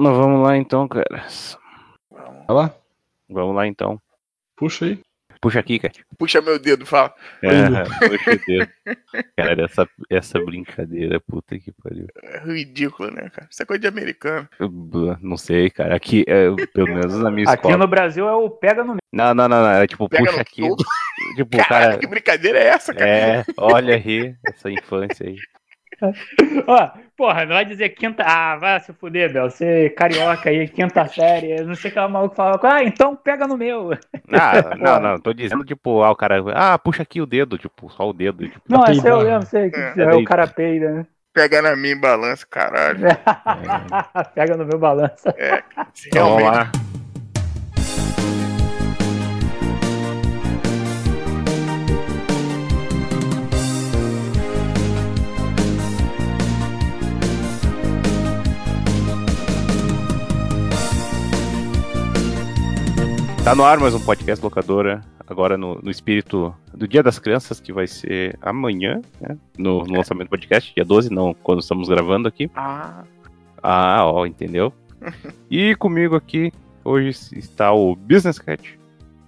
Nós vamos lá então, cara. Vai lá, Vamos lá então. puxa aí. Puxa aqui, cara. Puxa meu dedo, fala. É, puxa o dedo. Cara, essa, essa brincadeira, puta que pariu. É ridículo, né, cara? Isso é coisa de americano. Eu, não sei, cara. Aqui, é, pelo menos na minha Aqui escola. no Brasil é o pega no. Não, não, não, não. Era tipo, Pega puxa no aqui. Tipo, Caralho, cara. que brincadeira é essa, cara? É, olha aí, essa infância aí. Ó, porra, não vai dizer quinta. Ah, vai se fuder, Bel. Você é carioca aí, quinta série. Não sei o que o maluco fala. Ah, então pega no meu. Ah, não, não, tô dizendo, tipo, ah, o cara. Ah, puxa aqui o dedo, tipo, só o dedo. Tipo, Não, essa eu peidar. lembro, sei. que É, É, o cara peida, né? Pega na minha balança, caralho. pega no meu então, vamos Realmente. lá. Tá no ar mais um podcast locadora, agora no, no espírito do Dia das Crianças, que vai ser amanhã, né? No, no lançamento do podcast, dia 12, não, quando estamos gravando aqui. Ah, Ah, ó, entendeu? E comigo aqui hoje está o Business Cat.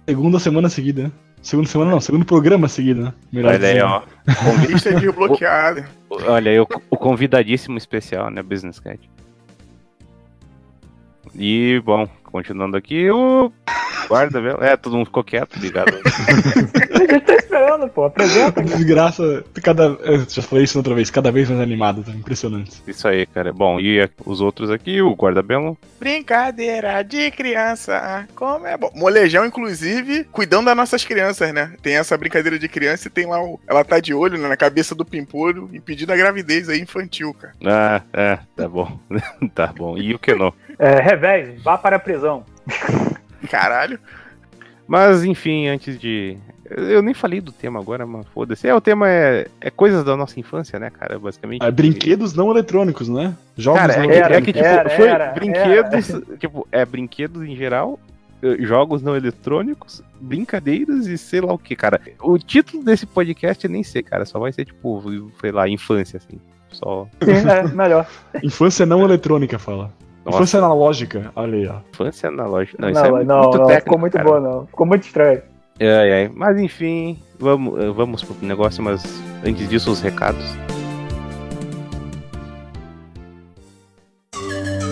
Segunda semana seguida, né? Segunda semana não, segundo programa seguido, né? Melhor Olha aí, ó. lista desbloqueada. Olha aí, o, o convidadíssimo especial, né? Business Cat. E, bom, continuando aqui, o guarda, viu? É, todo mundo ficou quieto, ligado? A gente tá esperando, pô. Apresenta. Desgraça, cada. Eu já falei isso outra vez, cada vez mais animado, tá impressionante. Isso aí, cara. Bom, e os outros aqui, o guarda-belo. Brincadeira de criança, como é bom. Molejão, inclusive, cuidando das nossas crianças, né? Tem essa brincadeira de criança e tem lá o. Ela tá de olho né, na cabeça do pimpolho, impedindo a gravidez aí infantil, cara. Ah, é, tá bom. tá bom. E o que não? É, revés, vá para a prisão. Caralho. Mas, enfim, antes de. Eu nem falei do tema agora, mas foda-se. É, o tema é, é coisas da nossa infância, né, cara? Basicamente. Ah, brinquedos não eletrônicos, né? Jogos Cara, não é que, Era, é que, tipo, era, foi era, brinquedos, tipo, é brinquedos em geral, eh, jogos não eletrônicos, brincadeiras e sei lá o que, cara. O título desse podcast eu nem sei, cara, só vai ser, tipo, sei lá, infância, assim. Só. Sim, é melhor. Infância não eletrônica, fala. Nossa, Infância analógica, olha aí, ó. infância analógica. Não, Não, isso é não, muito não, técnico. ficou muito cara. boa, não. Ficou muito estranho. Ai, ai. Mas enfim, vamos, eh, vamos pro negócio, mas antes disso, os recados.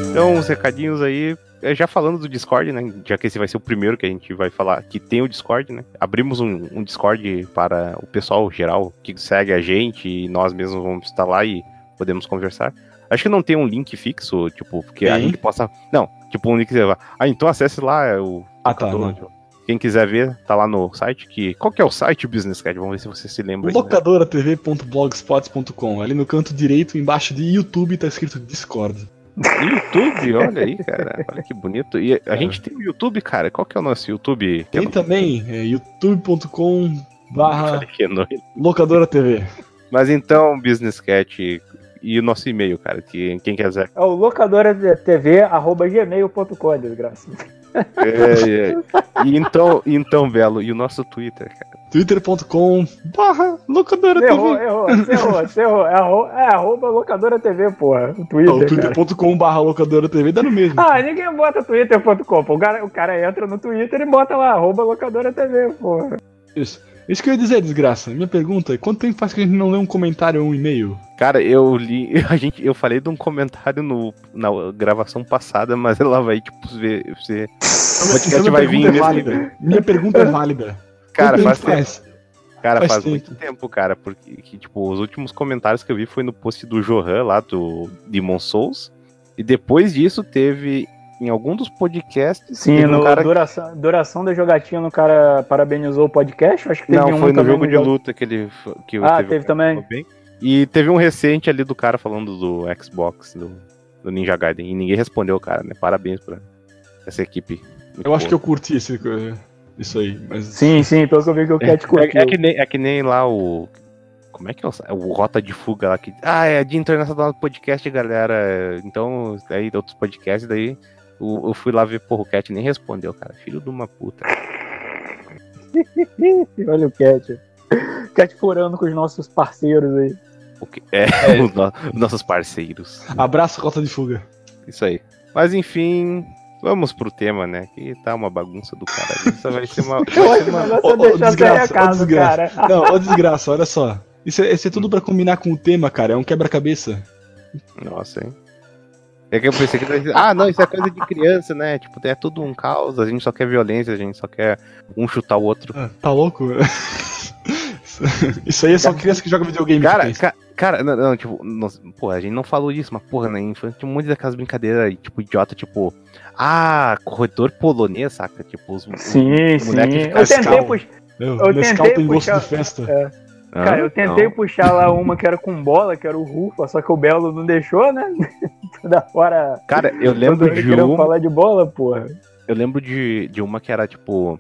Então, os recadinhos aí. eh, Já falando do Discord, né? Já que esse vai ser o primeiro que a gente vai falar que tem o Discord, né? Abrimos um, um Discord para o pessoal geral que segue a gente e nós mesmos vamos estar lá e podemos conversar. Acho que não tem um link fixo, tipo, porque a gente possa. Não, tipo, um link que você vai. Ah, então acesse lá é o Ah, tá. tipo. Quem quiser ver, tá lá no site. Que... Qual que é o site Business Cat? Vamos ver se você se lembra. né? locadoratv.blogspot.com. Ali no canto direito, embaixo de YouTube, tá escrito Discord. YouTube, olha aí, cara. Olha que bonito. E a É. gente tem o YouTube, cara. Qual que é o nosso YouTube? Tem também é, youtube.com barra é nóis. locadora TV. Mas então, Business Cat e o nosso e-mail, cara. Que quem quiser. É o locadora TV, arroba gmail.com, desgraça. É, é. E então, então, Belo, e o nosso Twitter, cara. twitter.com barra locadora Errou, TV. errou, você errou, você errou. É arro- é arroba locadora TV, porra. O Não, Twitter, cara. twitter.com barra locadora TV dá no mesmo. Ah, ninguém bota twitter.com. O cara, o cara entra no Twitter e bota lá, arroba locadora TV, porra. Isso. Isso que eu ia dizer, desgraça. Minha pergunta é: quanto tempo faz que a gente não lê um comentário ou um e-mail? Cara, eu li. A gente, eu falei de um comentário no, na gravação passada, mas ela vai, tipo, ver. Você, o podcast vai vir pergunta é válida. Minha pergunta é válida. Cara, Quanto faz tempo faz? Cara, Faz faz, tempo. muito tempo, cara, porque que, tipo, os últimos comentários que eu vi foi no post do Johan lá do Demon Souls. E depois disso teve em algum dos podcasts. Sim, teve um no cara duração, duração da jogatina, o cara parabenizou o podcast. Acho que teve Não, um foi no também jogo de luta que ele que Ah, teve também. bem. E teve um recente ali do cara falando do Xbox, do, do Ninja Gaiden. E ninguém respondeu, cara, né? Parabéns pra essa equipe. Eu acho que eu curti esse, isso aí. Mas Sim, sim, pelo que eu vi que o Cat curtiu. É, é que nem, é que nem lá o. Como é que é o, o Rota de Fuga lá que. Ah, é Dia Internacional do Podcast, galera. Então, aí outros podcasts, daí eu, eu fui lá ver, porra, o Cat nem respondeu, cara. Filho de uma puta. Olha o Cat. Cat furando com os nossos parceiros aí. O que- é, os, no- os nossos parceiros. abraço, rota de fuga. Isso aí. Mas enfim, vamos pro tema, né? Que tá uma bagunça do caralho. Isso vai ser uma. Vai ser uma... Ô, você ô, desgraça, ô, recado, cara. desgraça. Não, ô desgraça, olha só. Isso é, isso é tudo pra combinar com o tema, cara. É um quebra-cabeça. Nossa, hein? É que eu pensei que. Ah, não, isso é coisa de criança, né? Tipo, é tudo um caos, a gente só quer violência, a gente só quer um chutar o outro. Ah, Tá louco? Isso aí é só criança que joga videogame. Cara, ca- cara, não, não, tipo, nossa, porra, a gente não falou disso, mas porra, na infância tinha um monte daquelas brincadeiras, tipo, idiota, tipo, ah, corredor polonês, saca? Tipo, os, Sim, os moleques sim. Eu tentei puxar. Meu, eu Nescau tentei puxar- de festa. Hã? Cara, eu tentei Não. puxar lá uma que era com bola, que era o Rufa, só que o Belo não deixou, né? Toda hora. Cara, eu lembro de uma, falar de bola, porra. eu lembro de, de uma que era, tipo,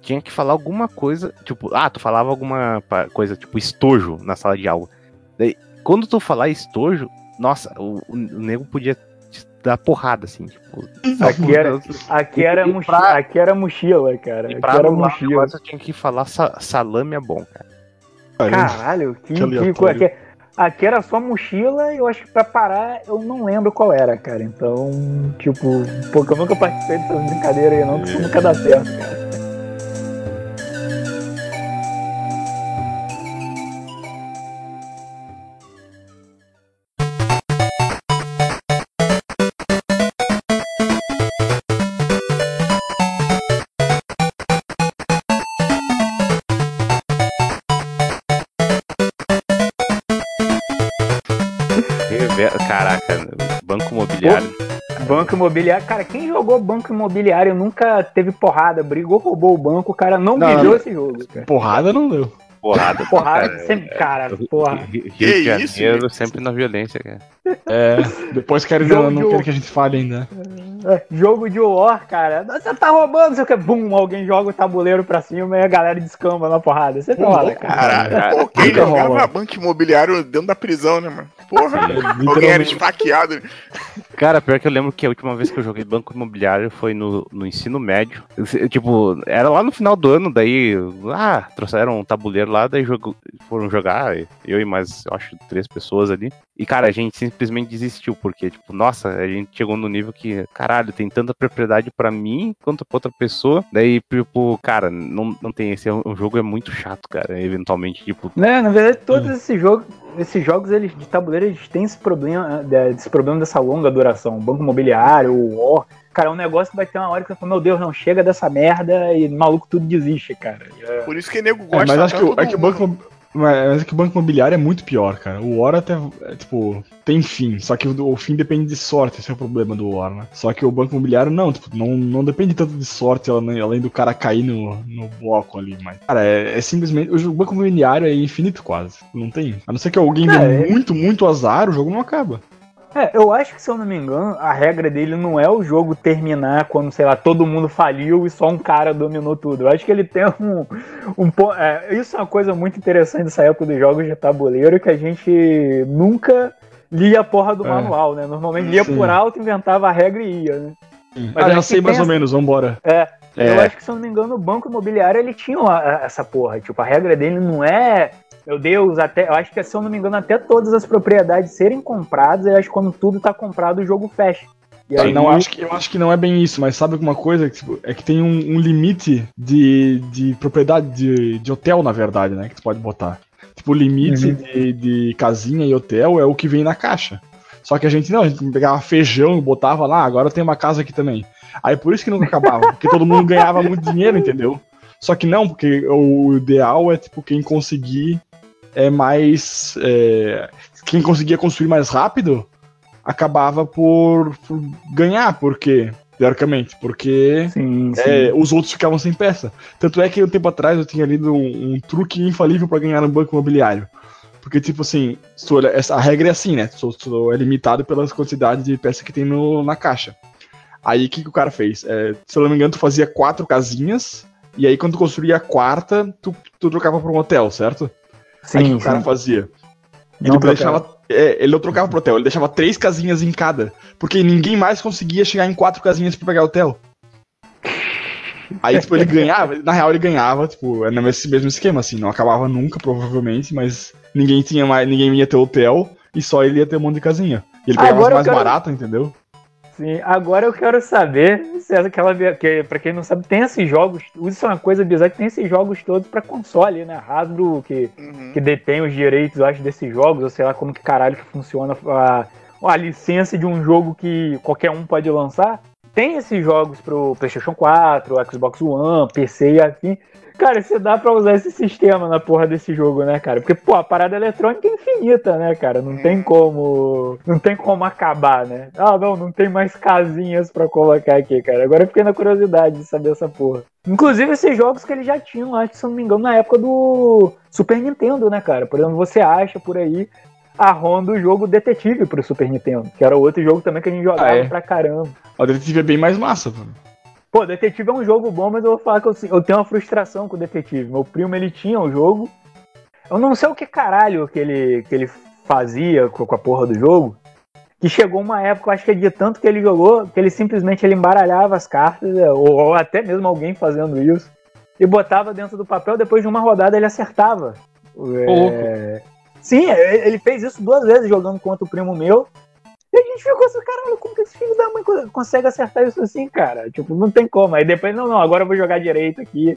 tinha que falar alguma coisa, tipo, ah, tu falava alguma coisa, tipo, estojo na sala de aula. Daí, quando tu falar estojo, nossa, o, o nego podia te dar porrada, assim, tipo... Aqui era, aqui era, E mochi- pra- aqui era mochila, cara. E Aqui pra era anular o mochila. tinha que falar sa- salame é bom, cara. Caralho, que, Que coisa. Aqui, aqui era só mochila e eu acho que pra parar eu não lembro qual era, cara. Então, tipo, porque eu nunca participei dessas brincadeiras aí, não, que isso nunca dá certo, cara. Rever- Caraca, banco imobiliário. Banco imobiliário, cara, quem jogou banco imobiliário nunca teve porrada, brigou, roubou o banco, o cara não, Não, não. esse jogo, cara. Porrada não deu. Porrada. Porrada, cara. sempre, cara, porra. Rio Que de isso, Janeiro gente? sempre na violência, cara. É, depois querem Jogo não, não o- querem que a gente fale ainda. É, Jogo de War, cara. Você tá roubando, sei o que. Bum, alguém joga o tabuleiro pra cima e a galera descamba na porrada. Você rola, cara. Caralho, pô, quem jogava banco imobiliário dentro da prisão, né, mano? Porra, alguém era esfaqueado. Cara, pior que eu lembro que a última vez que eu joguei banco imobiliário foi no, no ensino médio. Eu- Tipo, era lá no final do ano, daí, ah, trouxeram um tabuleiro lá, daí jogo- foram jogar, eu e mais, eu acho, três pessoas ali. E, cara, a gente simplesmente desistiu, porque, tipo, nossa, a gente chegou no nível que, caralho, tem tanta propriedade pra mim quanto pra outra pessoa. Daí, tipo, cara, não, não tem esse. O jogo é muito chato, cara. Eventualmente, tipo, Né, na verdade, todos esses jogos, esses jogos eles, de tabuleiro, eles têm esse problema, de- desse problema dessa longa duração. Banco imobiliário, o War. Cara, é um negócio que vai ter uma hora que você fala, meu Deus, não, chega dessa merda e maluco tudo desiste, cara. É, Por isso que nego É, gosta mas acho que, é que o banco. Mas é que o banco imobiliário é muito pior, cara. O War até, é, tipo, tem fim. Só que o, o fim depende de sorte, esse é o problema do War, né? Só que o banco imobiliário não, tipo, não, não depende tanto de sorte, além do cara cair no, no bloco ali. Mas, cara, é, é simplesmente. O banco imobiliário é infinito quase. Não tem. A não ser que alguém É, dê muito, muito azar, o jogo não acaba. É, eu acho que, se eu não me engano, a regra dele não é o jogo terminar quando, sei lá, todo mundo faliu e só um cara dominou tudo. Eu acho que ele tem um. um é, isso é uma coisa muito interessante dessa época dos jogos de tabuleiro, que a gente nunca lia a porra do É. manual, né? Normalmente lia Sim. por alto, inventava a regra e ia, né? Mas ah, já sei mais ou menos, vambora. É, É. Eu acho que, se eu não me engano, o banco imobiliário ele tinha essa porra. Tipo, a regra dele não é. Meu Deus, até. Eu acho que, se eu não me engano, até todas as propriedades serem compradas, eu acho que quando tudo tá comprado, o jogo fecha. E aí, não, acho que, eu acho que não é bem isso, mas sabe alguma coisa? Tipo, é que tem um, um limite de, de propriedade de, de hotel, na verdade, né? Que tu pode botar. Tipo, o limite Uhum. de, de casinha e hotel é o que vem na caixa. Só que a gente não, a gente pegava feijão e botava lá, agora tem uma casa aqui também. Aí por isso que nunca acabava, porque todo mundo ganhava muito dinheiro, entendeu? Só que não, porque o ideal é, tipo, quem conseguir é mais. é, quem conseguia construir mais rápido acabava por, por ganhar, porque. Teoricamente, porque Sim, sim. é, os outros ficavam sem peça. Tanto é que um tempo atrás eu tinha lido um, um truque infalível para ganhar no banco imobiliário. Porque, tipo assim, a regra é assim, né? Tu, tu é limitado pelas quantidades de peça que tem no, na caixa. Aí o que, que o cara fez? É, se eu não me engano, tu fazia quatro casinhas, e aí quando tu construía a quarta, tu, tu trocava pra um hotel, certo? Sim, aí o o cara fazia? Ele Não deixava. é, ele não trocava pro hotel, ele deixava três casinhas em cada. Porque ninguém mais conseguia chegar em quatro casinhas pra pegar hotel. Aí, tipo, ele ganhava, na real ele ganhava, tipo, era nesse mesmo esquema, assim, não acabava nunca, provavelmente, mas ninguém tinha mais, ninguém ia ter hotel e só ele ia ter um monte de casinha. E ele Ah, pegava agora mais quero- barato, entendeu? Sim, agora eu quero saber se é aquela. Que, pra quem não sabe, tem esses jogos. Isso é uma coisa bizarra que tem esses jogos todos pra console, né? Hasbro que, Uhum. que detém os direitos, eu acho, desses jogos, ou sei lá como que caralho que funciona a, a licença de um jogo que qualquer um pode lançar. Tem esses jogos pro PlayStation 4, Xbox One, PC e afim. Cara, você dá pra usar esse sistema na porra desse jogo, né, cara? Porque, pô, a parada eletrônica é infinita, né, cara? Não tem como. Não tem como acabar, né? Ah, não, não tem mais casinhas pra colocar aqui, cara. Agora eu fiquei na curiosidade de saber essa porra. Inclusive esses jogos que eles já tinham, acho que se eu não me engano, na época do Super Nintendo, né, cara? Por exemplo, você acha por aí a ROM do jogo Detetive pro Super Nintendo, que era outro jogo também que a gente jogava Ah, é? pra caramba. O detetive é bem mais massa, mano. Pô, Detetive é um jogo bom, mas eu vou falar que eu, eu tenho uma frustração com o Detetive. Meu primo, ele tinha o jogo. Eu não sei o que caralho que ele, que ele fazia com a porra do jogo. Que chegou uma época, eu acho que é de tanto que ele jogou, que ele simplesmente ele embaralhava as cartas, é, ou, ou até mesmo alguém fazendo isso, e botava dentro do papel, depois de uma rodada ele acertava. É... Sim, ele fez isso duas vezes jogando contra o primo meu. E a gente ficou assim, caralho, como que esse filho da mãe co- consegue acertar isso assim, cara? Tipo, não tem como. Aí depois, não, não, agora eu vou jogar direito aqui.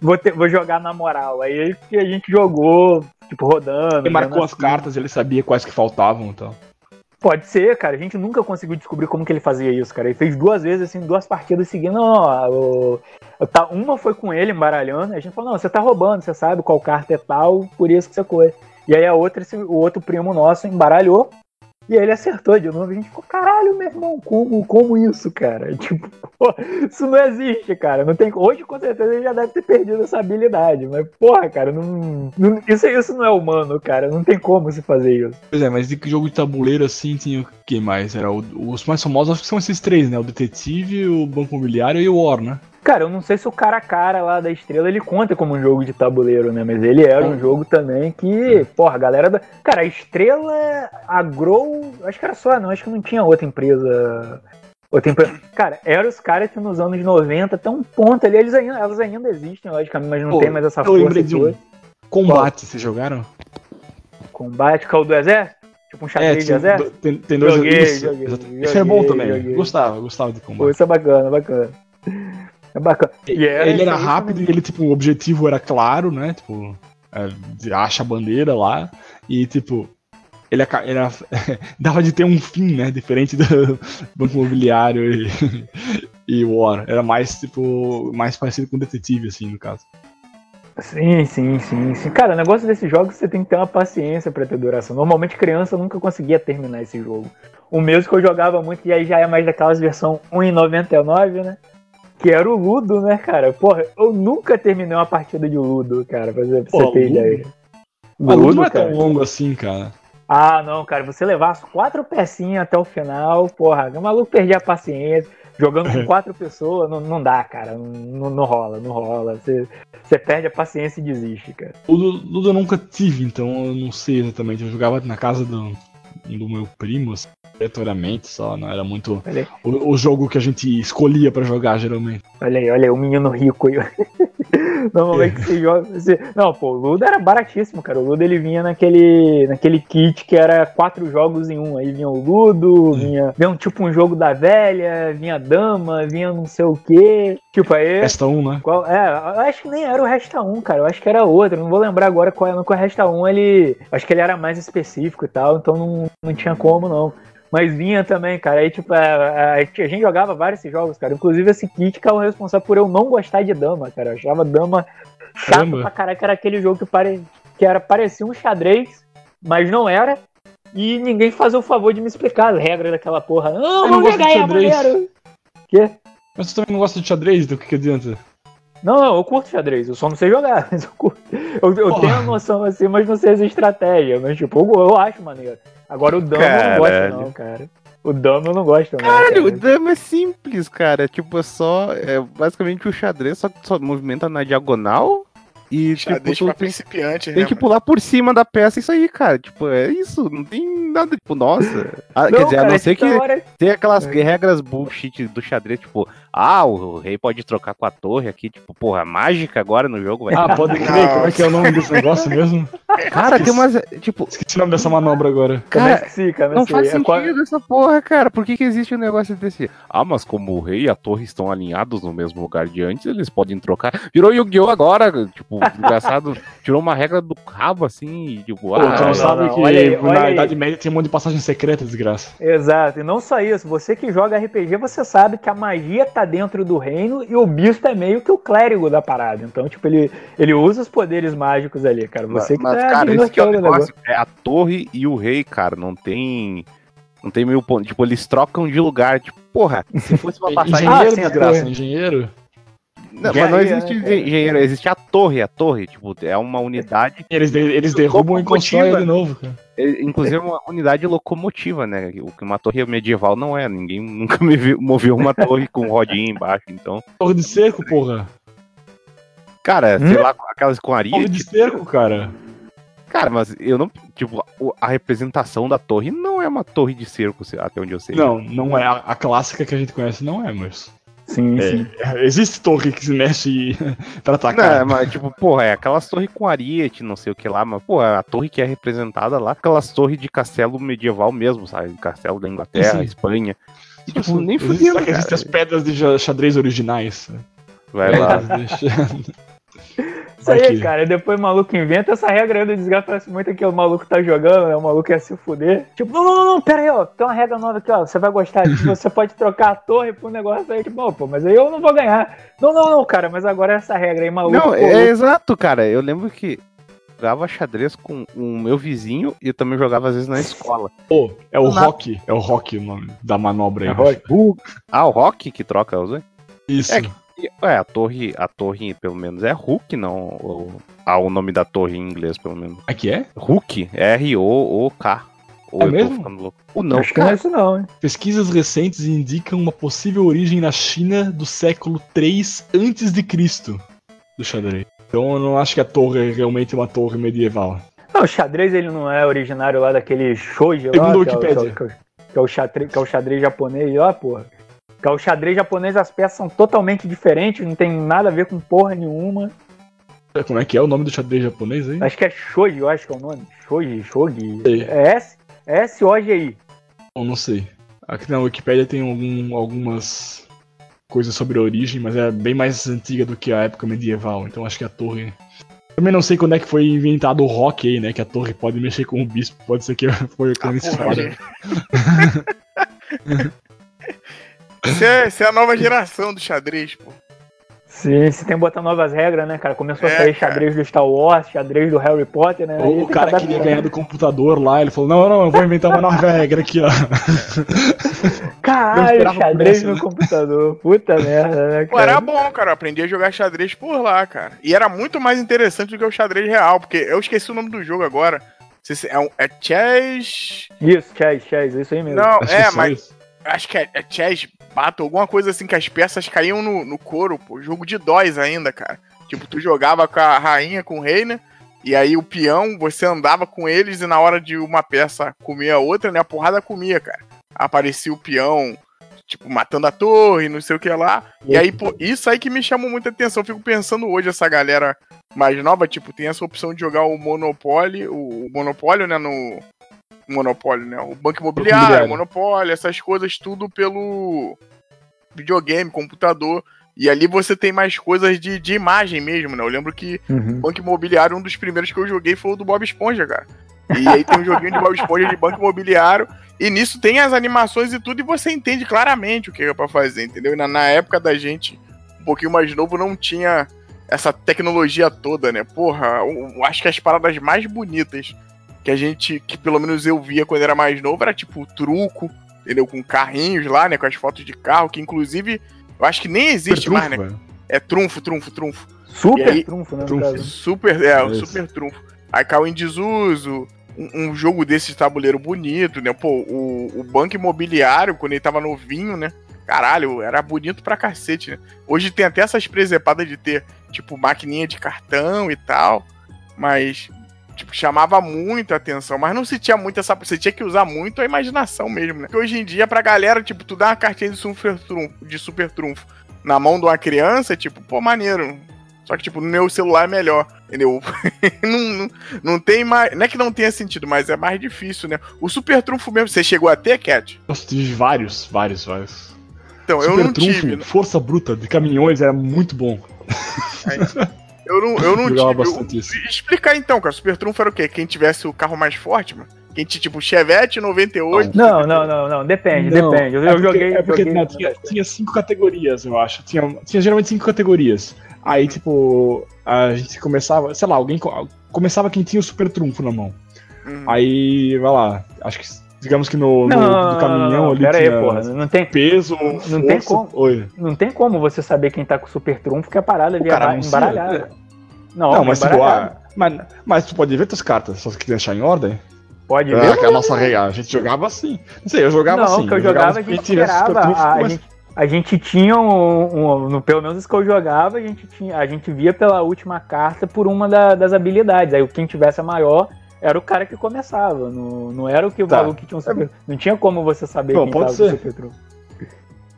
Vou, ter- vou jogar na moral. Aí que a gente jogou, tipo, rodando. Ele marcou as assim. cartas, ele sabia quais que faltavam então. Pode ser, cara. A gente nunca conseguiu descobrir como que ele fazia isso, cara. Ele fez duas vezes, assim, duas partidas seguindo. Não, ó, tá, uma foi com ele embaralhando. A gente falou, não, você tá roubando, você sabe qual carta é tal, por isso que você coisa. E aí a outra, esse- o outro primo nosso embaralhou. E ele acertou de novo. A gente ficou, caralho, meu irmão, como, como isso, cara? Tipo, pô, isso não existe, cara. Não tem, hoje, com certeza, ele já deve ter perdido essa habilidade. Mas, porra, cara, não, não- isso, isso não é humano, cara. Não tem como se fazer isso. Pois é, mas de que jogo de tabuleiro assim tinha o que mais? Era o- os mais famosos, acho que são esses três, né? O Detetive, o Banco Imobiliário e o War, né? Cara, eu não sei se o cara a cara lá da estrela ele conta como um jogo de tabuleiro, né? Mas ele era um jogo também que, porra, a galera da. Cara, a estrela, a Grow, acho que era só, não, acho que não tinha outra empresa. Outra empresa. Cara, eram os caras que nos anos 90, até um ponto ali, eles ainda, elas ainda existem, logicamente, mas não Pô, tem mais essa eu força. lembrei de um. Combate, vocês jogaram? Combate, call do exército? Tipo um xadrez de tinha exército? tem, tem dois Joguei, isso, joguei, joguei, é bom também. Gostava, gostava de Pô, combate. isso é bacana, bacana. É bacana. Era ele era rápido e ele, tipo, o objetivo era claro, né? Tipo, é, acha a bandeira lá e, tipo, ele era, dava de ter um fim, né? Diferente do Banco Imobiliário e, e War. Era mais, tipo, mais parecido com detetive, assim, no caso. Sim, sim, sim, sim. Cara, o negócio desses jogos você tem que ter uma paciência pra ter duração. Normalmente criança nunca conseguia terminar esse jogo. O mesmo que eu jogava muito, e aí já é mais daquelas versão 1,99, né? Que era o Ludo, né, cara? Porra, eu nunca terminei uma partida de Ludo, cara, pra você, pra você Pô, ter Ludo? ideia. Mas Ludo não é cara. tão longo assim, cara. Ah, não, cara, você levar as quatro pecinhas até o final, porra, o maluco perdia a paciência. Jogando com quatro pessoas, não, não dá, cara. Não, não rola, não rola. Você, você perde a paciência e desiste, cara. Ludo, Ludo eu nunca tive, então eu não sei exatamente. Eu jogava na casa do, do meu primo, assim, aleatoriamente só, não era muito o, o jogo que a gente escolhia pra jogar, geralmente. olha aí, olha aí, o menino rico aí. Normalmente você joga. Você... Não, pô, o Ludo era baratíssimo, cara. O Ludo ele vinha naquele, naquele kit que era quatro jogos em um. Aí vinha o Ludo, vinha, vinha um tipo um jogo da velha, vinha dama, vinha não sei o quê. Tipo, aí. Resta um, né? Qual, é, eu acho que nem era o Resta 1, cara. Eu acho que era outro. Não vou lembrar agora qual era. No que o Resta 1, ele. Acho que ele era mais específico e tal, então não, não tinha como, não. Mas vinha também, cara. Aí, tipo, a, a- a gente jogava vários jogos, cara. Inclusive, esse kit que é o responsável por eu não gostar de dama, cara. Eu achava dama chato Caramba. pra caraca. Era aquele jogo que, pare, que era, parecia um xadrez, mas não era. E ninguém fazia o favor de me explicar as regras daquela porra. Não, Eu não vamos jogar de aí, é xadrez. maneiro. Quê? Mas você também não gosta de xadrez, então o que, que adianta? Não, não, eu curto xadrez, eu só não sei jogar, mas eu curto. Eu, eu tenho a noção assim, mas não sei as estratégias. Mas, tipo, eu, eu acho maneiro. Agora o dama eu não gosto, Caralho. não, cara. O dama eu não gosto, não. Caralho, o cara. dama é simples, cara. Tipo, é só. É basicamente o xadrez, só só movimenta na diagonal. E Xadrez tipo, pra tem, principiantes, tem né? que pular por cima da peça, isso aí, cara. Tipo, é isso. Não tem nada, tipo, nossa. Ah, Não, quer dizer, a cara, não ser que hora- tem aquelas É. regras bullshit do xadrez, tipo, ah, o rei pode trocar com a torre aqui, tipo, porra, mágica agora no jogo, vai. Ah, pode crer, como é que é o nome desse negócio mesmo? Cara, tem umas, tipo, Esqueci o nome dessa manobra agora. Cara, esqueci, cara, não sei. faz É sentido qual- essa porra, cara. Por que, que existe um negócio desse? Ah, mas como o rei e a torre estão alinhados no mesmo lugar de antes, eles podem trocar. Virou Yu-Gi-Oh! agora, tipo, engraçado. Tirou uma regra do rabo assim, e tipo, Pô, ah, tu não, não, sabe não, que olha aí, olha na aí. Idade Média tinha um monte de passagem secreta, desgraça. Exato, e não só isso, você que joga RPG, você sabe que a magia tá dentro do reino e o bispo é meio que o clérigo da parada. Então, tipo, ele, ele usa os poderes mágicos ali, cara. Você que mas, tá cara, esse que é o negócio. É a torre e o rei, cara, não tem. Não tem meio ponto. Tipo, eles trocam de lugar. Tipo, porra, se fosse uma passagem. Ah, Engenheiro, sim, a desgraça, torre. engenheiro. Não, mas não existe né, cara? engenheiro, existe a torre. A torre, tipo, é uma unidade. Eles, de- eles derrubam e constroem de novo, cara. é, Inclusive uma unidade locomotiva, né? O que uma torre medieval não é. Ninguém nunca me viu, moveu uma torre com rodinha embaixo. Então, Torre de cerco, porra. cara, Hum? sei lá, aquelas com Torre areia. de cerco, cara. Cara, mas eu não. Tipo, a representação da torre não é uma torre de cerco, até onde eu sei. Não, não é. A, a clássica que a gente conhece não é, mas. Sim, sim. É, existe torre que se mexe pra Não, atacar. mas tipo, porra, é aquelas torres com ariete, não sei o que lá, mas, porra, a torre que é representada lá, aquelas torres de castelo medieval mesmo, sabe? Castelo da Inglaterra, Sim. Espanha. E, tipo, nem Existe- fudendo, Só que existem as pedras de xadrez originais. Vai lá. Isso aí, Aqui. cara. Depois o maluco inventa essa regra aí do desgaste. Parece muito que o maluco tá jogando, né? O maluco ia se fuder. Tipo, não, não, não, não, pera aí, ó. Tem uma regra nova aqui, ó. Você vai gostar. Tipo, você pode trocar a torre por um negócio aí. Tipo, "Ô, pô, mas aí eu não vou ganhar. Não, não, não, cara. Mas agora é essa regra aí, maluco. Não, pô, é exato, cara. Eu lembro que jogava xadrez com o meu vizinho e eu também jogava às vezes na escola. Pô, é o Não. Rock. É o Rock o nome da manobra aí. É Rock. Ah, o Rock que troca os dois? Isso. É que- É, a torre, a torre pelo menos é Hulk, não. O, ah, o nome da torre em inglês, pelo menos. Aqui é? Hulk, R-O-O-K. Ou É eu mesmo? tô ficando louco. Ou não, Acho que não é isso, não, hein? Pesquisas recentes indicam uma possível origem na China do século 3 antes de Cristo do xadrez. Então eu não acho que a torre é realmente uma torre medieval. Não, o xadrez ele não é originário lá daquele shoji lá, Segundo a que é, o, que, é o, que, é o, que é o xadrez, que é o xadrez japonês lá, porra. Que é o xadrez japonês, as peças são totalmente diferentes, não tem nada a ver com porra nenhuma. Como é que é o nome do xadrez japonês aí? Acho que é shoji, eu acho que é o nome. Shoji, shogi. Sei. É S, é S-O-G-I. Eu não sei. Aqui na Wikipédia tem algum- algumas coisas sobre a origem, mas é bem mais antiga do que a época medieval. Então acho que a torre. Também não sei quando é que foi inventado o rock aí, né? Que a torre pode mexer com o bispo. Pode ser que foi porra, espada. Isso é, isso é a nova geração do xadrez, pô. Sim, se tem que botar novas regras, né, cara? Começou É, a sair cara. xadrez do Star Wars, xadrez do Harry Potter, né? O que cara queria ganhar do computador lá, ele falou: Não, não, eu vou inventar uma nova regra aqui, ó. Caralho, xadrez no né? computador. Puta merda, né, Pô, cara? era bom, cara. Eu aprendi a jogar xadrez por lá, cara. E era muito mais interessante do que o xadrez real, porque eu esqueci o nome do jogo agora. É, um, é Chess. Isso, chess, chess, isso aí mesmo. Não, Acho é, só mas isso. Acho que é, é Chess Battle, alguma coisa assim que as peças caíam no, no couro, pô. Jogo de dóis ainda, cara. Tipo, tu jogava com a rainha, com o rei, né? E aí o peão, você andava com eles e na hora de uma peça comer a outra, né? A porrada comia, cara. Aparecia o peão, tipo, matando a torre, não sei o que lá. E aí, pô, isso aí que me chamou muita atenção. Eu fico pensando hoje, essa galera mais nova, tipo, tem essa opção de jogar o Monopoly, o, o Monopólio, né, no... Monopólio, né? O Banco Imobiliário, Imobiliário. Monopólio, essas coisas, tudo pelo videogame, computador. E ali você tem mais coisas de, de imagem mesmo, né? Eu lembro que Uhum. Banco Imobiliário, um dos primeiros que eu joguei foi o do Bob Esponja, cara. E aí tem um joguinho de Bob Esponja de Banco Imobiliário. E nisso tem as animações e tudo, e você entende claramente o que é pra fazer, entendeu? Na, na época da gente, um pouquinho mais novo, não tinha essa tecnologia toda, né? Porra, eu, eu acho que as paradas mais bonitas que a gente, que pelo menos eu via quando era mais novo, era tipo truco, entendeu? Com carrinhos lá, né? Com as fotos de carro, que inclusive eu acho que nem existe Super mais, trunfo, né? velho. É trunfo, trunfo, trunfo. Super aí- trunfo, né, Trunfo. Super, é, Isso. super trunfo. Aí caiu em desuso, um, um jogo desse de tabuleiro bonito, né? Pô, o, o banco imobiliário, quando ele tava novinho, né? Caralho, era bonito pra cacete, né? Hoje tem até essas presepadas de ter, tipo, maquininha de cartão e tal. Mas tipo, chamava muito a atenção, mas não se tinha muito essa. Você tinha que usar muito a imaginação mesmo, né? Porque hoje em dia, pra galera, tipo, tu dá uma cartinha de super trunfo, de super trunfo na mão de uma criança, tipo, pô, maneiro. Só que, tipo, no meu celular é melhor, entendeu? não, não, não, tem mais. Não é que não tenha sentido, mas é mais difícil, né? O super trunfo mesmo, você chegou a ter, Cat? Eu tive vários, vários, vários. Então, super eu não trunfo, tive. né? Força bruta de caminhões era muito bom. Eu não, eu não tive. bastante Eu- isso. Explicar então, cara. Super trunfo era o quê? Quem tivesse o carro mais forte, mano? Quem tinha, tipo, Chevette 98. Não, não, não, não. Depende, Não, depende. Eu, é eu porque- joguei. É porque joguei- não, tinha, tinha cinco categorias, eu acho. Tinha, tinha geralmente cinco categorias. Aí, tipo, a gente começava, sei lá, alguém co- começava quem tinha o super trunfo na mão. Uhum. Aí, vai lá, acho que, digamos que no, Não, no não, caminhão não, não, ali Pera aí, porra. Não tem, peso, não tem força- como. Oi. não tem como você saber quem tá com o super trunfo, que a parada ali é embaralhada. Não, Não, mas tipo, ah, mas, mas tu pode ver tuas cartas, só que deixar em ordem. Pode É, ver. que a nossa regra, a gente jogava assim. Não sei, eu jogava não, assim. que eu jogava, a quem gente esperava. trunfo, A, a mas- gente, a gente tinha um, um- no, Pelo menos os que eu jogava, a gente, tinha, a gente via pela última carta por uma da- das habilidades. Aí quem tivesse a maior era o cara que começava. Não, não era o que o Tá. maluco que tinha um super. Não tinha como você saber Bom, quem pode tava ser.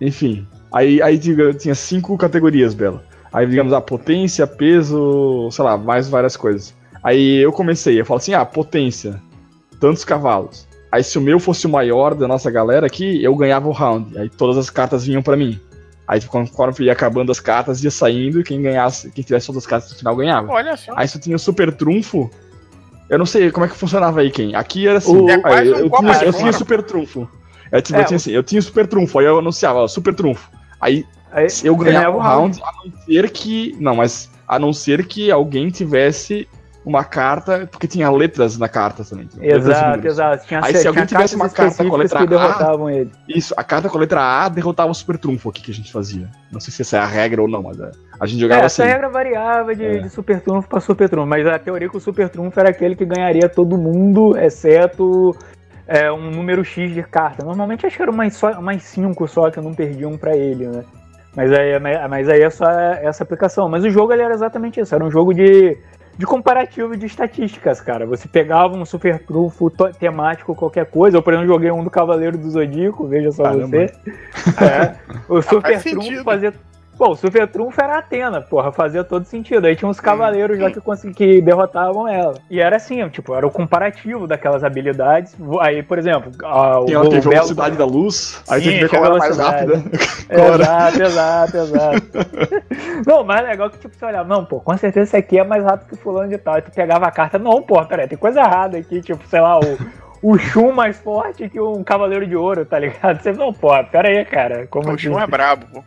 Enfim, aí, aí tinha cinco categorias, Bela. Aí, digamos, a potência, peso, sei lá, mais várias coisas. Aí eu comecei, eu falo assim, ah, potência, tantos cavalos. Aí se o meu fosse o maior da nossa galera aqui, eu ganhava o round. Aí todas as cartas vinham pra mim. Aí conforme ia acabando as cartas, ia saindo e quem ganhasse, quem tivesse todas as cartas no final ganhava. Olha só. Aí se eu tinha o super trunfo, eu não sei como é que funcionava aí, quem. Aqui era assim, O- É aí eu, um tinha, eu fora. tinha super trunfo. Eu, tipo, É, eu tinha assim, eu tinha super trunfo, aí eu anunciava, ó, super trunfo. Aí, eu ganhava o round, a não ser que. Não, mas a não ser que alguém tivesse uma carta, porque tinha letras na carta também. Exato, exato. Tinha, Aí, se alguém tivesse uma carta com a letra que A, derrotavam ele. Isso, a carta com a letra A derrotava o super trunfo aqui que a gente fazia. Não sei se essa é a regra ou não, mas é, a gente jogava É, assim. essa regra variava de, É. de super trunfo pra super trunfo, mas a teoria que o super trunfo era aquele que ganharia todo mundo, exceto é, um número X de cartas. Normalmente acho que era umas, só, cinco só que não perdiam pra ele, né? Mas aí, mas- mas aí é só essa aplicação. Mas o jogo ele era exatamente isso, era um jogo de, de comparativo de estatísticas, cara. Você pegava um super trunfo to- temático, qualquer coisa. Eu, por exemplo, joguei um do Cavaleiro do Zodíaco, veja só Caramba. você. É, o super sentido. trunfo fazia Pô, o Super Trunfo era a Atena, porra, fazia todo sentido. Aí tinha uns cavaleiros já que, consegui- que derrotavam ela. E era assim, tipo, era o comparativo daquelas habilidades. Aí, por exemplo, a, o, Tem o tem Belo- velocidade da luz, aí Sim, tem que ver tinha qual era mais rápida. Exato, exato, exato. não, o mais legal é que tipo, você olhava, não, pô, com certeza esse aqui é mais rápido que fulano de tal. Aí tu pegava a carta, não, pô, peraí, tem coisa errada aqui, tipo, sei lá, o, o Shun mais forte que um Cavaleiro de Ouro, tá ligado? Você, não, pô, pera aí, cara. Como O assim? Shun é brabo, pô.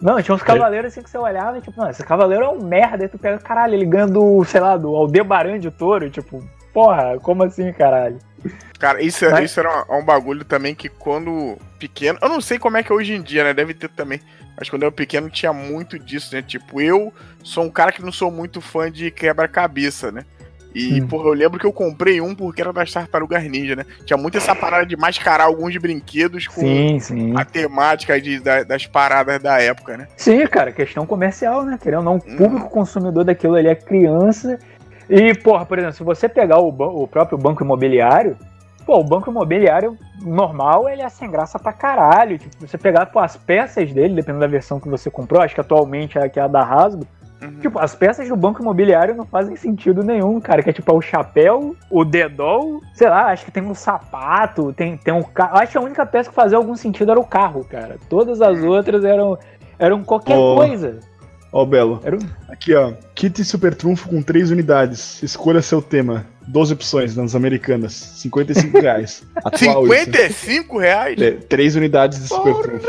Não, tinha uns cavaleiros assim que você olhava e tipo, não, esse cavaleiro é um merda. Aí tu pega, caralho, ele ganha do, sei lá, do Aldebaran de Touro, tipo, porra, como assim, caralho? Cara, isso, é- isso era um, um bagulho também que quando pequeno. Eu não sei como é que é hoje em dia, né? Deve ter também. Mas quando eu era pequeno tinha muito disso, né? Tipo, eu sou um cara que não sou muito fã de quebra-cabeça, né? E, Hum. porra, eu lembro que eu comprei um porque era das tartarugas ninja, né? Tinha muito essa parada de mascarar alguns brinquedos com Sim, sim. a temática de, da- das paradas da época, né? Sim, cara, questão comercial, né? Querendo ou não, o público consumidor daquilo ali é criança. E, porra, por exemplo, se você pegar o, o próprio banco imobiliário, pô, o banco imobiliário normal, ele é sem graça pra caralho. Tipo, você pegar pô, as peças dele, dependendo da versão que você comprou, acho que atualmente é a que é a da Hasbro, Uhum. Tipo, as peças do banco imobiliário não fazem sentido nenhum, cara. Que é tipo é o chapéu, o dedol, sei lá, acho que tem um sapato, tem, tem um carro. Acho que a única peça que fazia algum sentido era o carro, cara. Todas as outras eram, eram qualquer Oh. coisa. Ó, Belo. Era um- Aqui, ó. Kit Super Trunfo com 3 unidades. Escolha seu tema. 12 opções nas americanas. 55 reais. Atual isso. 55 reais? É, 3 unidades de Super Trunfo.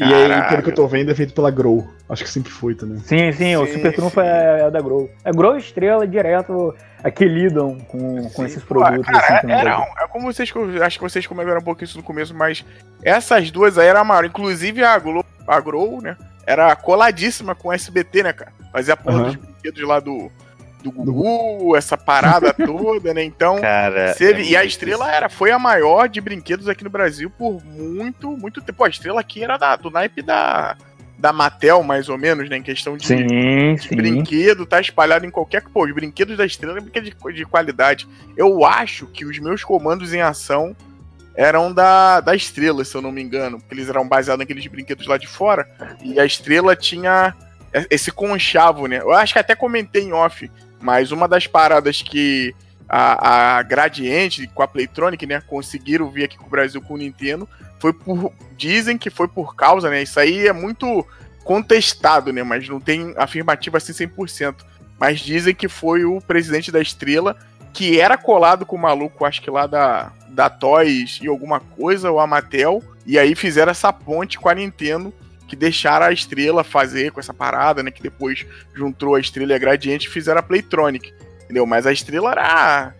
E aí, pelo que eu tô vendo, é feito pela Grow. Acho que sempre foi também. Sim, sim, o Sim, Super Trunfo é, é da Grow. É Grow e Estrela direto a que lidam com, com esses pô, produtos. Cara, assim, aqui no era, é como vocês. Acho que vocês comentaram um pouco isso no começo, mas essas duas aí eram a maior. Inclusive a Globo, a Grow, né? Era coladíssima com o SBT, né, cara? Fazia a porra Aham. dos brinquedos lá do, do Gugu, essa parada toda, né? Então. Cara. Teve, é e a estrela era, foi a maior de brinquedos aqui no Brasil por muito, muito tempo. Pô, a estrela aqui era da, do naipe da, da Mattel, mais ou menos, né? Em questão de, Sim, de sim. brinquedo, tá espalhado em qualquer. Pô, os brinquedos da estrela é brinquedo de, de qualidade. Eu acho que os meus comandos em ação eram da, da estrela, se eu não me engano. Porque eles eram baseados naqueles brinquedos lá de fora. E a estrela tinha esse conchavo, né? Eu acho que até comentei em off, mas uma das paradas que a, a Gradiente com a Playtronic, né, conseguiram vir aqui com o Brasil com o Nintendo, foi por. Dizem que foi por causa, né? Isso aí é muito contestado, né? Mas não tem afirmativa assim 100%. Mas dizem que foi o presidente da Estrela que era colado com o maluco, acho que lá da, da Toys e alguma coisa, ou a Mattel, e aí fizeram essa ponte com a Nintendo que deixaram a Estrela fazer com essa parada, né? Que depois juntou a Estrela e a Gradiente e fizeram a Playtronic, entendeu? Mas a Estrela era.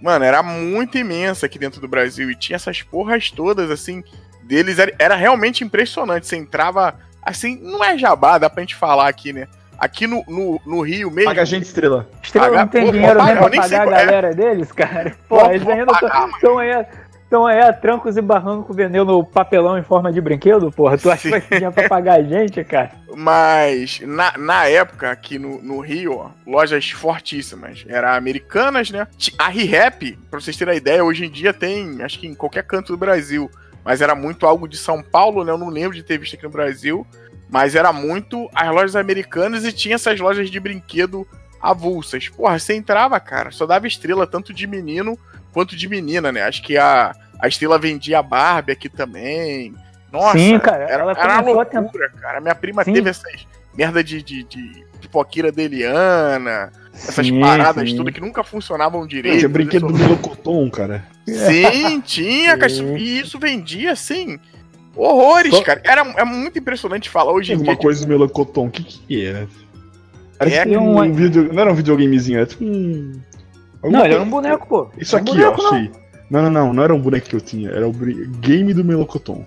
Mano, era muito imensa aqui dentro do Brasil e tinha essas porras todas, assim, deles. Era, era realmente impressionante. Você entrava. Assim, não é jabá, dá pra gente falar aqui, né? Aqui no, no, no Rio mesmo. Paga a gente, estrela. Estrela Pagar- não tem Pô, dinheiro nem eu pra nem sei pagar a é. galera deles, cara. Pô, Vou- eles ainda estão aí, tão aí a trancos e barrancos vendendo papelão em forma de brinquedo, porra. Tu acha que vai ter dinheiro pra pagar a gente, cara? Mas na, na época, aqui no, no Rio, ó, lojas fortíssimas. Era americanas, né? A ReHap, pra vocês terem a ideia, hoje em dia tem, acho que em qualquer canto do Brasil. Mas era muito algo de São Paulo, né? Eu não lembro de ter visto aqui no Brasil. Mas era muito as lojas americanas e tinha essas lojas de brinquedo avulsas. Porra, você entrava, cara, só dava estrela tanto de menino quanto de menina, né? Acho que a, a estrela vendia Barbie aqui também. Nossa, Sim, cara, era, ela era uma a loucura, cara. Minha prima Sim. teve essas merda de, de, de pipoqueira de Eliana, essas Sim, paradas sim. tudo que nunca funcionavam direito. Tinha brinquedo do Isso- Melocoton, cara. Sim, tinha, cara. Sim. E isso vendia, assim, horrores, Só- cara. Era, é muito impressionante falar hoje em alguma dia. coisa do Melocoton. O que que era? Era É, tipo um- um vídeo. Não era um videogamezinho, era tipo um. alguma Não, ele era coisa- um boneco, pô. Isso Era um aqui, ó, boneco, não. achei. Não, não, não, não era um boneco que eu tinha, era o game do Melocoton.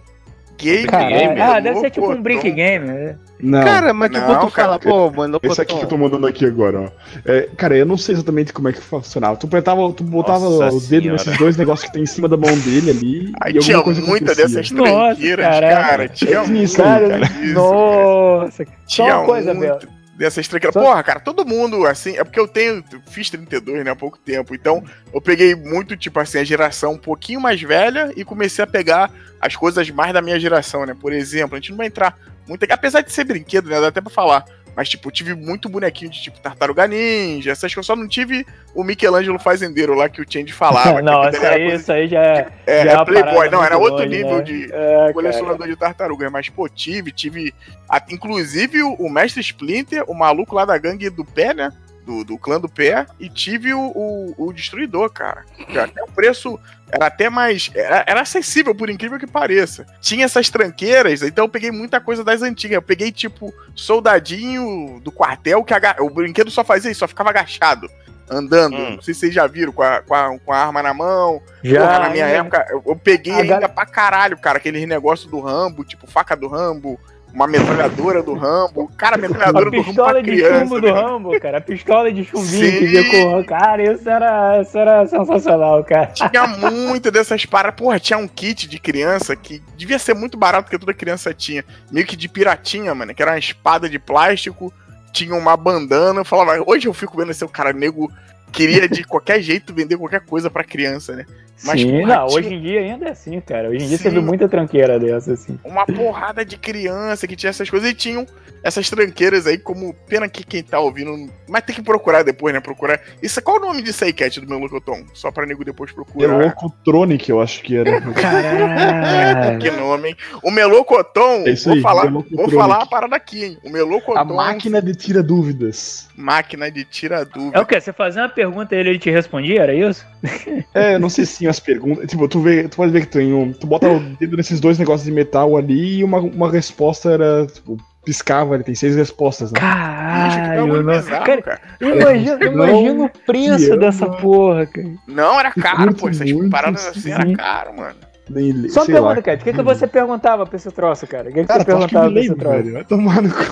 Game, game, Ah, deve ser tipo um brick game, né? Não, Cara, mas tipo, Não, tu fala, cara, pô, mano, esse aqui que eu tô mandando aqui agora, ó. É, cara, eu não sei exatamente como é que funcionava. Tu apertava, tu botava Nossa o dedo senhora. nesses dois negócios que tem em cima da mão dele ali. Aí tinha coisa muita acontecia. dessas tranqueiras, cara. Tinha Tinha isso Cara, cara. nossa. Só Tinha uma coisa, muito Bel. Dessas tranqueiras. Só- Porra, cara, todo mundo, assim, é porque eu tenho, fiz 32, né, há pouco tempo, então eu peguei muito, tipo assim, a geração um pouquinho mais velha e comecei a pegar as coisas mais da minha geração, né, por exemplo, a gente não vai entrar muito, apesar de ser brinquedo, né, dá até pra falar, mas, tipo, eu tive muito bonequinho de, tipo, Tartaruga Ninja, essas coisas, só não tive o Michelangelo Fazendeiro lá que o Change falava. não, isso aí, coisa- isso aí já é. é, já é uma Playboy, não, era outro longe, nível né? de, É, cara. colecionador de tartarugas, mas pô, tive, tive. a- inclusive o, o Mestre Splinter, o maluco lá da gangue do pé, né? Do, do clã do pé, e tive o, o, o Destruidor, cara. Que até o preço era até mais. Era, era acessível, por incrível que pareça. Tinha essas tranqueiras, então eu peguei muita coisa das antigas. Eu peguei, tipo, soldadinho do quartel, que aga- o brinquedo só fazia isso, só ficava agachado. Andando, Hum. não sei se vocês já viram, com a, com a, com a arma na mão, Já, Porra, na minha ainda- época, eu, eu peguei A ainda gal- pra caralho, cara, aquele negócio do Rambo, tipo faca do Rambo, uma metralhadora do Rambo. Cara, a metralhadora A do Rambo pistola de chumbo do né? Rambo, cara. A pistola de chumbinho Sim. que com. Cara, isso era, isso era sensacional, cara. Tinha muito dessas paradas. Porra, tinha um kit de criança que devia ser muito barato porque toda criança tinha. Meio que de piratinha, mano, que era uma espada de plástico, tinha uma bandana. Eu falava, hoje eu fico vendo esse cara nego queria de qualquer jeito vender qualquer coisa pra criança, né? Mas, Sim, porra, não, tinha- hoje em dia ainda é assim, cara. Hoje em dia Sim. você vê muita tranqueira dessa, assim. uma porrada de criança que tinha essas coisas e tinham essas tranqueiras aí, como pena que quem tá ouvindo. Mas tem que procurar depois, né? Procurar. Isso, qual o nome disso aí, Cat, do meu Locoton? Só pra nego depois procurar. Locotronic, eu acho que era. Caralho. Que nome, hein? O Melocoton, É isso vou aí, falar, vou Melocotronic. falar uma parada aqui, hein? O Melocoton. A máquina de tira dúvidas. máquina de tira dúvida. É o quê? Você fazia uma pergunta e ele te respondia, era isso? É, não sei se as perguntas. Tipo, tu, vê, tu pode ver que tem um. Tu bota o dedo nesses dois negócios de metal ali e uma, uma resposta era. Tipo, piscava, ele tem seis respostas, né? Caralho, não. Cara, cara. imagina, o preço dessa porra, cara. Não, era caro, pô. Essas muito, paradas assim era caro, mano. Nem, Só uma sei lá. pergunta, Cat. O que, que você perguntava pra esse troço, cara? O que, que Cara, você que perguntava pra esse troço? velho? Vai tomar no cu.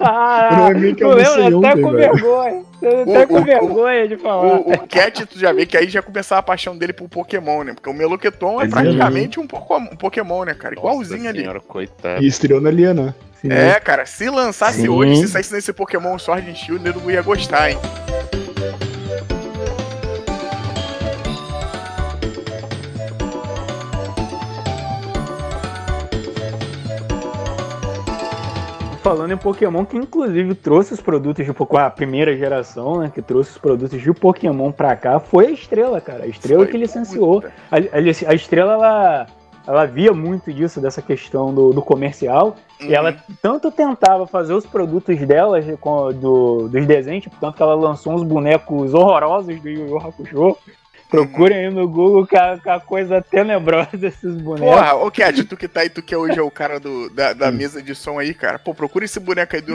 Ah, Eu que eu não lembro, até ontem, com velho. vergonha. O- Até com o- vergonha de falar. O, o Cat, tu já vê que aí já começava a paixão dele pro Pokémon, né? Porque o Meloqueton é Mas praticamente um, um Pokémon, né, cara? Nossa Igualzinho ali. senhora, coitado. E estreou na Liana. sim. É, cara, se lançasse Sim. hoje, se saísse nesse Pokémon Sword and Shield, o nego ia gostar, hein? Falando em Pokémon, que inclusive trouxe os produtos de Pokémon, a primeira geração, né? Que trouxe os produtos de Pokémon pra cá, foi a Estrela, cara. A Estrela Foi que licenciou. A, a- a Estrela, ela, ela via muito disso, dessa questão do, do comercial. E ela tanto tentava fazer os produtos dela, do, dos desenhos, tipo, tanto que ela lançou uns bonecos horrorosos do Yu Yu Hakusho. Procurem aí no Google que a, que a coisa tenebrosa desses bonecos. Porra, ô Cat, tu que tá aí, tu que hoje é o cara do, da, da mesa de som aí, cara. Pô, procura esse boneco aí do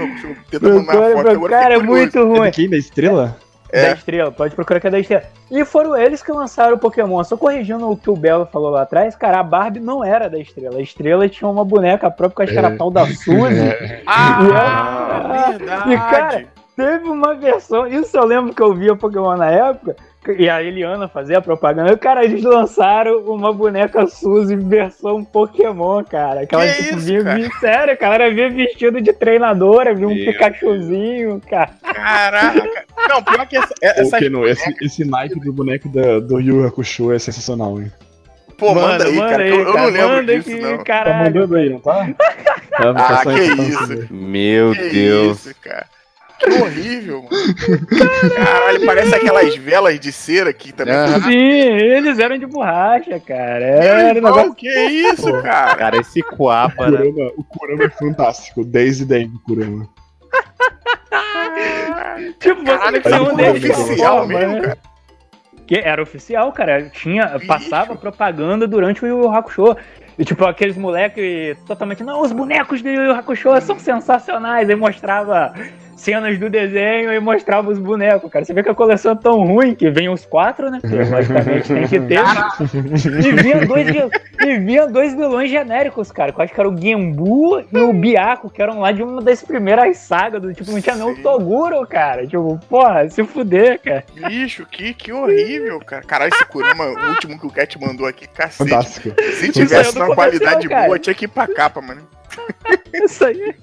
tenta mandar uma foto agora. cara, é muito É ruim. de quem? Da estrela? É. Da estrela, pode procurar que é da estrela. E foram eles que lançaram o Pokémon. Só corrigindo o que o Belo falou lá atrás, cara, a Barbie não era da estrela. A estrela tinha uma boneca própria, que acho que era a tal da Suzy. Ah, E, verdade. cara, Teve uma versão, isso eu lembro que eu via Pokémon na época, e a Eliana fazia a propaganda. E, cara, eles lançaram uma boneca Suzy versão Pokémon, cara. Que ela, Que tipo, isso, vinha, cara? vinha- sério, cara, ela vinha vestido de treinadora, vinha um Meu Pikachuzinho, cara. Caraca. Não, pior que essa, essa Ô, esse, esse naipe do boneco da, do Yu Hakusho é sensacional, hein? Pô, manda, aí, cara, que eu, eu não lembro manda disso, que, não. Tá mandando aí, não tá? Tá, Ah, tá só que isso. Meu Que Deus. isso, cara. Que horrível, mano. Caralho, parece aquelas velas de cera que também. Ah, Sim, eles eram de borracha, cara. Era um negócio. que isso, cara? Cara, esse Coapa, né? O Kurama é fantástico. 10 e 10 do Kurama. Tipo, você Caralho, um é de oficial mesmo, cara. Que era oficial, cara. Tinha, Bicho. passava propaganda durante o Yu Yu Hakusho. E tipo, aqueles moleques totalmente. Não, os bonecos do Yu Yu Hakusho são sensacionais. Aí mostrava cenas do desenho e mostrava os bonecos, cara. Você vê que a coleção é tão ruim que vem os quatro, né? Porque logicamente tem que ter. E vinha dois, e vinha dois vilões genéricos, cara. Que eu acho que era o Gembu e o Biaco, que eram lá de uma das primeiras sagas. Do, tipo, não tinha nem o. Toguro, cara. Tipo, porra, se fuder, cara. Bicho, que, que horrível, cara. Caralho, esse Kurama, o último que o Cat mandou aqui, cacete. Fantástico. Se tivesse é do uma qualidade boa, cara. tinha que ir pra capa, mano. Isso aí.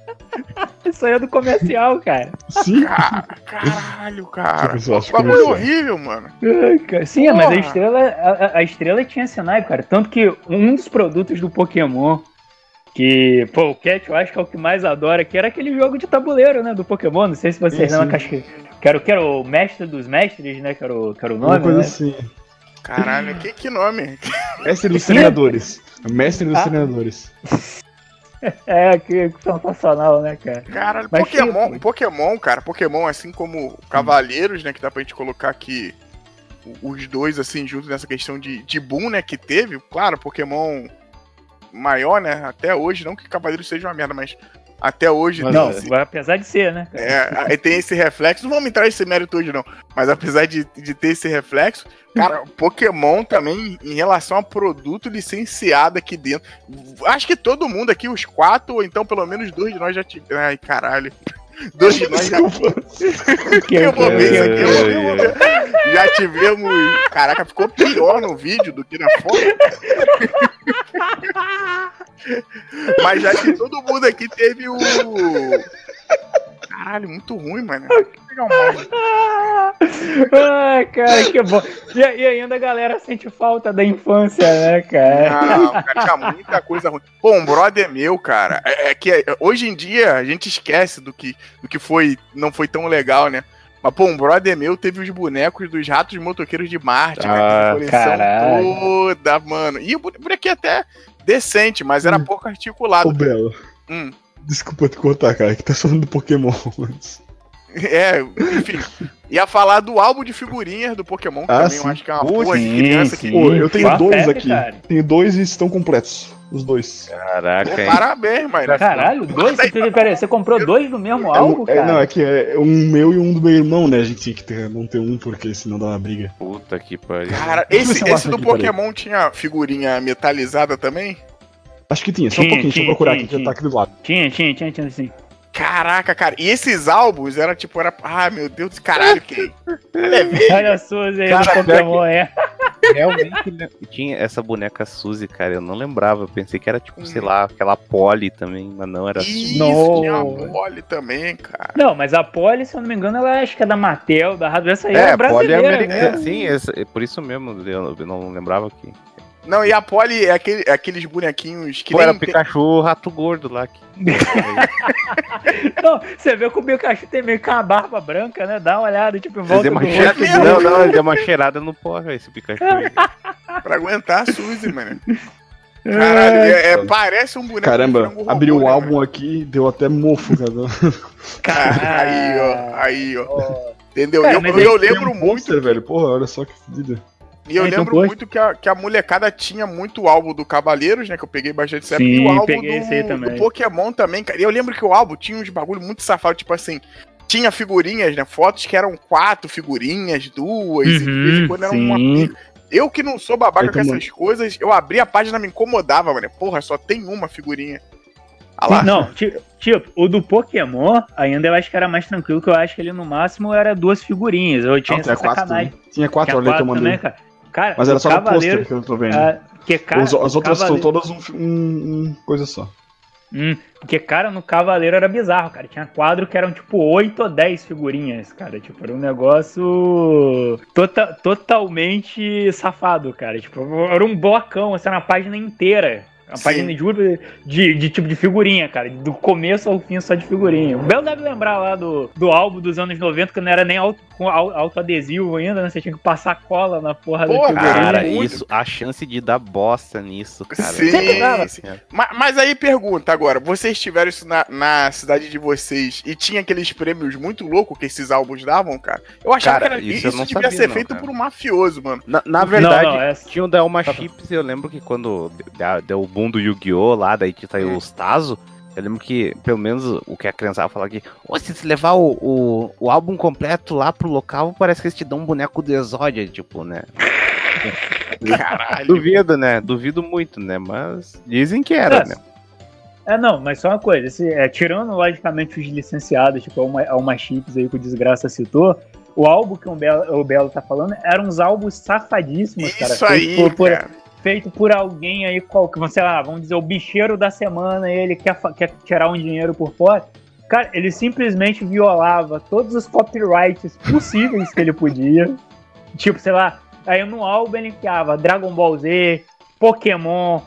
Isso aí é do comercial, cara. Sim. Ca- Caralho, cara. Que Bagulho horrível, mano. Ai, cara. Sim, mas a Porra. estrela, a, a estrela tinha esse naipe, cara. Tanto que um dos produtos do Pokémon, que, pô, o Cat eu acho que é o que mais adora, que era aquele jogo de tabuleiro, né, do Pokémon. Não sei se vocês Sim, lembram, sim. que, acho que, que, era, que era o mestre dos mestres, né, que era o, que era o Uma nome, coisa né? assim. Caralho, que, que nome? Mestre dos Sim. treinadores. Mestre dos Ah. treinadores. É, que sensacional, né, cara? Caralho, Mas Pokémon, tipo- Pokémon, cara, Pokémon, assim como Cavaleiros, né, que dá pra gente colocar aqui os dois, assim, juntos nessa questão de, de boom, né, que teve. Claro, Pokémon maior, né, até hoje, não que Cavaleiros seja uma merda, mas até hoje Mas Não, esse, apesar de ser, né? é, aí tem esse reflexo. Não vamos entrar nesse mérito hoje, não, mas apesar de, de ter esse reflexo, cara, Pokémon também, em relação a produto licenciado aqui dentro, acho que todo mundo aqui, os quatro, ou então pelo menos dois de nós já tiveram. Ai, caralho. Dois de nós já Que- eu vou ver isso aqui, eu vou É. ver. Já tivemos. Caraca, ficou pior no vídeo do que na foto. Mas já que todo mundo aqui teve o. Caralho, muito ruim, mano. Pegar um. Ai, cara, que bom. E, e ainda a galera sente falta da infância, né, cara? Não, cara, tinha muita coisa ruim. Pô, um brother meu, cara, é, é que é, hoje em dia a gente esquece do que, do que foi, não foi tão legal, né? Mas, pô, um brother meu teve os bonecos dos ratos motoqueiros de Marte, Ah, cara. Coleção caralho. toda, mano. E o bonequinho até decente, mas era Hum. pouco articulado. Ô, Belo. Hum. Desculpa te cortar, cara, que tá falando do Pokémon antes. É, enfim. Ia falar do álbum de figurinhas do Pokémon, que Ah, também sim. eu acho que é uma Pô, porra de sim, criança que. sim. Pô, eu tenho dois febre, aqui. cara. Tenho dois e estão completos. Os dois. Caraca, Pô, hein? parabéns, mas. Caralho, dois? Você, peraí, você comprou dois do mesmo É álbum, um- é, cara? não, é que é um meu e um do meu irmão, né? A gente tinha que ter, não ter um, porque senão dá uma briga. Puta que pariu. Cara, eu esse, esse do. Pokémon tinha figurinha metalizada também? Acho que tinha, só um Tinha, pouquinho, deixa eu tinha, procurar tinha, aqui, que tinha. tá aqui do lado. Tinha, tinha, tinha, tinha, sim. Caraca, cara. E esses álbuns era tipo, era. Ah, meu Deus, caralho, que. Olha. Olha a Suzy aí do Cara, Pokémon, é. realmente né, tinha essa boneca Suzy, cara. Eu não lembrava. Eu pensei que era tipo, sei lá, aquela Polly também, mas não era Isso, Não. tinha a Polly também, cara. Não, mas a Polly, se eu não me engano, ela acho que é da Mattel, da Hasbro. Essa aí é, É, Polly é brasileira. americana. né? Sim, essa- é por isso mesmo. Eu eu não lembrava que. Não, e a Polly é, aquele, é aqueles bonequinhos que Pô, nem era tem- Pikachu rato gordo lá. Que... Não, você vê que o Pikachu tem meio que uma barba branca, né? Dá uma olhada, tipo, volta deu do uma cheirada. Não, não, ele deu uma cheirada no porra, esse Pikachu. aí. pra aguentar a Suzy, mano. Caralho, é, é- parece um boneco Caramba, robô, abriu o né, álbum aqui, deu até mofo, cara. cara? Aí, ó, aí, ó. Entendeu? Cara, eu, eu, lembro Tem um muito. pôster, velho. Porra, olha só que fedida. E eu É, então, lembro poxa. muito que a, que a molecada tinha muito álbum do Cavaleiros, né? Que eu peguei bastante essa Sim, época. E o álbum peguei esse aí do, também. do Pokémon também, cara. E eu lembro que o álbum tinha uns bagulho muito safado, tipo assim. Tinha figurinhas, né? Fotos que eram quatro figurinhas, duas, e de vez em Uhum, quando era sim. uma. Eu que não sou babaca Aí com essas coisas, eu abri a página me incomodava, mano. Porra, só tem uma figurinha. Ah não, ti- tipo, o do Pokémon, ainda eu acho que era mais tranquilo, que eu acho que ele no máximo era duas figurinhas. Eu tinha Não, essa tinha quatro sacanagem. Tinha quatro Tinha ali que eu quatro mandei. também, cara. Cara, Mas era só no pôster que eu tô vendo. ah, porque, cara, as o outras são todas um, um- um coisa só. Hum, porque, cara, no Cavaleiro era bizarro, cara. Tinha quadro que eram, tipo, 8 ou 10 figurinhas, cara. Tipo, era um negócio tota- totalmente safado, cara. Tipo, era um blocão, assim, na página inteira. Uma Sim. página de, de, de tipo de figurinha, cara. Do começo ao fim só de figurinha. O Bel deve lembrar lá do, do álbum dos anos 90, que não era nem auto, autoadesivo ainda, né? Você tinha que passar cola na porra da Porra, figurinha. Cara, muito. isso, a chance de dar bosta nisso, cara. Sim, Sempre dava. sim. Ma- Mas, aí pergunta agora, vocês tiveram isso na, na cidade de vocês e tinha aqueles prêmios muito loucos que esses álbuns davam, cara? Eu achava Cara, que era, isso isso, devia sabia, ser não, feito cara. por um mafioso, mano. Na, na verdade, Não, não, essa- tinha o da Elma Tá bom. Chips, eu lembro que quando deu, deu o boom do Yu-Gi-Oh! lá, daí que saiu Hum. os Tazo, eu lembro que, pelo menos, o que a criança fala aqui, "Ô, se você levar o, o, o álbum completo lá pro local, parece que eles te dão um boneco do Exódia, tipo, né? Caralho. Duvido, né? Duvido muito, né? Mas dizem que era, É. né? É, não, mas só uma coisa, é, tirando logicamente os licenciados, tipo a uma, chips aí que o Desgraça citou, o álbum que o Belo, o Belo tá falando eram uns álbuns safadíssimos, cara. Isso aí, por, por- cara. Feito por alguém aí, qual, que, sei lá, vamos dizer, o bicheiro da semana, ele quer, quer tirar um dinheiro por fora. Cara, ele simplesmente violava todos os copyrights possíveis que ele podia. Tipo, sei lá, aí no álbum ele enfiava Dragon Ball Z, Pokémon,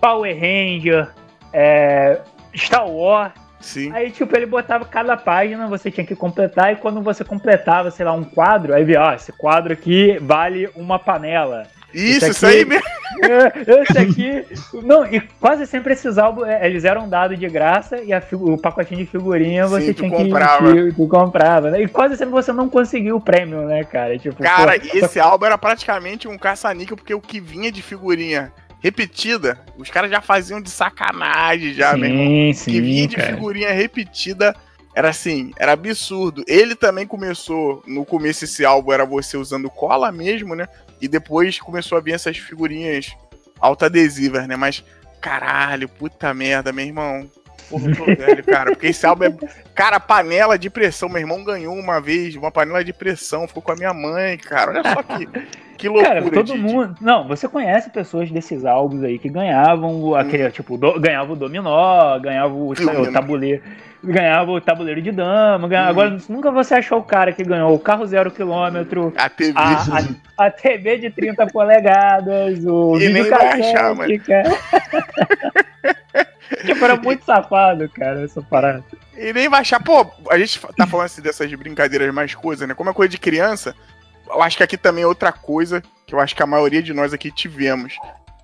Power Ranger, é, Star Wars. Sim. Aí, tipo, ele botava cada página, você tinha que completar, e quando você completava, sei lá, um quadro, aí via, ó, esse quadro aqui vale uma panela. Isso, Isso isso aqui- aí mesmo. É, Esse aqui. Não, e quase sempre esses álbuns, é, eles eram dados de graça e a o pacotinho de figurinha Sim, você tu tinha comprava. que. Tu comprava, né? E quase sempre você não conseguiu o prêmio, né, cara? Tipo, Cara, pô, esse álbum era praticamente um caça-níquel, porque o que vinha de figurinha repetida, os caras já faziam de sacanagem já, meu irmão. sim, que vinha sim, de cara. figurinha repetida era assim, era absurdo. Ele também começou, no começo esse álbum era você usando cola mesmo, né? E depois começou a vir essas figurinhas autoadesivas, né? Mas, caralho, puta merda, meu irmão. Porra, eu tô velho, cara. Porque esse álbum é. Cara, panela de pressão. Meu irmão ganhou uma vez uma panela de pressão. Ficou com a minha mãe, cara. Olha só que, que loucura. Cara, todo de- de- mundo. Não, você conhece pessoas desses álbuns aí que ganhavam o- aquele, tipo, do- ganhava o dominó, ganhava o, o né? tabuleiro. Ganhava o tabuleiro de dama. ganhava- Hum. Agora, nunca você achou o cara que ganhou o carro zero quilômetro, A TV. a, a, a TV de 30 polegadas, o E nem vai achar, mano. tipo, era muito safado, cara, essa parada. E nem vai achar, pô, a gente tá falando assim dessas brincadeiras mais coisas, né? Como é coisa de criança, eu acho que aqui também é outra coisa que eu acho que a maioria de nós aqui tivemos.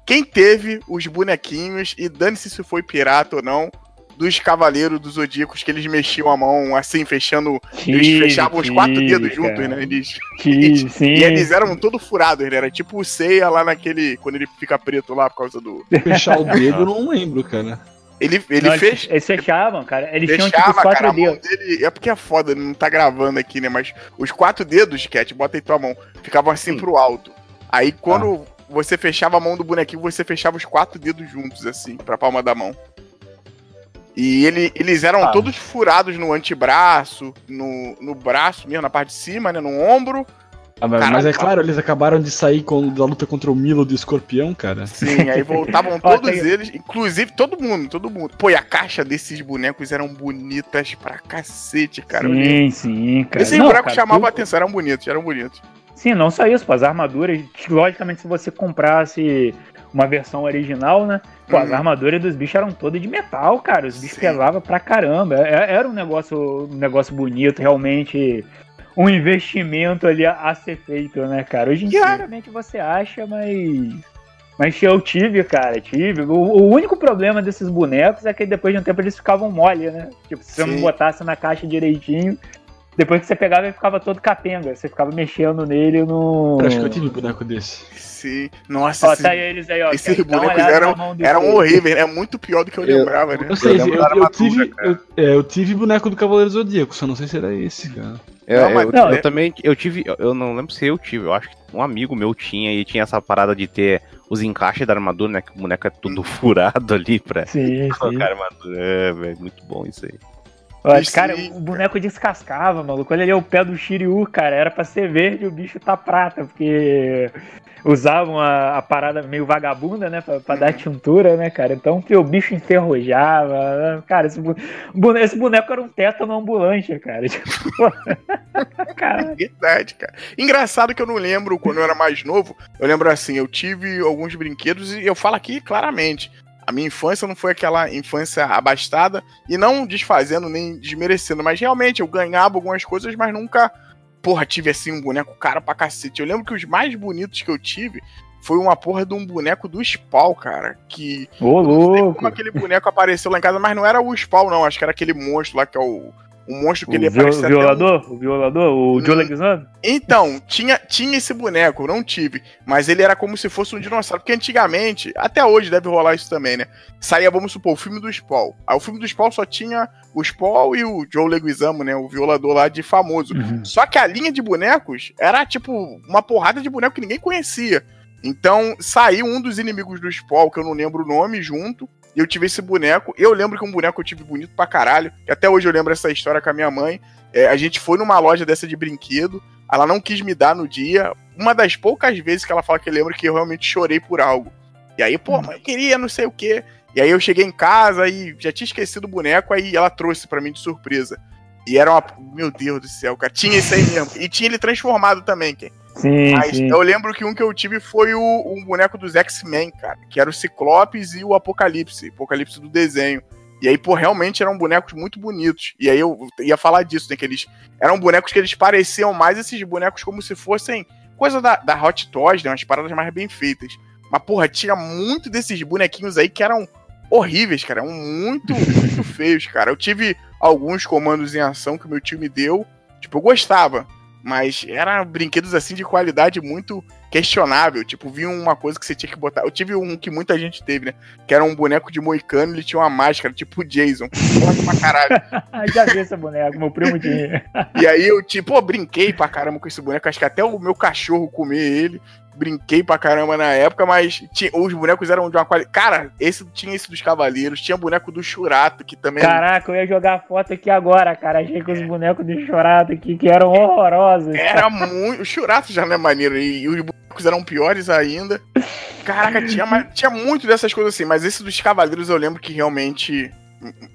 Quem teve os bonequinhos, e dane-se se foi pirata ou não, dos Cavaleiros dos Zodíacos, que eles mexiam a mão assim, fechando. Eles fechavam os quatro tive, dedos cara. juntos, né? Eles, Tive, sim. e eles eram todo furados, né? Era tipo o Seiya lá naquele. Quando ele fica preto lá por causa do. Fechar o dedo eu não lembro, cara. Ele, ele Não, fez. Eles fechavam, cara. Eles tinham tipo Fechava, quatro cara, dedos. dele. É porque é foda, não tá gravando aqui, né? Mas os quatro dedos, Cat, bota aí tua mão, ficavam assim Sim. pro alto. Aí quando você fechava a mão do bonequinho, você fechava os quatro dedos juntos, assim, pra palma da mão. E ele, eles eram Ah. todos furados no antebraço, no, no braço mesmo, na parte de cima, né? No ombro, Ah, mas, Caralho, mas é cara. claro, eles acabaram de sair com, da luta contra o Milo do escorpião, cara. Sim, aí voltavam todos tem- eles, inclusive todo mundo, todo mundo. Pô, e a caixa desses bonecos eram bonitas pra cacete, cara. Sim, sim, cara. Esses bonecos chamavam a tudo- atenção, eram bonitos, eram bonitos. Sim, não só isso, pô, as armaduras, logicamente, se você comprasse uma versão original, né? Pô, as Uhum. armaduras dos bichos eram todas de metal, cara. Os bichos Sim. pesavam pra caramba. É- Era um negócio, um negócio bonito, realmente. Um investimento ali a, a ser feito, né, cara? Hoje em dia, raramente você acha, mas. Mas eu tive, cara, tive. O, o único problema desses bonecos é que depois de um tempo eles ficavam mole, né? Tipo, se você não botasse na caixa direitinho, depois que você pegava ele ficava todo capenga. Você ficava mexendo nele no. Eu acho que eu tive um boneco desse. Sim. Nossa, Ó, esses, tá eles aí, ó. esses bonecos eram- eram horríveis, é muito pior do que eu Eu- lembrava, né? Eu sei, eu, eu armadura, tive, eu, é, eu tive boneco do Cavaleiro Zodíaco, só não sei se era esse, cara. É, Não, mas- eu, não, eu é- também, eu tive, eu- eu não lembro se eu tive, eu acho que um amigo meu tinha e tinha essa parada de ter os encaixes da armadura, né? Que o boneco é tudo furado ali pra Sim, sim. colocar a armadura. É, velho, muito bom isso aí. Cara, o boneco descascava, maluco. Olha ali o pé do Shiryu, cara. Era pra ser verde e o bicho tá prata, porque usavam a, a parada meio vagabunda, né? Pra, pra dar tintura, né, cara? Então que o bicho enferrujava. Cara, esse, bu- bone- esse boneco era um tétano ambulante, cara. Tipo, cara. Verdade, cara. Engraçado que eu não lembro quando eu era mais novo. Eu lembro assim, eu tive alguns brinquedos e eu falo aqui claramente. A minha infância não foi aquela infância abastada e não desfazendo nem desmerecendo, mas realmente eu ganhava algumas coisas, mas nunca, porra, tive assim um boneco caro pra cacete. Eu lembro que os mais bonitos que eu tive foi uma porra de um boneco do Spawn, cara, que Ô, louco. como aquele boneco apareceu lá em casa, mas não era o Spawn não, acho que era aquele monstro lá que é o o monstro que O ele viol- um- violador? O violador? O Hum. Joe Leguizamo? então, tinha, tinha esse boneco, não tive. Mas ele era como se fosse um dinossauro. Porque antigamente, até hoje deve rolar isso também, né? Saía, vamos supor, o filme do Spawn. Aí o filme do Spawn só tinha o Spawn e o Joe Leguizamo, né? O violador lá de famoso. Uhum. Só que a linha de bonecos era tipo uma porrada de boneco que ninguém conhecia. Então saiu um dos inimigos do Spawn, que eu não lembro o nome, junto. E eu tive esse boneco. Eu lembro que um boneco eu tive bonito pra caralho. E até hoje eu lembro essa história com a minha mãe. É, a gente foi numa loja dessa de brinquedo. Ela não quis me dar no dia. Uma das poucas vezes que ela fala que lembra que eu realmente chorei por algo. E aí, pô, mas eu queria não sei o quê. E aí eu cheguei em casa e já tinha esquecido o boneco, aí ela trouxe pra mim de surpresa. E era uma. Meu Deus do céu, cara. Tinha esse aí mesmo. E tinha ele transformado também, Ken. Sim, Mas sim. eu lembro que um que eu tive foi o, um boneco dos X-Men, cara. Que era o Ciclopes e o Apocalipse. Apocalipse do desenho. E aí, pô, realmente eram bonecos muito bonitos. E aí eu ia falar disso, né? Que eles. Eram bonecos que eles pareciam mais esses bonecos como se fossem coisa da, da Hot Toys, né? Umas paradas mais bem feitas. Mas, porra, tinha muito desses bonequinhos aí que eram horríveis, cara. Eram muito, muito feios, cara. Eu tive alguns comandos em ação que o meu tio me deu. Tipo, eu gostava. Mas eram brinquedos assim de qualidade muito questionável. Tipo, vinha uma coisa que você tinha que botar. Eu tive um que muita gente teve, né? Que era um boneco de moicano, ele tinha uma máscara, tipo o Jason. Forte pra caralho. Já vi esse boneco, meu primo tinha. E aí eu, tipo, pô, brinquei pra caramba com esse boneco. Acho que até o meu cachorro comer ele. Brinquei pra caramba na época, mas tinha- os bonecos eram de uma qualidade. Cara, esse tinha esse dos Cavaleiros, tinha boneco do Churato, que também. Caraca, eu ia jogar foto aqui agora, cara. Achei que os bonecos de chorado aqui que eram horrorosos. Era muito. O Churato já não é maneiro. E, e os bonecos eram piores ainda. Caraca, tinha, tinha muito dessas coisas assim. Mas esse dos Cavaleiros eu lembro que realmente.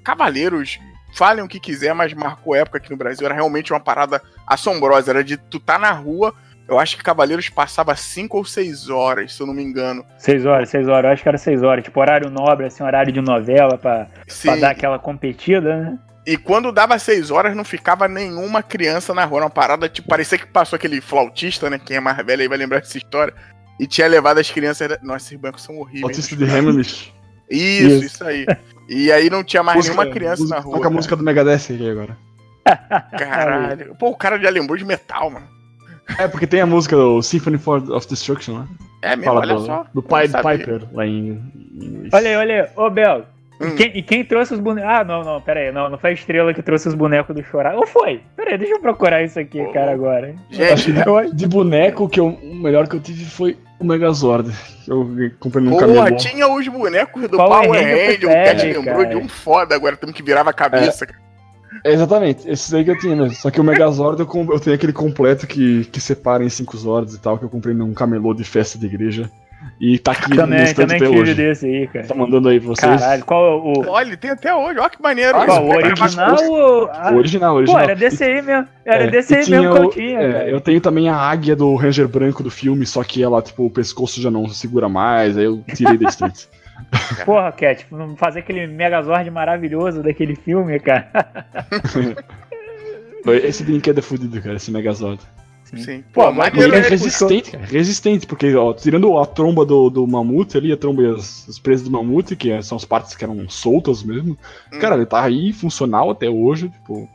Cavaleiros, falem o que quiser, mas marcou época aqui no Brasil. Era realmente uma parada assombrosa. Era de tu tá na rua. Eu acho que Cavaleiros passava 5 ou 6 horas, se eu não me engano. Seis horas, seis horas. Eu acho que era seis horas. Tipo, horário nobre, assim, horário de novela pra, pra dar aquela competida, né? E quando dava 6 horas, não ficava nenhuma criança na rua. Era uma parada, tipo, parecia que passou aquele flautista, né? Quem é mais velho aí vai lembrar dessa história. E tinha levado as crianças. Nossa, esses bancos são horríveis. Autista de Hammerlich. Isso, Isso. isso aí. E aí não tinha mais nenhuma criança na rua. Toca a música do Megadeth aqui agora. Caralho. Pô, o cara já lembrou de metal, mano. É, porque tem a música do Symphony for, of Destruction, né? É mesmo, Fala olha do, só. do Pied. Piper lá em em. Olha aí, olha aí. Ô, Bel. Hum. E, quem, e quem trouxe os bonecos. Ah, não, não, pera aí. Não, não foi a estrela que trouxe os bonecos do chorar. Ou foi? Pera aí, deixa eu procurar isso aqui, Ô, cara, agora. Gente, Eu acho- De boneco, que eu, o melhor que eu tive foi o Megazord. Eu comprei num Porra, camelô. tinha os bonecos do Power Power Ranger. O Cat lembrou de um foda agora, temos que virava a cabeça. cara. É, exatamente, esse aí que eu tinha mesmo. Só que o Megazord eu, com- eu tenho aquele completo que, que separa em 5 Zords e tal, que eu comprei num camelô de festa de igreja. E tá aqui no Também, estante também até hoje. desse aí, cara. Tá mandando aí pra vocês. Caralho, qual é o. Olha, ele tem até hoje. Olha que maneiro. Ah, isso. Qual, o original ou. Ah, O original, o Pô, original. era desse aí mesmo. Era É, desse aí mesmo que eu o- tinha, é, eu tenho também a águia do Ranger branco do filme, só que ela, tipo, o pescoço já não segura mais, aí eu tirei da estante. Porra, Cat, não fazer aquele Megazord maravilhoso daquele filme, cara. Esse brinquedo é fudido, cara, esse Megazord. Sim. Pô, Pô, mas ele é resistente, cara. Resistente, porque, ó, tirando a tromba do, do mamute ali, a tromba e as, as presas do mamute, que é- são as partes que eram soltas mesmo. Hum. Cara, ele tá aí funcional até hoje, tipo.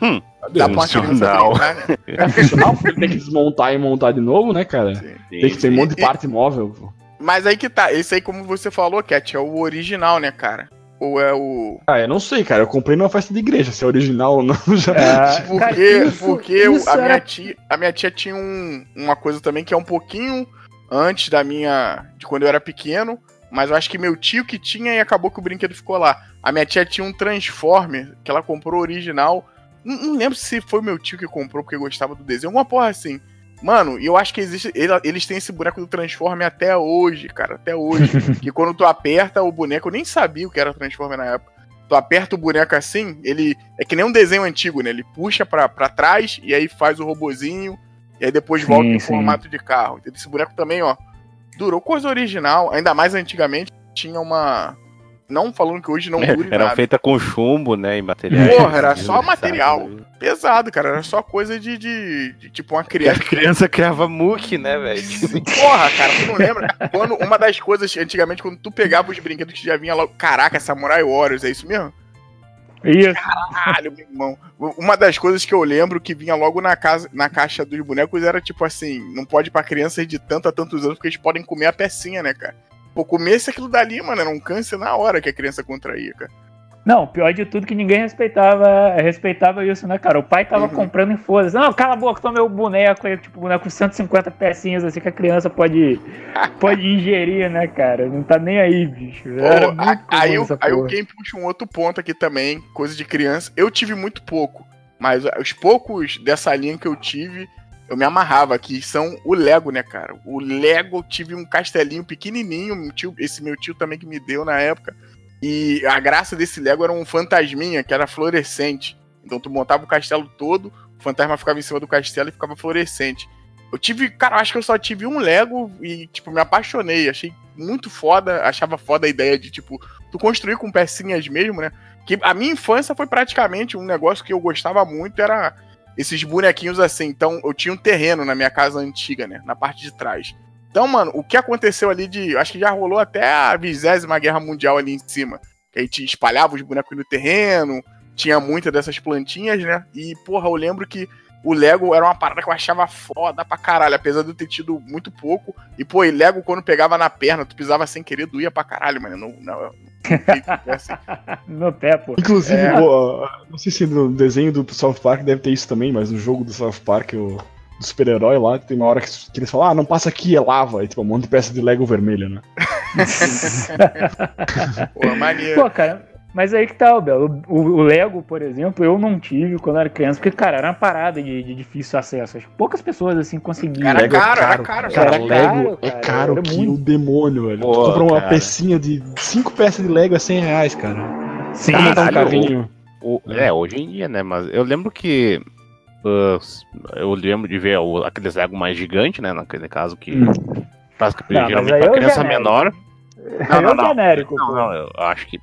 Hum, Dá pra uma criança Funcional. né? É funcional porque ele tem que desmontar e montar de novo, né, cara? Sim. Tem que ter um monte de parte móvel. pô. Mas aí que tá. Esse aí, como você falou, Cat, é o original, né, cara? Ou é o. Ah, eu não sei, cara. Eu comprei numa festa de igreja, se é original ou não. Já... É, Porque, cara, isso- porque isso a, era- minha tia, a minha tia tinha um- uma coisa também que é um pouquinho antes da minha. de quando eu era pequeno. Mas eu acho que meu tio que tinha e acabou que o brinquedo ficou lá. A minha tia tinha um Transformer que ela comprou original. Não, não lembro se foi meu tio que comprou porque gostava do desenho. Alguma porra assim. Mano, e eu acho que existe. ele- Eles têm esse boneco do Transformer até hoje, cara. Até hoje. que quando tu aperta o boneco, eu nem sabia o que era Transformer na época. Tu aperta o boneco assim, ele. É que nem um desenho antigo, né? Ele puxa pra, pra trás e aí faz o robozinho. E aí depois Sim, volta em formato de carro. Esse boneco também, ó. Durou coisa original. Ainda mais antigamente tinha uma. Não falando que hoje não dure Era nada. feita com chumbo, né? Em materiais. Porra, era só material. Pesado, cara. Era só coisa de, de, de, tipo uma E a criança. criança criava muque, né, velho? Porra, cara, tu não lembra? Quando uma das coisas, antigamente, quando tu pegava os brinquedos que já vinha logo. Caraca, Samurai Warriors, é isso mesmo? Isso. Caralho, meu irmão. Uma das coisas que eu lembro que vinha logo na, casa, na caixa dos bonecos era tipo assim: não pode ir pra crianças de tanto a tantos anos porque eles podem comer a pecinha, né, cara? Pô, comesse aquilo dali, mano, era um câncer na hora que a criança contraía, cara. Não, pior de tudo que ninguém respeitava, respeitava isso, né, cara? O pai tava Uhum. comprando em foda. Não, cala a boca, toma meu boneco aí, tipo, boneco com 150 pecinhas assim que a criança pode, pode ingerir, né, cara? Não tá nem aí, bicho. Era Pô, a- aí, essa aí game puxa um outro ponto aqui também, coisa de criança. Eu tive muito pouco, mas os poucos dessa linha que eu tive, eu me amarrava, que são o Lego, né, cara? O Lego, tive um castelinho pequenininho, tio- esse meu tio também que me deu na época. E a graça desse Lego era um fantasminha que era fluorescente. Então tu montava o castelo todo, o fantasma ficava em cima do castelo e ficava fluorescente. Eu tive, cara, acho que eu só tive um Lego e, tipo, me apaixonei. Achei muito foda, achava foda a ideia de, tipo, tu construir com pecinhas mesmo, né? Que a minha infância foi praticamente um negócio que eu gostava muito, era esses bonequinhos assim. Então, eu tinha um terreno na minha casa antiga, né? Na parte de trás. Então, mano, o que aconteceu ali de. Acho que já rolou até a vigésima guerra mundial ali em cima. Que a gente espalhava os bonecos no terreno, tinha muitas dessas plantinhas, né? E, porra, eu lembro que o Lego era uma parada que eu achava foda pra caralho, apesar de eu ter tido muito pouco. E, pô, e Lego, quando pegava na perna, tu pisava sem querer, doía pra caralho, mano. Não, não, não, assim. No pé, pô. Inclusive, É. pô, não sei se no desenho do South Park deve ter isso também, mas no jogo do South Park, o do super-herói lá, tem uma hora que, que eles falam, ah, não passa aqui, é lava. E tipo, um monte de peça de Lego vermelha, né? Pô, maneiro. Pô, cara, mas aí que tá, Belo. O, o Lego, por exemplo, eu não tive quando era criança, porque, cara, era uma parada de, de difícil acesso. Poucas pessoas, assim, conseguiam. Era Lego é caro, era caro, caro. Cara, Era Lego caro, é cara, caro era que muito. o demônio, velho. Pô, tu compra uma cara. pecinha de cinco peças de Lego é 100 reais, cara. Sim, um Caralho, carrinho. O- é, hoje em dia, né? Mas eu lembro que. ah, eu lembro de ver o- aqueles Lego mais gigantes, né? Naquele caso que. Hum. Faz geralmente pra o criança genérico. menor. Não, não, não. genérico, Não, não, eu acho que.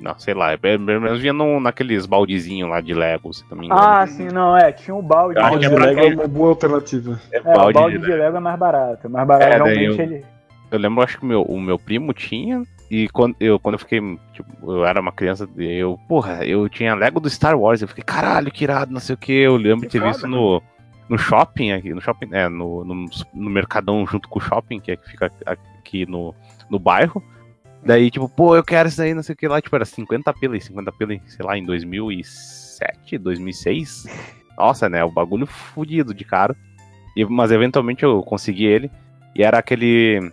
Não, sei lá, pelo menos vinha num, naqueles baldezinhos lá de Lego, se não me engano. Ah, sim, não, é. Tinha um balde. Eu acho Balde que é de pra Lego é uma boa alternativa. é É, o balde balde de de Lego é mais barato. É mais barato, É, realmente eu- ele. Eu lembro, acho que meu, o meu primo tinha. E quando eu, quando eu fiquei, tipo, eu era uma criança, eu, porra, eu tinha Lego do Star Wars. Eu fiquei, caralho, que irado, não sei o que. Eu lembro de ter foda. visto no, no shopping aqui, no shopping, é, no, no, no Mercadão junto com o shopping, que, é que fica aqui no, no bairro. Daí, tipo, pô, eu quero isso aí, não sei o que lá. Tipo, era 50 pila, 50 pila, sei lá, em 2007, 2006. Nossa, né, o bagulho fudido de cara. E, mas eventualmente eu consegui ele. E era aquele.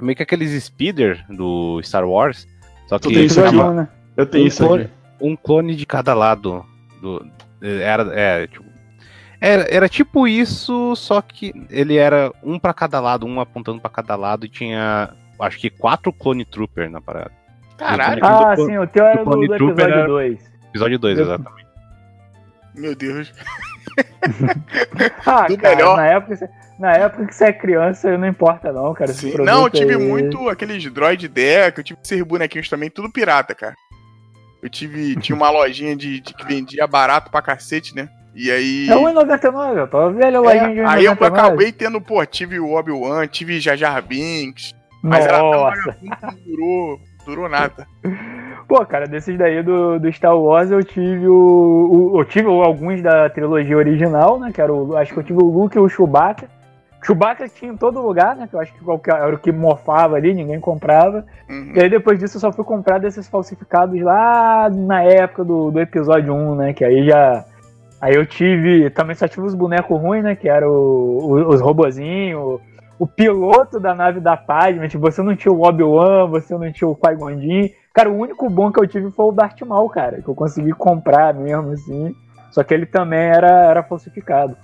Meio que aqueles speeder do Star Wars. Só que tem isso aqui, ó. né? Eu tenho Um isso clone- aqui. um clone de cada lado. Do, era, é, tipo, era, era tipo isso, só que ele era um pra cada lado, um apontando pra cada lado e tinha, acho que quatro Clone Trooper na parada. Caralho, Ah, do- sim, o teu era do, Clone do Trooper episódio era- 2. Episódio 2, Eu- exatamente. meu Deus. Ah, Do cara, melhor. na época, que você- na época que você é criança, não importa não, cara. Não, eu tive aí- muito aqueles droid deck, eu tive esses bonequinhos também, tudo pirata, cara. Eu tive. Tinha uma lojinha de, de que vendia barato pra cacete, né? E aí. É 1,99, eu tô velho lojinha de É, aí eu 1,99. acabei tendo, pô, tive o Obi-Wan, tive Jar Jar Binks, mas era tão Nossa. que não durou, durou nada. Pô, cara, desses daí do, do Star Wars eu tive o, o- Eu tive alguns da trilogia original, né? Que era o. Acho que eu tive o Luke e o Chewbacca. Chewbacca tinha em todo lugar, né? Que eu acho que qualquer, era o que morfava ali, ninguém comprava. Uhum. E aí depois disso eu só fui comprar desses falsificados lá na época do, do episódio 1, né? Que aí já. Aí eu tive. Também só tive os bonecos ruins, né? Que eram os robozinhos. O, piloto da nave da Padme. Tipo, você não tinha o Obi-Wan, você não tinha o Qui-Gon. Cara, o único bom que eu tive foi o Darth Maul, cara. Que eu consegui comprar mesmo, assim. Só que ele também era, era falsificado.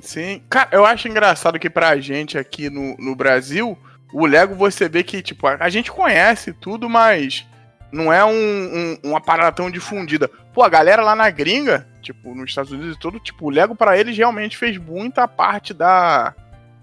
Sim. Cara, eu acho engraçado que pra gente aqui no, no Brasil, o Lego você vê que, tipo, a, a gente conhece tudo, mas não é um, um- uma parada tão difundida. Pô, a galera lá na gringa, tipo, nos Estados Unidos e tudo, tipo, o Lego pra eles realmente fez muita parte da,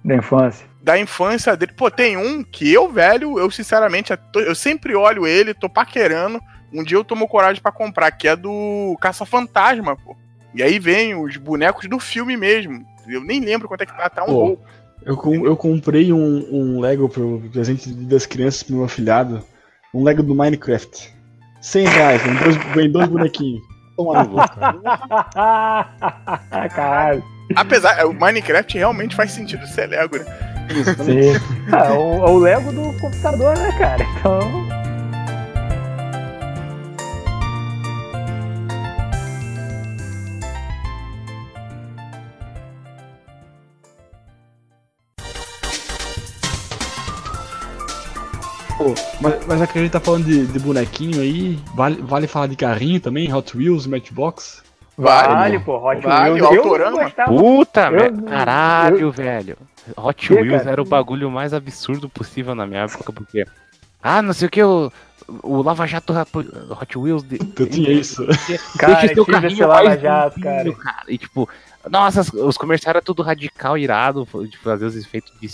Da infância. da infância dele. Pô, tem um que eu, velho, eu sinceramente, eu sempre olho ele, tô paquerando. Um dia eu tomo coragem pra comprar, que é do Caça-Fantasma, pô. E aí vem os bonecos do filme mesmo. Eu nem lembro quanto é que tá, tá um Pô, gol. Eu, com- eu comprei um, um Lego pro presente das crianças pro meu afilhado. Um Lego do Minecraft. 100 reais, vem dois, vem dois bonequinhos. Toma no. Caralho. Apesar, o Minecraft realmente faz sentido ser Lego, né? Sim. Ah, é o, é o Lego do computador, né, cara? Então. Pô, mas, mas já que a gente tá falando de, de bonequinho aí, vale, vale falar de carrinho também? Hot Wheels, Matchbox? Vale, Vale, pô, Hot Vale, Wheels. Eu Autorama. gostava. Puta, eu- merda. Caralho, velho. Hot Que, Wheels cara? era o bagulho mais absurdo possível na minha época, porque. Ah, não sei o que, o, o Lava Jato Hot Wheels. De, Eu tinha isso. Cara, Deixa tive carrinho Lava Jato, limpinho, cara. E tipo, nossa, os- os comerciais eram tudo radical, irado, de fazer os efeitos de,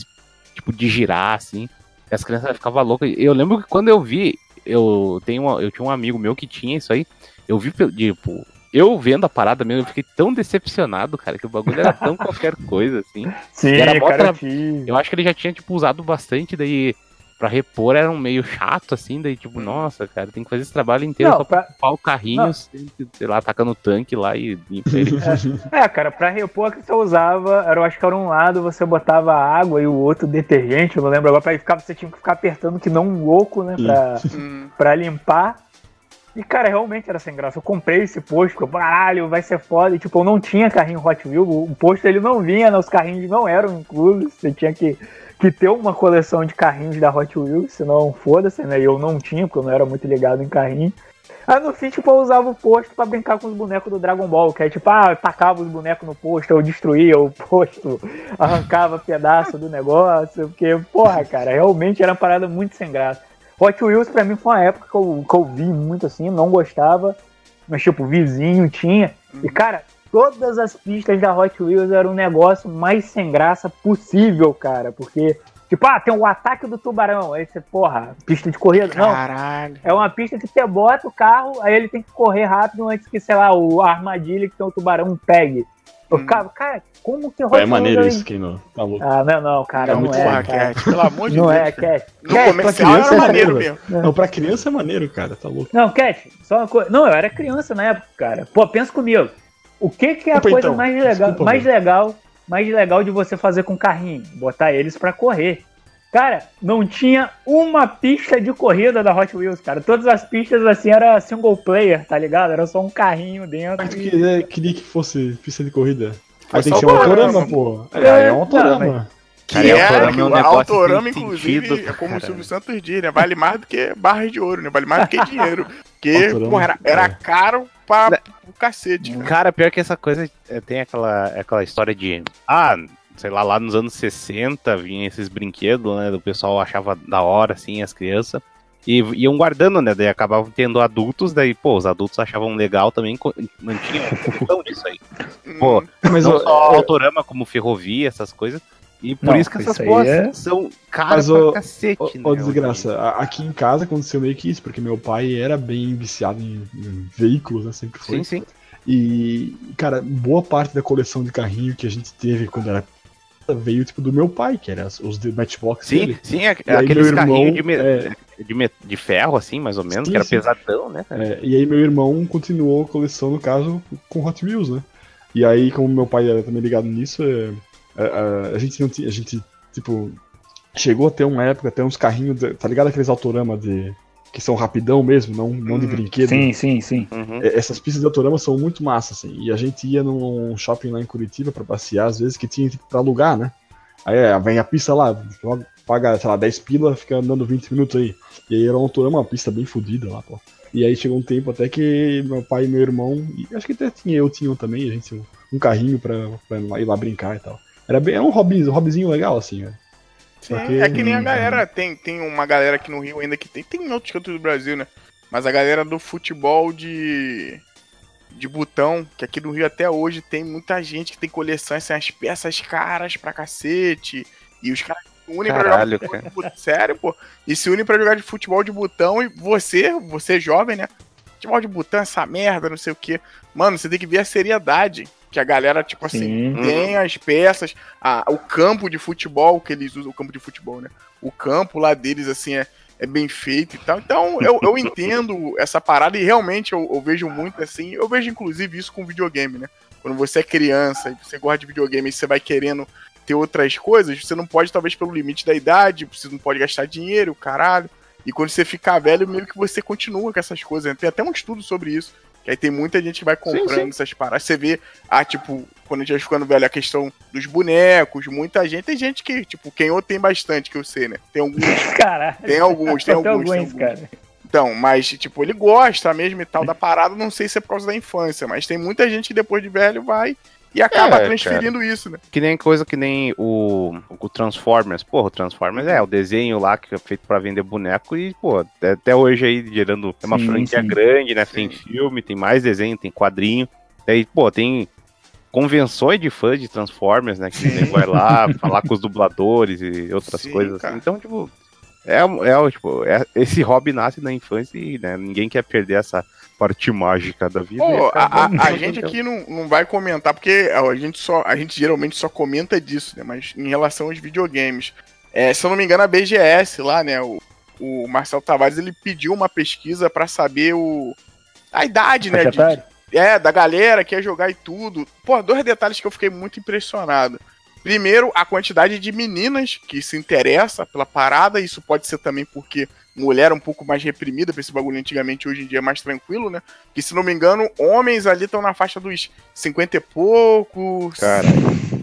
tipo, de girar, assim. E as crianças ficavam loucas. Eu lembro que quando eu vi, eu tenho uma- eu tinha um amigo meu que tinha isso aí. Eu vi, tipo, eu vendo a parada mesmo, eu fiquei tão decepcionado, cara, que o bagulho era tão qualquer coisa, assim. Sim, era cara, tra- eu acho que ele já tinha, tipo, usado bastante, daí pra repor era um meio chato, assim, daí, tipo, nossa, cara, tem que fazer esse trabalho inteiro Não, só pra, pra o carrinho, sei lá, atacando o tanque lá e limpa ele. É, cara, pra repor que você usava, era, eu acho que era um lado você botava água e o outro detergente, eu não lembro agora, pra ficar, você tinha que ficar apertando que não um louco, né, pra, Hum, pra limpar. E, cara, realmente era sem graça. Eu comprei esse posto, porque, caralho, vai ser foda. E, tipo, eu não tinha carrinho Hot Wheels, o posto ele não vinha, né, os carrinhos não eram inclusos, você tinha que, que ter uma coleção de carrinhos da Hot Wheels, senão foda-se, né, e eu não tinha, porque eu não era muito ligado em carrinho. Aí no fim, tipo, eu usava o posto pra brincar com os bonecos do Dragon Ball, que é tipo, ah, eu tacava os bonecos no posto, eu destruía o posto, arrancava pedaço do negócio, porque, porra, cara, realmente era uma parada muito sem graça. Hot Wheels pra mim foi uma época que eu, que eu vi muito assim, não gostava, mas tipo, vizinho tinha. E cara, todas as pistas da Hot Wheels eram um negócio mais sem graça possível, cara, porque. Tipo, ah, tem o ataque do tubarão. Aí você, porra, pista de corrida. Não, caralho. é uma pista que você bota o carro, aí ele tem que correr rápido antes que, sei lá, o, a armadilha que tem o tubarão pegue. Eu Hum. ficava, cara, como que Pô, é maneiro é- isso, Kino. Tá louco. Ah, não, não, cara, É não muito é. Cara. Cat, pelo amor de Não Deus. é, Cat. No Cat, comercial criança era é maneiro mesmo. Não, pra criança é maneiro, cara. Tá louco. Não, Cat, só uma coisa. Não, eu era criança na época, cara. Pô, pensa comigo. O que, que é a Desculpa, coisa então. mais legal, Desculpa, mais legal, mais legal de você fazer com carrinho? Botar eles pra correr. Cara, não tinha uma pista de corrida da Hot Wheels, cara. Todas as pistas assim era single player, tá ligado? Era só um carrinho dentro. Mas tu e- queria, queria que fosse pista de corrida. Aí tem que ser um o autorama, pô. É, É, é um não, autorama. Que Cara, é, Autorama é um o negócio Autorama, inclusive, sentido, é como o. Silvio Santos diz, né? Vale mais do que barras de ouro, né? Vale mais do que dinheiro. Porque, porra, era, era é. caro pra, Né? pro cacete. né? Cara, pior que essa coisa é, tem aquela, aquela história de. Ah, sei lá, lá nos anos 60 vinha esses brinquedos, né? O pessoal achava da hora, assim, as crianças. E iam guardando, né? Daí acabavam tendo adultos, daí, pô, os adultos achavam legal também, mantinham a coleção disso aí. Pô, Hum, Mas, não só autorama, como ferrovia, essas coisas. E por Não, isso que essas porras é- são caras pra cacete, Ô, né? ô, desgraça, aqui em casa aconteceu meio que isso, porque meu pai era bem viciado em, em veículos, né? Sempre foi. Sim, sim. E, cara, boa parte da coleção de carrinho que a gente teve quando era veio tipo do meu pai, que era os de Matchbox Sim, dele. sim, é, aqueles irmão, carrinhos de, me- é. de, de ferro, assim, mais ou menos, Sim, que era sim. pesadão, né? É, e aí meu irmão continuou a coleção, no caso, com Hot Wheels, né? E aí, como meu pai era também ligado nisso, é, a, a- a gente não tinha. A gente, tipo, chegou a ter uma época, até uns carrinhos, tá ligado aqueles autorama de. Que são rapidão mesmo, não, não de Uhum. brinquedo. Sim, sim, sim. Uhum. É, Essas pistas de autorama são muito massas, assim. E a gente ia num shopping lá em Curitiba pra passear, às vezes, que tinha tipo, pra alugar, né? Aí é, vem a pista lá, paga, sei lá, 10 pila, fica andando 20 minutos aí. E aí era um autorama, uma pista bem fodida lá, pô. E aí chegou um tempo até que meu pai e meu irmão, e acho que até tinha eu, tinham também, a gente, um carrinho pra, pra ir lá brincar e tal. Era bem, é um hobby, um hobbyzinho legal, assim, né? Sim, Porque- é que nem a galera, tem, tem uma galera aqui no Rio ainda que tem, tem em outros cantos do Brasil, né? Mas a galera do futebol de de botão, que aqui no Rio até hoje tem muita gente que tem coleção, assim, as peças caras pra cacete, e os caras se unem Caralho, pra jogar futebol de botão. Sério, pô. E se unem pra jogar de futebol de botão e você, você jovem, né? Futebol de botão, essa merda, não sei o quê. Mano, você tem que ver a seriedade que a galera, tipo assim, Sim. tem as peças, a- o campo de futebol que eles usam, o campo de futebol, né? O campo lá deles, assim, é, é bem feito e tal. Então, eu, eu entendo essa parada e realmente eu, eu vejo muito assim. Eu vejo, inclusive, isso com videogame, né? Quando você é criança e você gosta de videogame e você vai querendo ter outras coisas, você não pode, talvez, pelo limite da idade, você não pode gastar dinheiro, caralho. E quando você ficar velho, meio que você continua com essas coisas. Tem até um estudo sobre isso. Que aí tem muita gente que vai comprando sim. essas paradas. Você vê, ah, tipo, quando a gente vai ficando velho, a questão dos bonecos, muita gente. Tem gente que, tipo, quem outro tem bastante, que eu sei, né? Tem alguns, Caralho. tem alguns, tem Até alguns, tem alguns, alguns. cara. Então, mas, tipo, ele gosta mesmo e tal da parada, não sei se é por causa da infância, mas tem muita gente que depois de velho vai e acaba É, transferindo isso, né? Que nem coisa que nem o, o Transformers. Porra, o Transformers é o desenho lá que é feito pra vender boneco e, pô, até, hoje aí gerando é uma Sim, franquia sim. grande, né? Sim. Tem filme, tem mais desenho, tem quadrinho. Daí, pô, tem convenções de fãs de Transformers, né? Que nem vai lá falar com os dubladores e outras Sim, coisas cara. assim. Então, tipo, é, é, tipo, é- esse hobby nasce na infância e né, ninguém quer perder essa parte mágica da vida. A, a- a gente aqui não, não vai comentar, porque a gente, só, a gente geralmente só comenta disso, né? Mas em relação aos videogames. É, se eu não me engano, a BGS lá, né? O, o Marcelo Tavares ele pediu uma pesquisa pra saber o. A idade, né? Faixa de-? É, da galera que ia jogar e tudo. Pô, dois detalhes que eu fiquei muito impressionado. Primeiro, a quantidade de meninas que se interessa pela parada. Isso pode ser também porque mulher é um pouco mais reprimida pra esse bagulho antigamente, hoje em dia é mais tranquilo, né? Que se não me engano, homens ali estão na faixa dos 50 e poucos. Cara,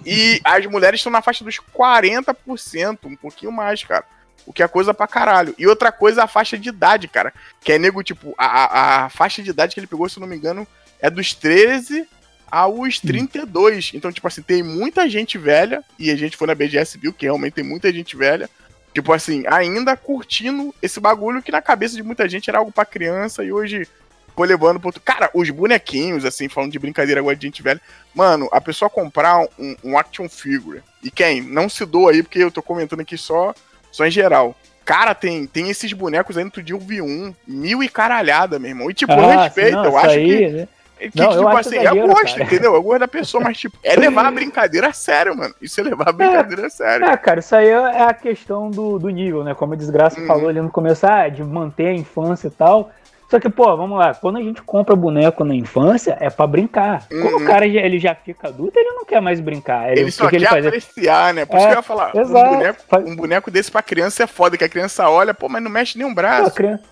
E as mulheres estão na faixa dos 40%, um pouquinho mais, cara. O que é coisa pra caralho. E outra coisa, a faixa de idade, cara. Que é nego, tipo, a, a, a faixa de idade que ele pegou, se não me engano, é dos 13 aos 32. Então, tipo assim, tem muita gente velha, e a gente foi na BGS viu que realmente tem muita gente velha. Tipo assim, ainda curtindo esse bagulho que na cabeça de muita gente era algo pra criança e hoje foi levando pro outro. Cara, os bonequinhos, assim, falando de brincadeira agora de gente velha. Mano, a pessoa comprar um, um action figure. E quem? Não se doa aí, porque eu tô comentando aqui só, só em geral. Cara, tem, tem esses bonecos aí no outro dia eu vi um, mil e caralhada, meu irmão. E tipo, Ah, respeito, eu acho aí, que, né? Que, Não, tipo assim, é gosto, cara. entendeu? É gosto da pessoa, mas tipo, é levar a brincadeira a sério, mano. Isso é levar a brincadeira a sério. É, cara, isso aí é a questão do, do nível, né? Como a desgraça Uhum. falou ali no começo, ah, de manter a infância e tal. Só que, pô, vamos lá, quando a gente compra boneco na infância, é pra brincar. Quando Uhum. o cara já, ele já fica adulto, ele não quer mais brincar. Ele, Ele só que, que ele quer faz? apreciar, né? Por isso É, que eu ia falar, um exato. boneco, Faz- um boneco desse pra criança é foda, que a criança olha, pô, mas não mexe nem um Pô, braço. a criança,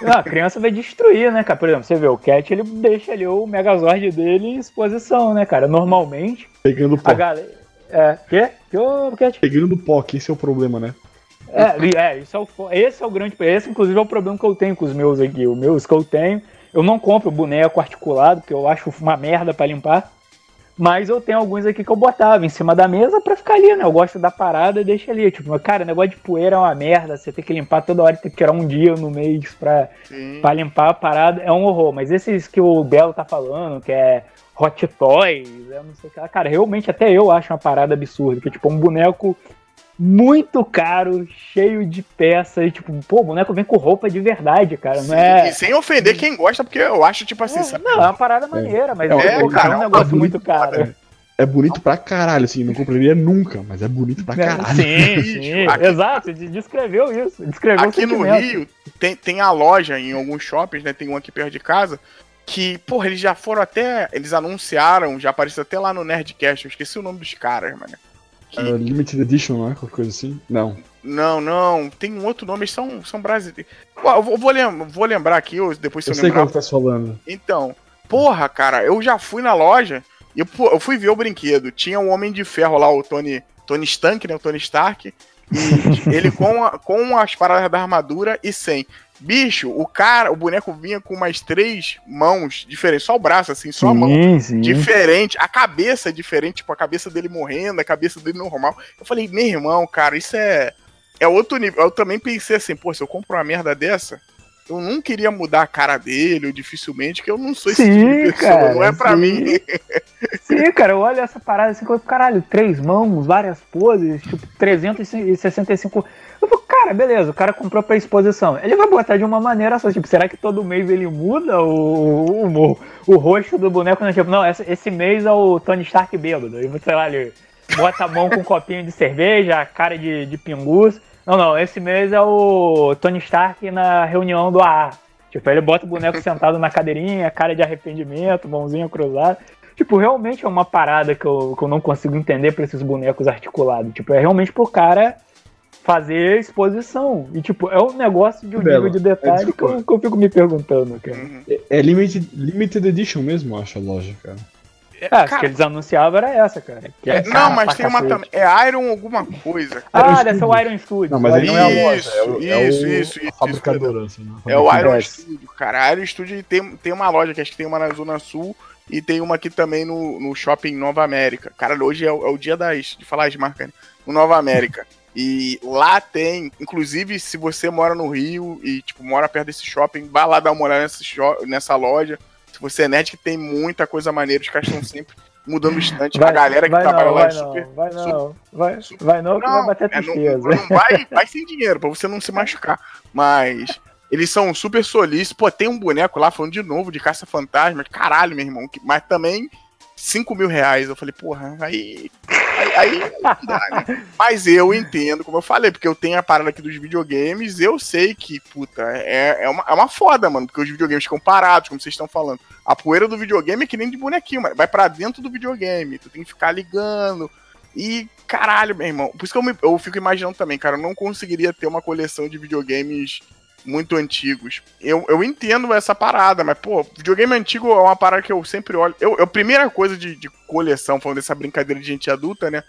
não, a criança vai destruir, né, cara? Por exemplo, você vê o Cat, ele deixa ali o Megazord dele em exposição, né, cara? Normalmente, Pegando pó. a galera. É, quê? Que ô, Cat? Pegando pó, que esse é o problema, né? É, é, isso é o, esse é o grande. Esse, inclusive, é o problema que eu tenho com os meus aqui. Os meus que eu tenho, Eu não compro boneco articulado, porque eu acho uma merda para limpar. Mas eu tenho alguns aqui que eu botava em cima da mesa pra ficar ali, né? Eu gosto da parada e deixa ali. Tipo, cara, negócio de poeira é uma merda. Você tem que limpar toda hora, tem que tirar um dia no mês pra, pra limpar a parada. É um horror. Mas esses que o Belo tá falando, que é Hot Toys, eu não sei o que. Cara, realmente até eu acho uma parada absurda. Que tipo, um boneco muito caro, cheio de peça e tipo, pô, o boneco vem com roupa de verdade, cara, não é... E sem ofender quem gosta, porque eu acho, tipo assim, é, sabe? Não, é uma parada maneira, mas É, é, cara, é um é negócio bonito, muito caro. É bonito pra caralho, assim, não compraria nunca, mas é bonito pra caralho. Sim, sim, Aqui- exato, de- descreveu isso, descreveu o Aqui no. Rio tem, tem a loja em alguns shoppings, né? Tem um aqui perto de casa. Que, porra, eles já foram até. Eles anunciaram, já apareceu até lá no Nerdcast. Eu esqueci o nome dos caras, mano. Que- É, limited Edition, não é? Qualquer coisa assim? Não. Não, não, tem um outro nome, são, são brasileiros. Eu vou, lem- vou lembrar aqui, eu- depois se Eu eu, sei lembrar. que tá falando. Então, porra, cara, eu já fui na loja e eu, eu fui ver o brinquedo. Tinha um Homem de Ferro lá, o Tony, Tony Stank, né? O Tony Stark. E ele com, a- com as paradas da armadura e sem. Bicho, o cara, o boneco vinha com umas três mãos diferentes, só o braço, assim, só a mão Sim, sim. diferente, a cabeça é diferente, tipo, a cabeça dele morrendo, a cabeça dele normal. Eu falei, meu irmão, cara, isso é. É outro nível. Eu também pensei assim, pô, se eu compro uma merda dessa, eu não queria mudar a cara dele, ou dificilmente, que eu não sou esse Sim, tipo de pessoa, cara, não é pra sim. mim. Sim, cara, eu olho essa parada assim, eu, caralho, três mãos, várias poses, tipo, 365. Eu falo, cara, beleza, o cara comprou pra exposição. Ele vai botar de uma maneira só, tipo, será que todo mês ele muda o, o, o rosto do boneco? Não, tipo, não, esse, esse mês é o Tony Stark bêbado. Aí você ele bota a mão com um copinho de cerveja, a cara de, de pingus. Não, não, esse mês é o Tony Stark na reunião do AA. Tipo, ele bota o boneco sentado na cadeirinha, cara de arrependimento, mãozinha cruzada. Tipo, realmente é uma parada que eu, que eu não consigo entender pra esses bonecos articulados. Tipo, é realmente pro cara fazer exposição. E, tipo, é um negócio de um Belo, nível de detalhe é, que, eu, que eu fico me perguntando, cara. Uhum. É, é limited, limited Edition mesmo, eu acho, a loja, cara. É, acho que Cara, eles anunciavam era essa, cara. Que é é, cara não, mas tem uma também. É Iron alguma coisa. Ah, Iron deve ser o. Iron Studios. Não, mas aí não é a loja, é, o, Isso, é, o, isso, a isso, isso, fabricadora, assim, né? É o Iron. Studio, cara. A Iron Studio tem, tem uma loja que acho que tem uma na Zona Sul e tem uma aqui também no, no shopping Nova América. Cara, hoje é, o- é o dia das, de falar as marcas, né? No Nova América. E lá tem, inclusive, se você mora no Rio e, tipo, mora perto desse shopping, vai lá dar uma olhada nessa, nessa loja. Se você é nerd, que tem muita coisa maneira, os caras estão sempre mudando o estante. a galera que trabalha não, lá é vai super. não, vai super- não, vai, super- vai não, que vai bater é, não, tristeza. não vai, vai sem dinheiro, pra você não se machucar. Mas eles são super solícitos. Pô, tem um boneco lá, falando de novo, de caça-fantasma. Caralho, meu irmão. que- Mas também 5 mil reais. Eu falei, porra, aí. Aí, aí não dá, né? Mas eu entendo, como eu falei, porque eu tenho a parada aqui dos videogames, eu sei que, puta, é, é, uma, é uma foda, mano, porque os videogames ficam parados, como vocês estão falando. A poeira do videogame é que nem de bonequinho, mano. Vai pra dentro do videogame, tu tem que ficar ligando. E, caralho, meu irmão. Por isso que eu, me- eu fico imaginando também, cara, eu não conseguiria ter uma coleção de videogames muito antigos. Eu, eu entendo essa parada, mas, pô, videogame antigo é uma parada que eu sempre olho. Eu, eu- a primeira coisa de, de coleção, falando dessa brincadeira de gente adulta, né?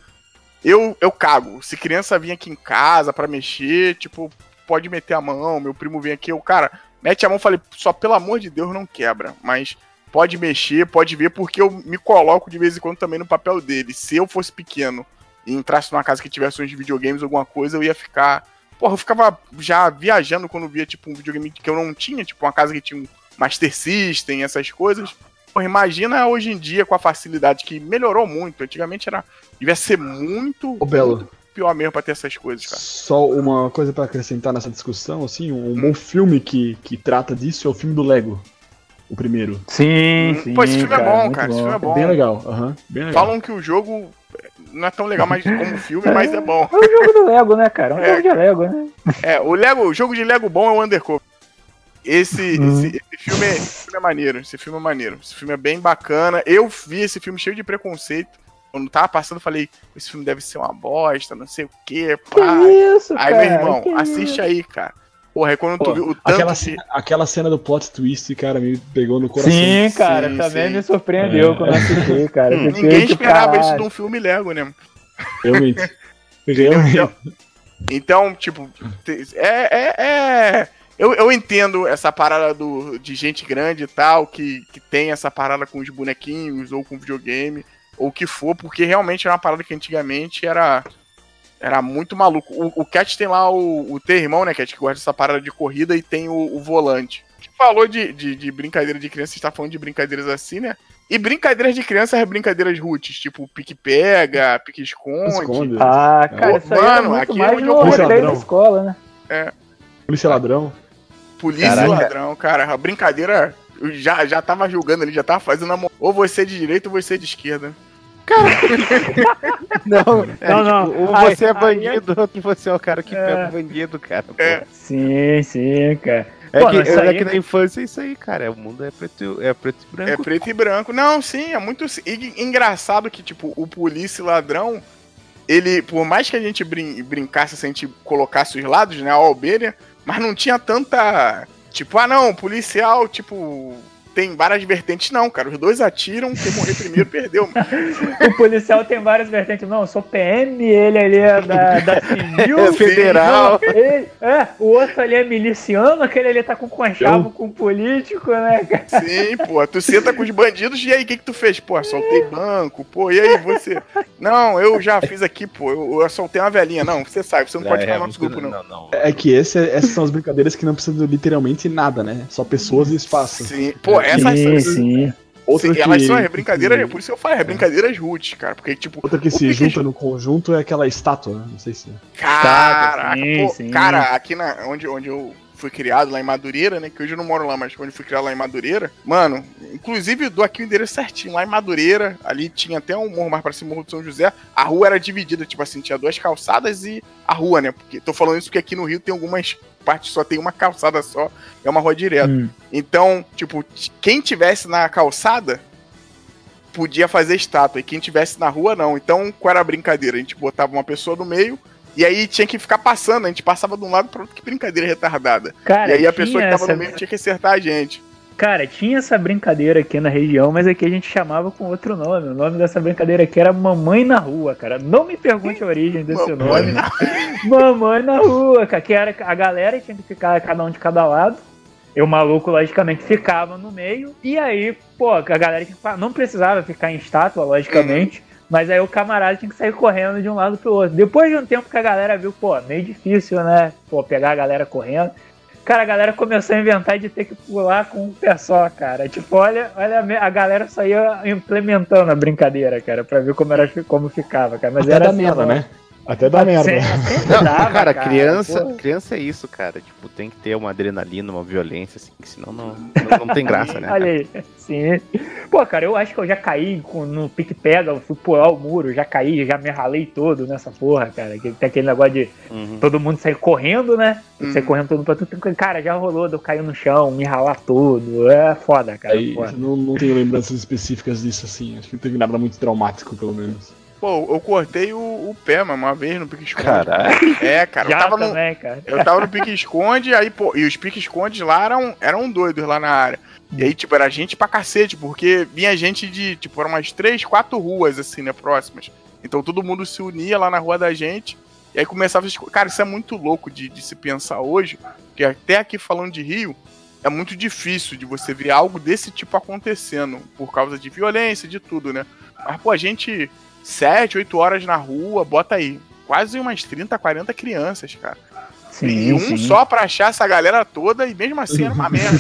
Eu, eu cago. Se criança vir aqui em casa pra mexer, tipo, pode meter a mão. Meu primo vem aqui, eu, cara, mete a mão, falei, só pelo amor de Deus não quebra. Mas pode mexer, pode ver, porque eu me coloco de vez em quando também no papel dele. Se eu fosse pequeno e entrasse numa casa que tivesse uns videogames, alguma coisa, eu ia ficar. Porra, eu ficava já viajando quando via, tipo, um videogame que eu não tinha, tipo, uma casa que tinha um Master System, essas coisas. Porra, imagina hoje em dia com a facilidade que melhorou muito. Antigamente era. Devia ser muito, Ô, Belo. pior mesmo pra ter essas coisas, cara. Só uma coisa pra acrescentar nessa discussão, assim, um bom filme que, que trata disso é o filme do Lego. O primeiro. Sim, sim. Pô, esse filme é bom, cara, esse filme é bom. Bem legal, aham. bem legal. Falam que o jogo não é tão legal mais como filme, mas é bom. É um jogo do Lego, né, cara? É um É. jogo de Lego, né? É, o Lego, o jogo de Lego bom é o Undercover. Esse, Uhum. esse, esse filme é, esse filme é maneiro, esse filme é maneiro. Esse filme é bem bacana. Eu vi esse filme cheio de preconceito. Quando tava passando, eu falei, esse filme deve ser uma bosta, não sei o quê, Que pá. isso, Aí, cara? meu irmão, que assiste isso? aí, cara. Porra, aí quando tu Pô, viu o tanto Aquela, de... aquela cena do plot twist, cara, me pegou no coração. Sim, cara, Sim, também sim. me surpreendeu É. quando eu assisti, cara. Hum, ninguém tipo, esperava isso de um filme Lego, né? Realmente. Realmente. Então, tipo, te- é, é, é, Eu, eu entendo essa parada do, de gente grande e tal, que, que tem essa parada com os bonequinhos ou com videogame, ou o que for, porque realmente era uma parada que antigamente era era muito maluco. O, o Cat tem lá o, o teu irmão, né, Cat, que gosta dessa parada de corrida e tem o, o volante. Falou de, de, de, brincadeira de criança, você tá falando de brincadeiras assim, né? E brincadeiras de criança é brincadeiras roots, tipo pique-pega, pique-esconde. Ah, cara, isso aí mano, é aqui mais é onde eu da escola, né? É. Polícia ladrão. Polícia Caraca. ladrão, cara. A brincadeira eu já, já tava julgando ali, já tava fazendo a Ou você é de direita ou você é de esquerda. Cara. não, é, não, não. Tipo, ou você é bandido, ou você é o cara que é... pega o bandido, cara. É. Sim, sim, cara. É, Pô, que, é aí... que na infância é isso aí, cara. O mundo é preto, é preto e branco. É preto e branco. Não, sim, é muito. E, engraçado que, tipo, o polícia ladrão, ele, por mais que a gente brin brincasse, se a gente colocasse os lados, né, a albeira, mas não tinha tanta. Tipo, ah não, policial, tipo, tem várias vertentes, não, cara. Os dois atiram, quem morrer primeiro perdeu. o policial tem várias vertentes. Não, eu sou PM, ele ali é da, da civil. É federal. Ele, é, o outro ali é miliciano, aquele ali tá com conchavo com político, né, cara? Sim, pô. Tu senta com os bandidos e aí, o que que tu fez? Pô, assaltei banco, pô, e aí você? Não, eu já fiz aqui, pô, eu, eu assaltei uma velhinha. Não, você sabe, você não é, pode falar no nosso grupo, não. não, não. É que esse, essas são as brincadeiras que não precisam de literalmente nada, né? Só pessoas e espaço. Sim, pô, essas sim, sim. Outra sim, elas são é brincadeira, por isso que eu falo, é brincadeiras roots, cara. Porque, tipo. Outra que se Pique... junta no conjunto é aquela estátua, né? Não sei se. Caraca, sim, pô, sim. cara, aqui na, onde, onde eu fui criado lá em Madureira, né? Que hoje eu não moro lá, mas quando eu fui criado lá em Madureira, mano, inclusive dou aqui o endereço certinho. Lá em Madureira, ali tinha até um morro mais pra cima, Morro de São José. A rua era dividida, tipo assim, tinha duas calçadas e a rua, né? Porque tô falando isso porque aqui no Rio tem algumas partes só tem uma calçada só, é uma rua direta. Hum. Então, tipo, quem tivesse na calçada podia fazer estátua, e quem tivesse na rua não. Então, qual era a brincadeira? A gente botava uma pessoa no meio e aí tinha que ficar passando, a gente passava de um lado para outro, que brincadeira retardada. Cara, e aí a pessoa que tava essa... no meio tinha que acertar a gente. Cara, tinha essa brincadeira aqui na região, mas aqui a gente chamava com outro nome. O nome dessa brincadeira aqui era Mamãe na Rua, cara. Não me pergunte a origem desse Mamãe nome. Na... Mamãe na Rua, cara. Que era a galera tinha que ficar cada um de cada lado. Eu, maluco, logicamente, ficava no meio. E aí, pô, a galera não precisava ficar em estátua, logicamente. Uhum. Mas aí o camarada tinha que sair correndo de um lado pro outro. Depois de um tempo que a galera viu, pô, meio difícil, né? Pô, pegar a galera correndo. Cara, a galera começou a inventar de ter que pular com um pé só, cara. Tipo, olha, olha a galera só ia implementando a brincadeira, cara, pra ver como, era, como ficava, cara. Mas Até era da assim, merda, né? Até dá merda. Não, dava, cara, cara, criança, criança é isso, cara. Tipo, tem que ter uma adrenalina, uma violência, assim, que senão não, não, não tem graça, né? Olha aí, sim. Pô, cara, eu acho que eu já caí no pique-pega, fui pular o muro, já caí, já me ralei todo nessa porra, cara. Que tem aquele negócio de uhum. todo mundo sair correndo, né? Uhum. Sair correndo todo pra tudo. Cara, já rolou de eu cair no chão, me ralar todo. É foda, cara. Aí, não, não tenho lembranças específicas disso, assim. Acho que não teve nada muito traumático, pelo menos. Pô, eu cortei o, o pé, mano, uma vez no pique-esconde. Caralho. É, cara. eu tava, também, no, cara. eu tava no pique-esconde, aí, pô, e os pique-escondes lá eram, eram doidos lá na área. E aí, tipo, era gente pra cacete, porque vinha gente de, tipo, eram umas três, quatro ruas, assim, né, próximas. Então todo mundo se unia lá na rua da gente. E aí começava a... Cara, isso é muito louco de, de se pensar hoje, que até aqui falando de Rio, é muito difícil de você ver algo desse tipo acontecendo, por causa de violência, de tudo, né? Mas, pô, a gente 7, 8 horas na rua, bota aí. Quase umas 30, 40 crianças, cara. Sim, e um sim. só pra achar essa galera toda, e mesmo assim era uma merda.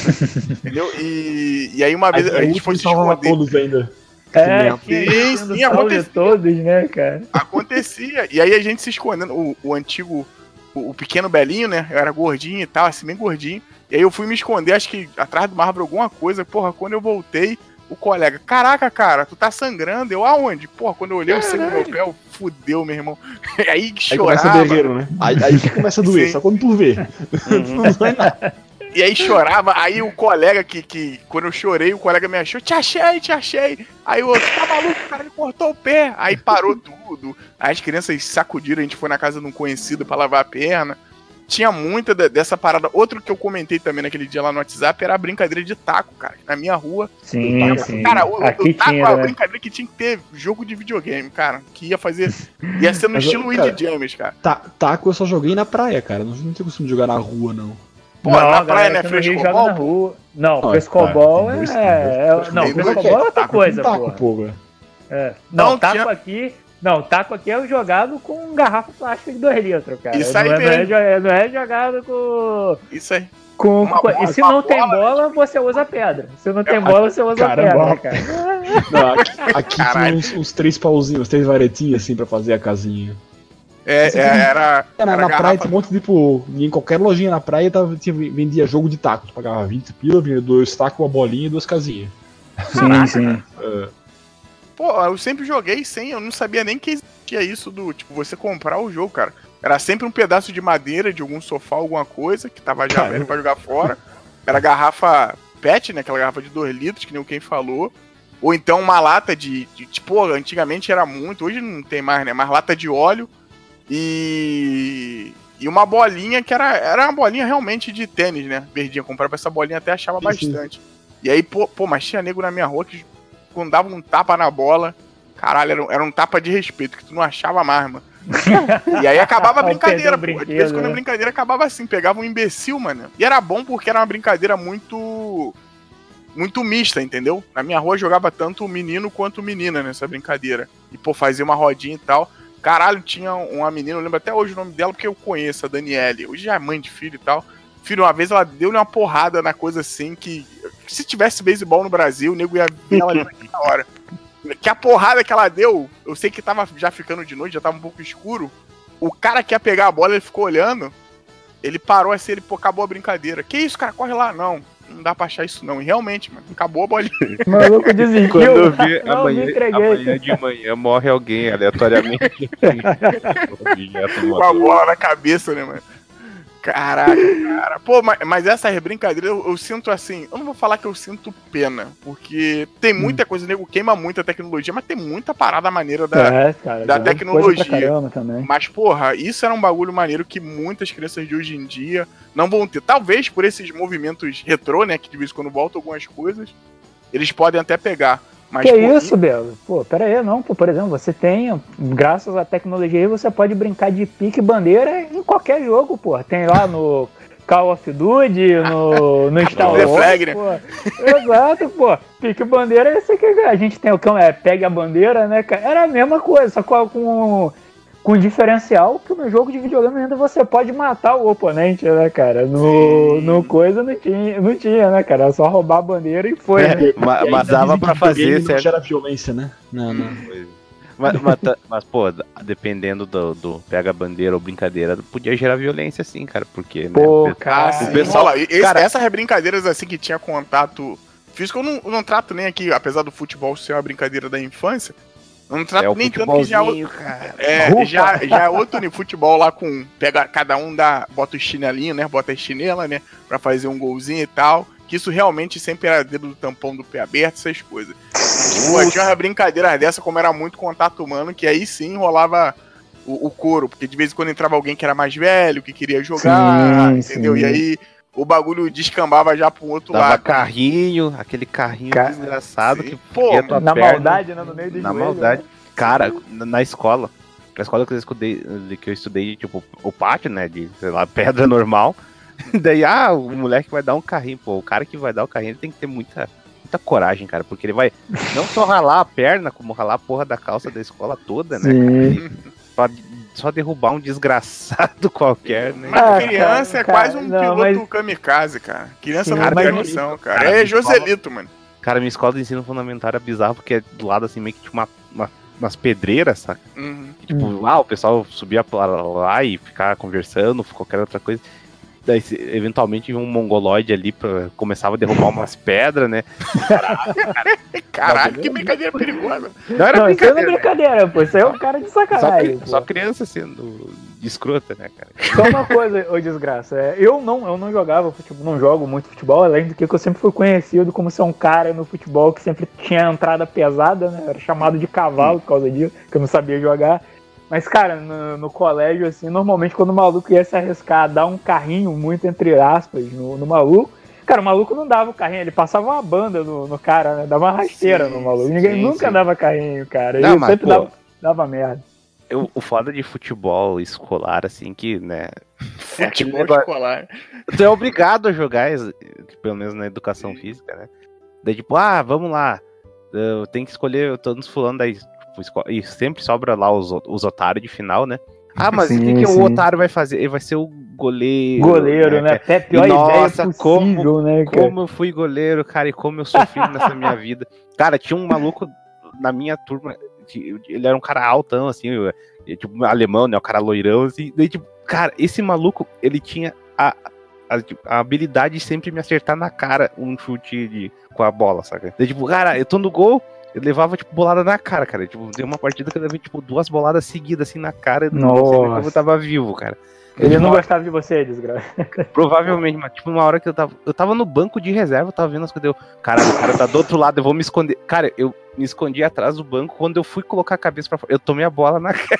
entendeu? E, e aí uma vez a, a gente foi se esconder. todos ainda. É, sim, sim, acontecia. Todos, né, cara? Acontecia. E aí a gente se escondendo. O, o antigo, o, o, pequeno Belinho, né? Eu era gordinho e tal, assim, bem gordinho. E aí eu fui me esconder, acho que atrás do mármore alguma coisa. Porra, quando eu voltei, o colega, caraca, cara, tu tá sangrando. Eu, aonde? Porra, quando eu olhei Caralho. o sangue no meu pé, eu fudeu, meu irmão. aí chorava. Aí começa a guerreiro, né? Aí, aí que começa a doer, Sim. só quando tu vê. Uhum. Não vai nada. E aí chorava, aí o colega que, que, quando eu chorei, o colega me achou, te achei, te achei. Aí o outro, tá maluco, o cara me cortou o pé. Aí parou tudo. Aí as crianças sacudiram, a gente foi na casa de um conhecido pra lavar a perna tinha muita de, dessa parada. Outro que eu comentei também naquele dia lá no WhatsApp era a brincadeira de taco, cara. Na minha rua. Sim, taco, sim. Cara, o, Aqui o taco tinha, é uma né? brincadeira que tinha que ter jogo de videogame, cara. Que ia fazer. Ia ser no Mas, estilo Indie James, cara. Tá, taco eu só joguei na praia, cara. Não, não tenho costume de jogar na rua, não. Pô, não, na a praia é joga frescobol? na rua. Não, Não, frescobol cara, é. é- Não, frescobol é outra Taco, coisa, taco, pô. É. Não, Não, taco tinha- aqui. Não, taco aqui é jogado com garrafa plástica de 2 litros, cara. Isso não, aí é, não, é, mesmo. jo- é- não é jogado com. Isso aí. com, Uma com- bola, e se não tem bola, bola, você usa pedra. Se não tem É, bola, você usa caramba. pedra, cara. Não, aqui aqui tinha uns, uns três pauzinhos, uns três varetinhos assim pra fazer a casinha. É, é, era. É, na, era na garrafa- praia tinha um monte de, tipo, em qualquer lojinha na praia tava, tinha, vendia jogo de taco. Tu pagava 20 pila, vinha dois tacos, uma bolinha e duas casinhas. Sim, sim. Pô, eu sempre joguei sem, eu não sabia nem que existia isso do, tipo, você comprar o jogo, cara. Era sempre um pedaço de madeira de algum sofá, alguma coisa, que tava já velho pra jogar fora. Era garrafa PET, né? Aquela garrafa de 2 litros, que nem o quem falou. Ou então uma lata de, de. Tipo, antigamente era muito, hoje não tem mais, né? Mas lata de óleo e. E uma bolinha que era, era uma bolinha realmente de tênis, né? Verdinha. Comprava essa bolinha até achava Sim, sim. bastante. E aí, pô, pô, mas tinha nego na minha rua que quando dava um tapa na bola, caralho, era, um- era um tapa de respeito, que tu não achava mais, mano. e aí acabava a brincadeira, pô. De vez em quando a né? brincadeira acabava assim, pegava um imbecil, mano. E era bom porque era uma brincadeira muito. Muito mista, entendeu? Na minha rua jogava tanto menino quanto menina nessa brincadeira. E, pô, fazia uma rodinha e tal. Caralho, tinha uma menina, eu lembro até hoje o nome dela, porque eu conheço, a Daniele. Hoje já é mãe de filho e tal. Filho, uma vez ela deu-lhe uma porrada na coisa assim que. Se tivesse beisebol no Brasil, o nego ia ver ela ali na hora. Que a porrada que ela deu, eu sei que tava já ficando de noite, já tava um pouco escuro. O cara que ia pegar a bola, ele ficou olhando. Ele parou assim, ele, pô, acabou a brincadeira. Que isso, cara? Corre lá. Não, não dá pra achar isso não. E realmente, mano, acabou a bolinha. O maluco desistiu. Quando eu vi Não, amanhã, me entreguei. amanhã de manhã morre alguém aleatoriamente. Com a bola na cabeça, né, mano? Caraca, cara. Pô, mas, mas essas brincadeiras eu, eu sinto assim. Eu não vou falar que eu sinto pena, porque tem muita coisa, o nego queima muita tecnologia, mas tem muita parada maneira da. É, cara. da coisa tecnologia. Mas, porra, isso era um bagulho maneiro que muitas crianças de hoje em dia não vão ter. Talvez por esses movimentos retrô, né? Que de vez em quando voltam algumas coisas, eles podem até pegar. Mas, que pô, isso, Belo? Pô, pera aí, não, pô, por exemplo, você tem, graças à tecnologia aí, você pode brincar de pique bandeira em qualquer jogo, pô. Tem lá no Call of Duty, no, no Star Wars, Flag, né? pô. Exato, pô. Pique bandeira, esse que a gente tem o que é pegue a bandeira, né, cara? Era a mesma coisa, só com, com, diferencial que no jogo de videogame ainda você pode matar o oponente, né, cara? No, Sim. no coisa não tinha, não tinha, né, cara? Era só roubar a bandeira e foi, né? É, E mas ainda dava pra fazer, não certo? gera violência, né? Não, não. Mas, mas, tá- mas, pô, dependendo do, do pega bandeira ou brincadeira, podia gerar violência sim, cara, porque, né, Pô, o pe- cara. Ah, o pessoal- Olha lá, esse- cara- essas brincadeiras assim que tinha contato físico, eu não, eu não trato nem aqui, apesar do futebol ser uma brincadeira da infância, não trato é nem tanto que já, futebolzinho, cara. é, já, já é outro nível. Futebol lá com. Pega, cada um dá, bota o chinelinho, né? Bota a chinela, né? Pra fazer um golzinho e tal. Que isso realmente sempre era dedo do tampão do pé aberto, essas coisas. Pô, tinha uma brincadeira dessa, como era muito contato humano, que aí sim rolava o, o couro, porque de vez em quando entrava alguém que era mais velho, que queria jogar, Sim, entendeu? sim. E aí o bagulho descambava já pro outro Dava lado. carrinho, aquele carrinho Ca- desgraçado Sim. que Pô, ia tua Na perna, maldade, né? No meio do Na joelho, maldade. né? Cara, na escola, na escola que eu estudei, que eu estudei, tipo, o pátio, né, de, sei lá, pedra normal. Daí, ah, o moleque vai dar um carrinho, pô, o cara que vai dar o carrinho ele tem que ter muita, muita coragem, cara, porque ele vai não só ralar a perna, como ralar a porra da calça da escola toda, né, Sim. só, só derrubar um desgraçado qualquer, né. Mas Ah, criança cara, é quase um não, piloto mas- kamikaze, cara. Criança Sim, não tem noção, cara. cara, É Joselito, mano. Cara, minha escola de ensino fundamental era bizarro, porque do lado, assim, meio que tinha uma, uma- umas pedreiras, saca? Uhum. Tipo, lá o pessoal subia lá e ficava conversando, qualquer outra coisa. Daí, eventualmente, um mongoloide ali pra, começava a derrubar umas pedras, né? Caralho, que brincadeira perigosa. Não era Não, isso aí não é brincadeira. né? brincadeira, pô. Isso aí é um cara de Só, sacanagem. pô. só criança sendo escrota, né, cara? Só uma coisa, ô desgraça. é, eu não, eu não jogava futebol, não jogo muito futebol, além do que eu sempre fui conhecido como ser um cara no futebol que sempre tinha entrada pesada, né? Era chamado de cavalo por causa disso, que eu não sabia jogar. Mas, cara, no, no colégio, assim, normalmente quando o maluco ia se arriscar a dar um carrinho, muito entre aspas, no, no maluco, cara, o maluco não dava o carrinho, ele passava uma banda no, no cara, né? Dava uma rasteira Sim, no maluco. Ninguém sim, nunca sim. dava carrinho, cara. Não, Ele mas, sempre pô, dava, dava merda. eu- o foda de futebol escolar, assim, que, né? É Futebol negócio- escolar. Tu é obrigado a jogar, pelo menos na educação física, né? Daí, tipo, ah, vamos lá. Eu tenho que escolher, eu tô nos fulano daí. E sempre sobra lá os, os otários de final, né? Ah, mas o que, Sim, que sim. o otário vai fazer? Ele vai ser o goleiro. Goleiro, né? Até pior Nossa, ideia possível, né, cara? Como eu fui goleiro, cara, e como eu sofri nessa minha vida. Cara, tinha um maluco na minha turma, que ele era um cara altão, assim, tipo, alemão, né? O cara loirão, assim. Daí, tipo, cara, esse maluco, ele tinha a, a, tipo, a habilidade de sempre me acertar na cara um chute de, com a bola, saca? Daí, tipo, cara, eu tô no gol. Eu levava, tipo, bolada na cara, cara. Tipo, deu uma partida que eu levei, tipo, duas boladas seguidas, assim, na cara. Eu Não sei nem como eu Nossa. tava vivo, cara. Ele não Tipo, gostava de você, desgraça. Provavelmente, mas tipo, uma hora que eu tava. Eu tava no banco de reserva, eu tava vendo as coisas. Eu, caralho, o cara tá do outro lado, eu vou me esconder. Cara, eu me escondi atrás do banco. Quando eu fui colocar a cabeça pra fora, eu tomei a bola na cara.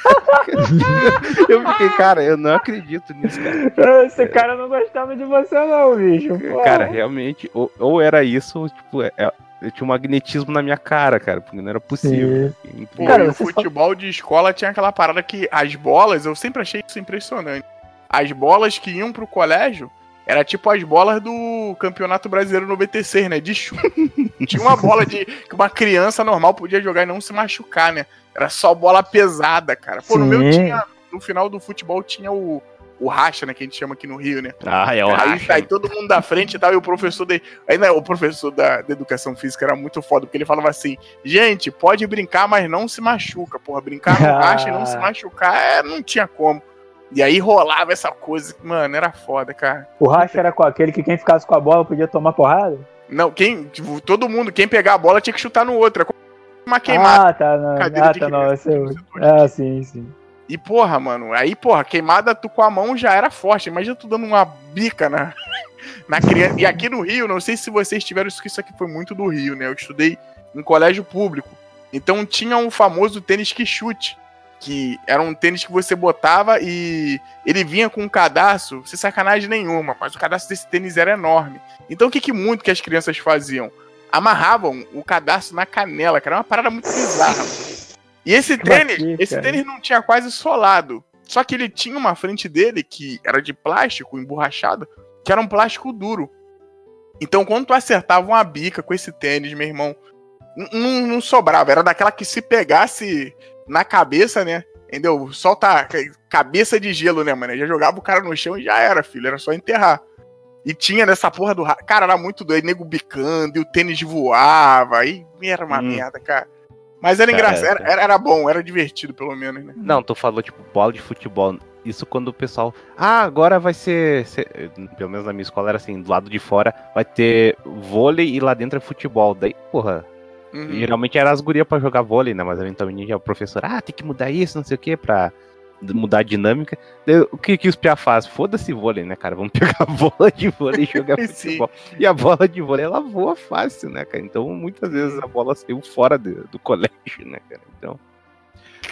eu fiquei, cara, eu não acredito nisso, cara. Esse cara não gostava de você, não, bicho. Pô. Cara, realmente, ou, ou era isso, ou, tipo, é- é- eu tinha um magnetismo na minha cara, cara, porque não era possível. Sim. Pô, Cara, e o futebol de escola tinha aquela parada que as bolas, eu sempre achei isso impressionante. As bolas que iam pro colégio era tipo as bolas do Campeonato Brasileiro 96, né? De chumbo. Tinha uma bola de que uma criança normal podia jogar e não se machucar, né? Era só bola pesada, cara. Pô, no Sim. meu tinha, no final do futebol tinha o, o racha, né? Que a gente chama aqui no Rio, né? Ah, é o Aí racha. sai todo mundo da frente e tal, e o professor de... Ainda o professor da, da educação física era muito foda, porque ele falava assim, gente, pode brincar, mas não se machuca, porra. Brincar no racha e não se machucar, é, não tinha como. E aí rolava essa coisa, mano, era foda, cara. O racha era com aquele que quem ficasse com a bola podia tomar porrada? Não, quem, tipo, todo mundo, quem pegar a bola tinha que chutar no outro. É como uma queimada. Ah, tá, não. Ah, tá, não. é... pode- Ah, sim, sim. E porra, mano, aí, porra, queimada tu com a mão já era forte. Imagina tu dando uma bica na, na criança. E aqui no Rio, não sei se vocês tiveram isso, que isso aqui foi muito do Rio, né? Eu estudei em colégio público. Então tinha um famoso tênis que chute. Que era um tênis que você botava e ele vinha com um cadastro, sem sacanagem nenhuma, mas o cadastro desse tênis era enorme. Então o que, que muito que as crianças faziam? Amarravam o cadastro na canela, cara. Era uma parada muito bizarra. E esse Que tênis, esse tênis não tinha quase solado. Só que ele tinha uma frente dele que era de plástico, emborrachado, que era um plástico duro. Então, quando tu acertava uma bica com esse tênis, meu irmão, n- n- não sobrava. Era daquela que se pegasse na cabeça, né? Entendeu? Solta ca- cabeça de gelo, né, mano? Já jogava o cara no chão e já era, filho. Era só enterrar. E tinha nessa porra do. ra- Cara, era muito doido. Nego bicando, e o tênis voava. E era uma Hum. merda, cara. Mas era Cara, engraçado. Era, era, era bom, era divertido, pelo menos, né? Não, tu falou, tipo, bola de futebol. Isso quando o pessoal. Ah, agora vai ser, ser- Pelo menos na minha escola era assim, do lado de fora vai ter vôlei e lá dentro é futebol. Daí, porra, Uhum. geralmente era as gurias pra jogar vôlei, né? Mas eventualmente já o professor, ah, tem que mudar isso, não sei o que, pra mudar a dinâmica. Daí, o que, que os pia faz? Foda-se vôlei, né, cara? Vamos pegar a bola de vôlei e jogar futebol. E a bola de vôlei, ela voa fácil, né, cara? Então, muitas vezes a bola saiu fora de- do colégio, né, cara? Então.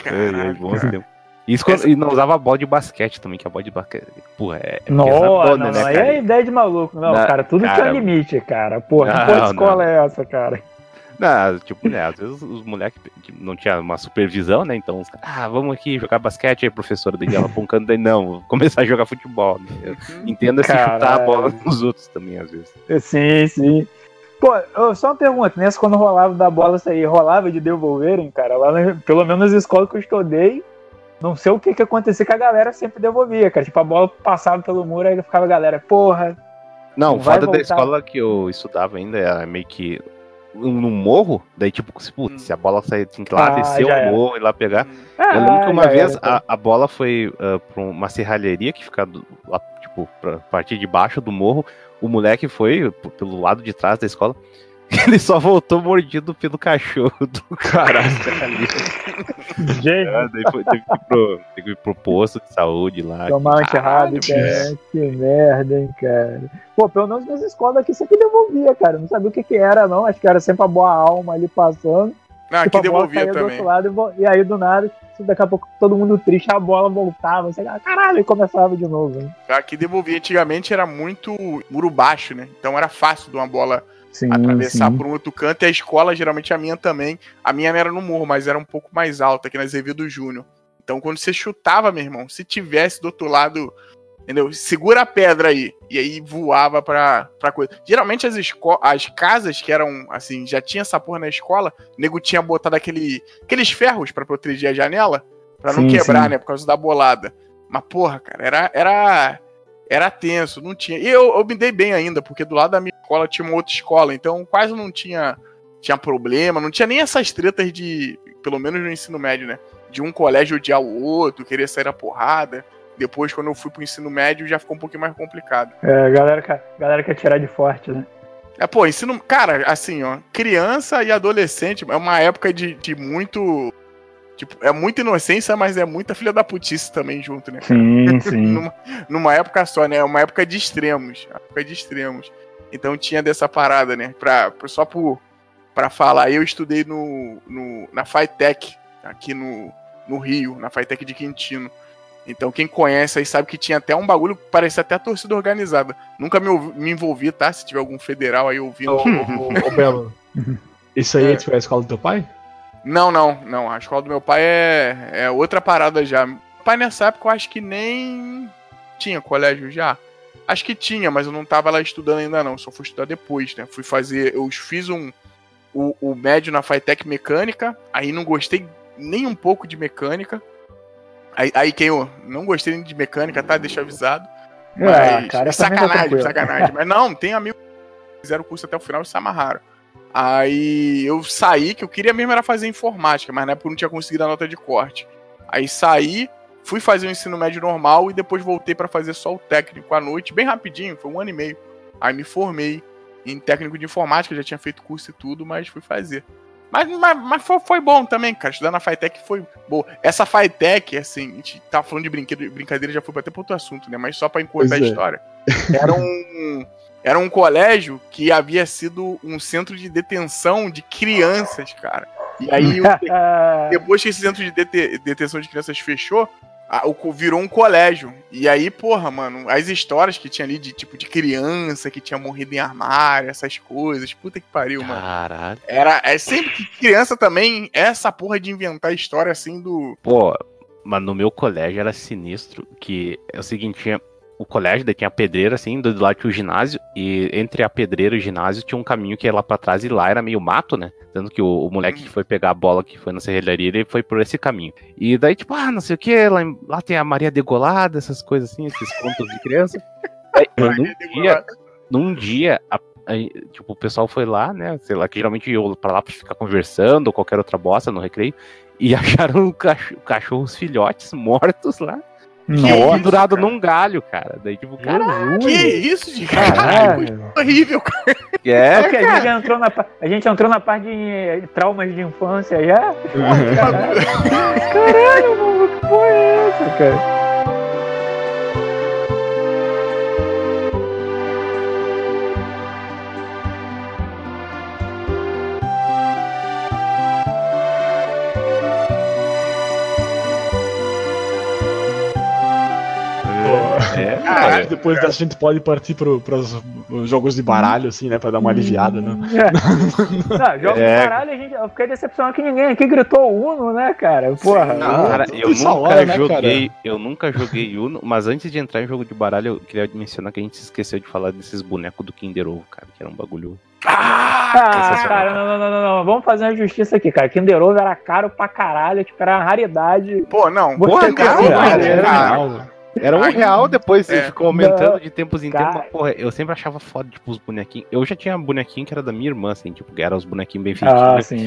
Ai, ai, Caralho, bons cara. tempos. Isso quando, e não usava bola de basquete também, que a bola de basquete, porra, é, é Não, pesadona, não, né, aí cara? é ideia de maluco. Não, Não, cara, tudo cara, tinha limite, cara. Porra, que Não, porra de escola não. é essa, cara? Não, tipo, né, às vezes os moleques não tinha uma supervisão, né, então os caras, ah, vamos aqui jogar basquete, aí professora, daí ela poncando, daí não, vou começar a jogar futebol, né? Eu entendo se chutar a bola nos outros também, às vezes. Sim, sim. Pô, só uma pergunta, nessa quando rolava da bola isso aí, rolava de devolverem, cara? Lá, na- pelo menos nas escolas que eu estudei, não sei o que que acontecia que a galera sempre devolvia, cara. Tipo, a bola passava pelo muro, aí ficava a galera, porra, Não, o Vai foda da escola que eu estudava ainda era meio que no morro, daí tipo, se, putz, Hum. se a bola sair, tinha que ir lá Ah, descer o era. morro e lá pegar. Hum. Eu lembro que uma vez era, então. a, a bola foi ah, pra uma serralheria que fica do- lá, tipo, pra partir de baixo do morro. O moleque foi pelo lado de trás da escola. Ele só voltou mordido pelo cachorro do caralho. Gente, É, daí foi, teve, que ir pro, teve que ir pro posto de saúde lá. tomar Caralho, antirrábica, que merda, hein, cara. Pô, pelo menos nas escolas aqui sempre devolvia, cara. Não sabia o que que era, não. Acho que era sempre a boa alma ali passando. Tipo, aqui a bola devolvia também. outro lado e aí do nada, daqui a pouco todo mundo triste, a bola voltava, você, ah, caralho, e começava de novo. Né? Aqui devolvia antigamente era muito muro baixo, né? Então era fácil de uma bola Sim, atravessar sim. por um outro canto. E a escola, geralmente a minha também. A minha era no morro, mas era um pouco mais alta, aqui na Azevedo Júnior. Então quando você chutava, meu irmão, se tivesse do outro lado, entendeu? Segura a pedra aí. E aí voava pra, pra coisa. Geralmente as, esco as casas que eram, assim, já tinha essa porra na escola, o nego tinha botado aquele, aqueles ferros para proteger a janela, para não quebrar, sim. né? Por causa da bolada. Mas, porra, cara, era. era era tenso, não tinha. E eu, eu me dei bem ainda, porque do lado da minha escola tinha uma outra escola, então quase não tinha, tinha problema, não tinha nem essas tretas de, pelo menos no ensino médio, né? De um colégio odiar o outro, querer sair na porrada. Depois, quando eu fui pro ensino médio, já ficou um pouquinho mais complicado. É, a galera, quer- a galera quer tirar de forte, né? É, pô, ensino. Cara, assim, ó, criança e adolescente é uma época de, de muito. Tipo, é muita inocência, mas é muita filha da putice também junto, né? Sim, sim. numa, numa época só, né? É uma época de extremos. Época de extremos. Então tinha dessa parada, né? Pra, pra- só por, pra falar, eu estudei no, no, na FITEC, aqui no, no Rio, na FITEC de Quintino. Então quem conhece aí sabe que tinha até um bagulho que parecia até a torcida organizada. Nunca me, me envolvi, tá? Se tiver algum federal aí ouvindo. Ô, ô, ô, ô, Belo. Isso aí É. é tipo a escola do teu pai? Não, não, não. A escola do meu pai é, é outra parada já. Meu pai nessa época eu acho que nem tinha colégio já. Acho que tinha, mas eu não tava lá estudando ainda não. Só fui estudar depois, né? Fui fazer. Eu fiz um. O, o médio na Fitec Mecânica. Aí não gostei nem um pouco de mecânica. Aí, aí quem eu não gostei de mecânica, tá? Deixa avisado. Mas, Ah, cara, tá sacanagem, sacanagem. Mas não, tem amigos que fizeram o curso até o final e se amarraram. Aí eu saí, que eu queria mesmo era fazer informática, mas na época eu não tinha conseguido a nota de corte. Aí saí, fui fazer o ensino médio normal e depois voltei pra fazer só o técnico à noite, bem rapidinho, foi um ano e meio. Aí me formei em técnico de informática, já tinha feito curso e tudo, mas fui fazer. Mas, mas, mas foi, foi bom também, cara. Estudar na Fitec foi boa. Essa Fitec, assim, a gente tava falando de brinquedo, brincadeira, já foi até pra outro assunto, né? Mas só pra encurtar Pois a é. história. Era um, era um colégio que havia sido um centro de detenção de crianças, cara. E aí, depois que esse centro de dete- detenção de crianças fechou, a- o co- virou um colégio. E aí, porra, mano, as histórias que tinha ali de tipo de criança que tinha morrido em armário, essas coisas, puta que pariu, mano. Caralho. Era é sempre que criança também, essa porra de inventar história assim do. Pô, mas no meu colégio era sinistro, que é o seguinte, tinha o colégio, daí tinha a pedreira, assim, do lado tinha o ginásio, e entre a pedreira e o ginásio tinha um caminho que ia lá pra trás, e lá era meio mato, né? Tanto que o, o moleque que foi pegar a bola que foi na serralharia, ele foi por esse caminho. E daí, tipo, ah, não sei o que, lá, lá tem a Maria Degolada, essas coisas assim, esses contos de criança. Num dia, num dia, a- aí, tipo, o pessoal foi lá, né? Sei lá, que geralmente eu pra lá pra ficar conversando ou qualquer outra bosta no recreio. E acharam o cachorro, cachorros filhotes mortos lá, nossa, pendurado cara? num galho, cara. Daí, tipo, cara, Que isso, de caralho, Caralho. horrível, cara. É é, porque a gente entrou na, a gente entrou na parte de eh, traumas de infância já. Caralho, Caralho mano, que porra é essa, cara? É, Acho cara. que depois dessa a gente pode partir pro, pros jogos de baralho, assim, né? Pra dar uma aliviada, né? Não, jogo É. de baralho, a gente, eu fiquei decepcionado que ninguém aqui gritou Uno, né, cara? Porra. Sim, não. Cara, eu essa nunca hora, né, joguei, eu nunca joguei Uno, mas antes de entrar em jogo de baralho, eu queria mencionar que a gente se esqueceu de falar desses bonecos do Kinder Ovo, cara, que era um bagulho. Ah, Ah, cara, não, não, não, não, não. Vamos fazer uma justiça aqui, cara. Kinder Ovo era caro pra caralho, tipo, era uma raridade. pô, não. Você Porra, cara, cara, maneiro, cara. Era um Ai, real, depois é. ficou aumentando Não, de tempos em tempos. Porra, eu sempre achava foda, tipo, os bonequinhos. Eu já tinha bonequinho que era da minha irmã, assim, tipo, que eram os bonequinhos bem feitinhos.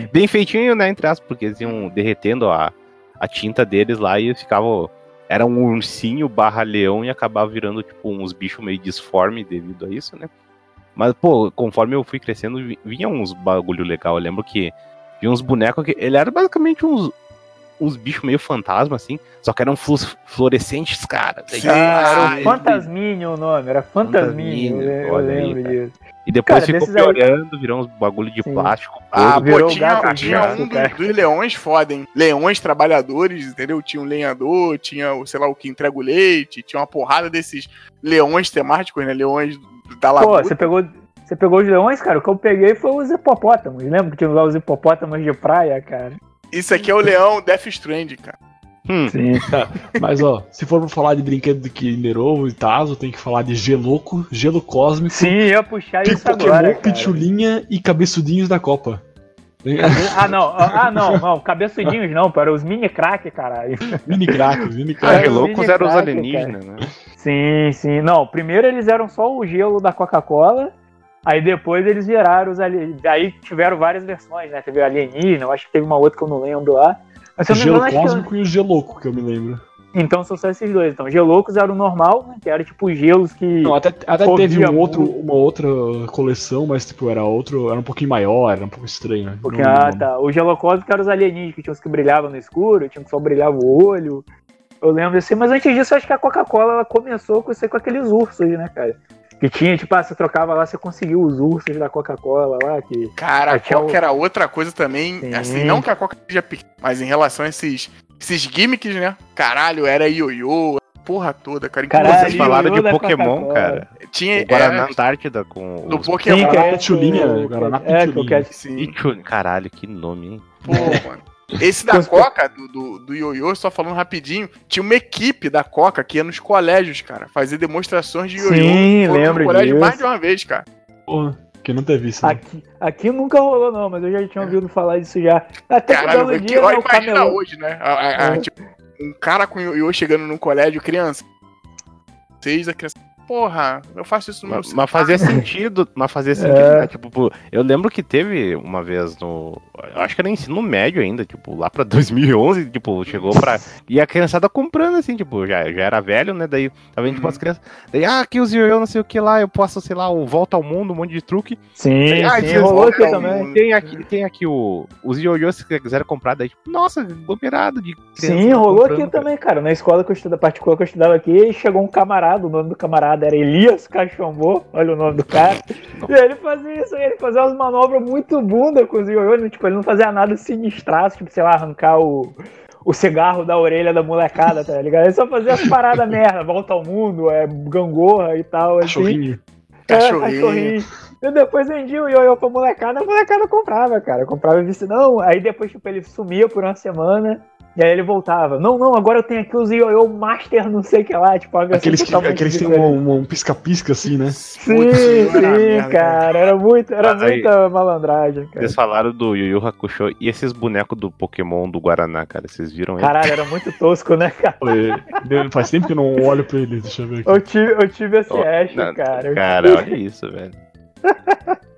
Ah. Bem feitinho, né, entre aspas, porque eles iam derretendo a, a tinta deles lá e ficavam. Era um ursinho barra leão e acabava virando, tipo, uns bichos meio disforme devido a isso, né? Mas, pô, conforme eu fui crescendo, vi- vinha uns bagulho legal. Eu lembro que vinha uns bonecos que. Ele era basicamente uns. Uns bichos meio fantasma, assim, só que eram flu- fluorescentes, cara. Sim. Ah, era Ah, o Fantasminho o nome, era Fantasminho. Fantasminho, eu, eu olha aí, disso. E depois Cara, ficou desses aí- piorando, virou uns bagulho de Sim. plástico. Ah, todo. Virou pô, tinha, gato tinha gato, um cara. dos, dos leões foda, hein? Leões trabalhadores, entendeu? Tinha um lenhador, tinha o, sei lá, o que entrega o leite, tinha uma porrada desses leões temáticos, né? Leões da Pô, lagoa. você pegou, você pegou os leões, cara? O que eu peguei foi os hipopótamos. Lembra que tinha lá os hipopótamos de praia, cara? Isso aqui é o leão Death Strand, cara. Hum, Sim. Mas ó, se for pra falar de brinquedo de Kinder Ovo e Tazo, tem que falar de Geloco, Gelo Cósmico, Sim, eu ia puxar isso Pokémon, agora. cara. Pitulinha e Cabeçudinhos da Copa. Ah, não. Ah, não, não. Cabeçudinhos não, para os mini crack, caralho. mini craques, mini ah, o loucos mini eram os crack, alienígenas, né? Sim, sim. Não, primeiro eles eram só o gelo da Coca-Cola. Aí depois eles viraram os alienígenas. Aí tiveram várias versões, né? Teve o alienígena, eu acho que teve uma outra que eu não lembro lá. Mas O Gelo que eu- Cósmico e o Geloco, que eu me lembro. Então são só esses dois. Então, geloucos era o normal, né? Que era tipo gelos que. Não, até, até teve um outro, uma outra coleção, mas tipo, era outro, era um pouquinho maior, era um pouco estranho. né? Porque, ah, tá. O gelocósmico era os alienígenas, que tinha os que brilhavam no escuro, tinha que só brilhava o olho. Eu lembro assim, mas antes disso, eu acho que a Coca-Cola começou com isso aí, com aqueles ursos, né, cara? Que tinha, tipo, ah, você trocava lá, você conseguiu os ursos da Coca-Cola lá, que. Cara, a Coca o- era outra coisa também. Sim. Assim, não que a Coca seja pequena, mas em relação a esses, esses gimmicks, né? Caralho, era ioiô, porra toda, cara. Caralho, Vocês falaram de Pokémon, cara. tinha O Guaraná era, Antártida com do os... Pokémon. Sim, que é Pitulinha, o- Guaraná É, que o Pitulinha. Cat- Sim. Caralho, que nome, hein? Pô, mano. Esse da Coca, do, do, do ioiô, só falando rapidinho, tinha uma equipe da Coca que ia nos colégios, cara, fazer demonstrações de ioiô. Sim, Foram no lembro colégio disso. mais de uma vez, cara. Porra, que não teve isso. né? Aqui, aqui nunca rolou, não, mas eu já tinha ouvido falar disso já. Até que Caralho, belo que, dia, né, imagina camelô. hoje, né? A- a- a- É. tipo, um cara com ioiô chegando num colégio, criança. Seis, a criança. Porra, eu faço isso no meu Mas, mas fazia sentido, mas fazia sentido, É. né? Tipo, eu lembro que teve uma vez no. Eu acho que era ensino médio ainda, tipo, lá pra 2011, tipo, chegou pra. E a criançada comprando, assim, tipo, já, já era velho, né? Daí tava indo Uhum. as crianças. Daí, ah, aqui os ioiô, não sei o que lá, eu posso, sei lá, o Volta ao Mundo, um monte de truque. Sim, Daí, ah, sim, rolou aqui também. Tem aqui, tem aqui o, os ioiôs se quiserem comprar, daí, tipo, nossa, aglomerado de crianças Sim, rolou aqui cara. também, cara. Na escola que eu estudava, particular que eu estudava aqui, chegou um camarada, o nome do camarada era Elias Cachombô, olha o nome do cara. e ele fazia isso aí, ele fazia umas manobras muito bunda com os ioiôs, tipo, ele não fazia nada sinistraço, tipo, sei lá, arrancar o, o cigarro da orelha da molecada, tá ligado? Ele só fazia as paradas merda, volta ao mundo, é gangorra e tal, assim. Cachorrinho. É, Cachorrinho. E depois vendia o ioiô pra molecada, a molecada comprava, cara. Comprava e disse, não. Aí depois, tipo, ele sumia por uma semana. E aí ele voltava. Não, não, agora eu tenho aqui os ioiô Master não sei o que lá. Tipo, versão Aqueles que, aqueles que têm um, um pisca-pisca assim, né? Sim, Putz, sim, merda, cara. Era, muito, era Aí- muita malandragem, cara. Vocês falaram do Yu Yu Hakusho e esses bonecos do Pokémon do Guaraná, cara, vocês viram aí? Caralho, era muito tosco, né, cara? Faz tempo que eu não olho pra ele, deixa eu ver aqui. Eu tive, eu tive esse Ó, Ash, não, cara. Cara, olha isso, velho.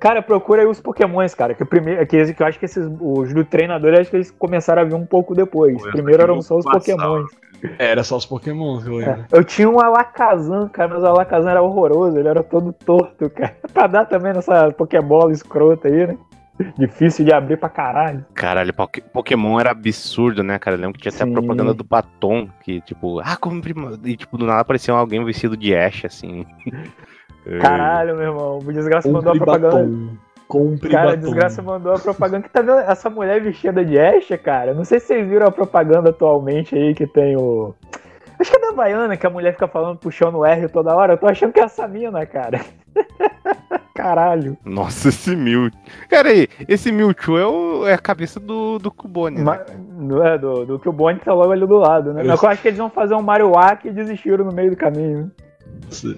Cara, procura aí os Pokémons, cara. Que, o primeiro, que, que eu acho que esses, os do treinador, acho que eles começaram a vir um pouco depois. Pô, Primeiro eram só os Pokémons. Era só os Pokémon que eu lembro. Eu tinha um Alakazam, cara, mas o Alakazam era horroroso, ele era todo torto, cara. pra dar também nessa Pokébola escrota aí, né? Difícil de abrir pra caralho. Caralho, Poké- Pokémon era absurdo, né, cara? Eu lembro que tinha até Sim. a propaganda do Batom, que, tipo, ah, uma- E, tipo, do nada aparecia alguém vestido de Ash, assim. É, Caralho, meu irmão. O Desgraça mandou a Compre propaganda. batom. Compre Cara, a batom. Desgraça mandou a propaganda. Que tá vendo essa mulher vestida de Ash, cara? Não sei se vocês viram a propaganda atualmente aí que tem o. Acho que é da Baiana que a mulher fica falando, puxando o R toda hora. Eu tô achando que é essa mina, cara. Caralho. Nossa, esse Mewtwo. Cara aí, esse Mewtwo é, o- é a cabeça do, do Cubone, né? Ma- não é do, do que o Bonnie tá logo ali do lado, né? Eu- Mas eu acho que eles vão fazer um Mario Wack e desistiram no meio do caminho.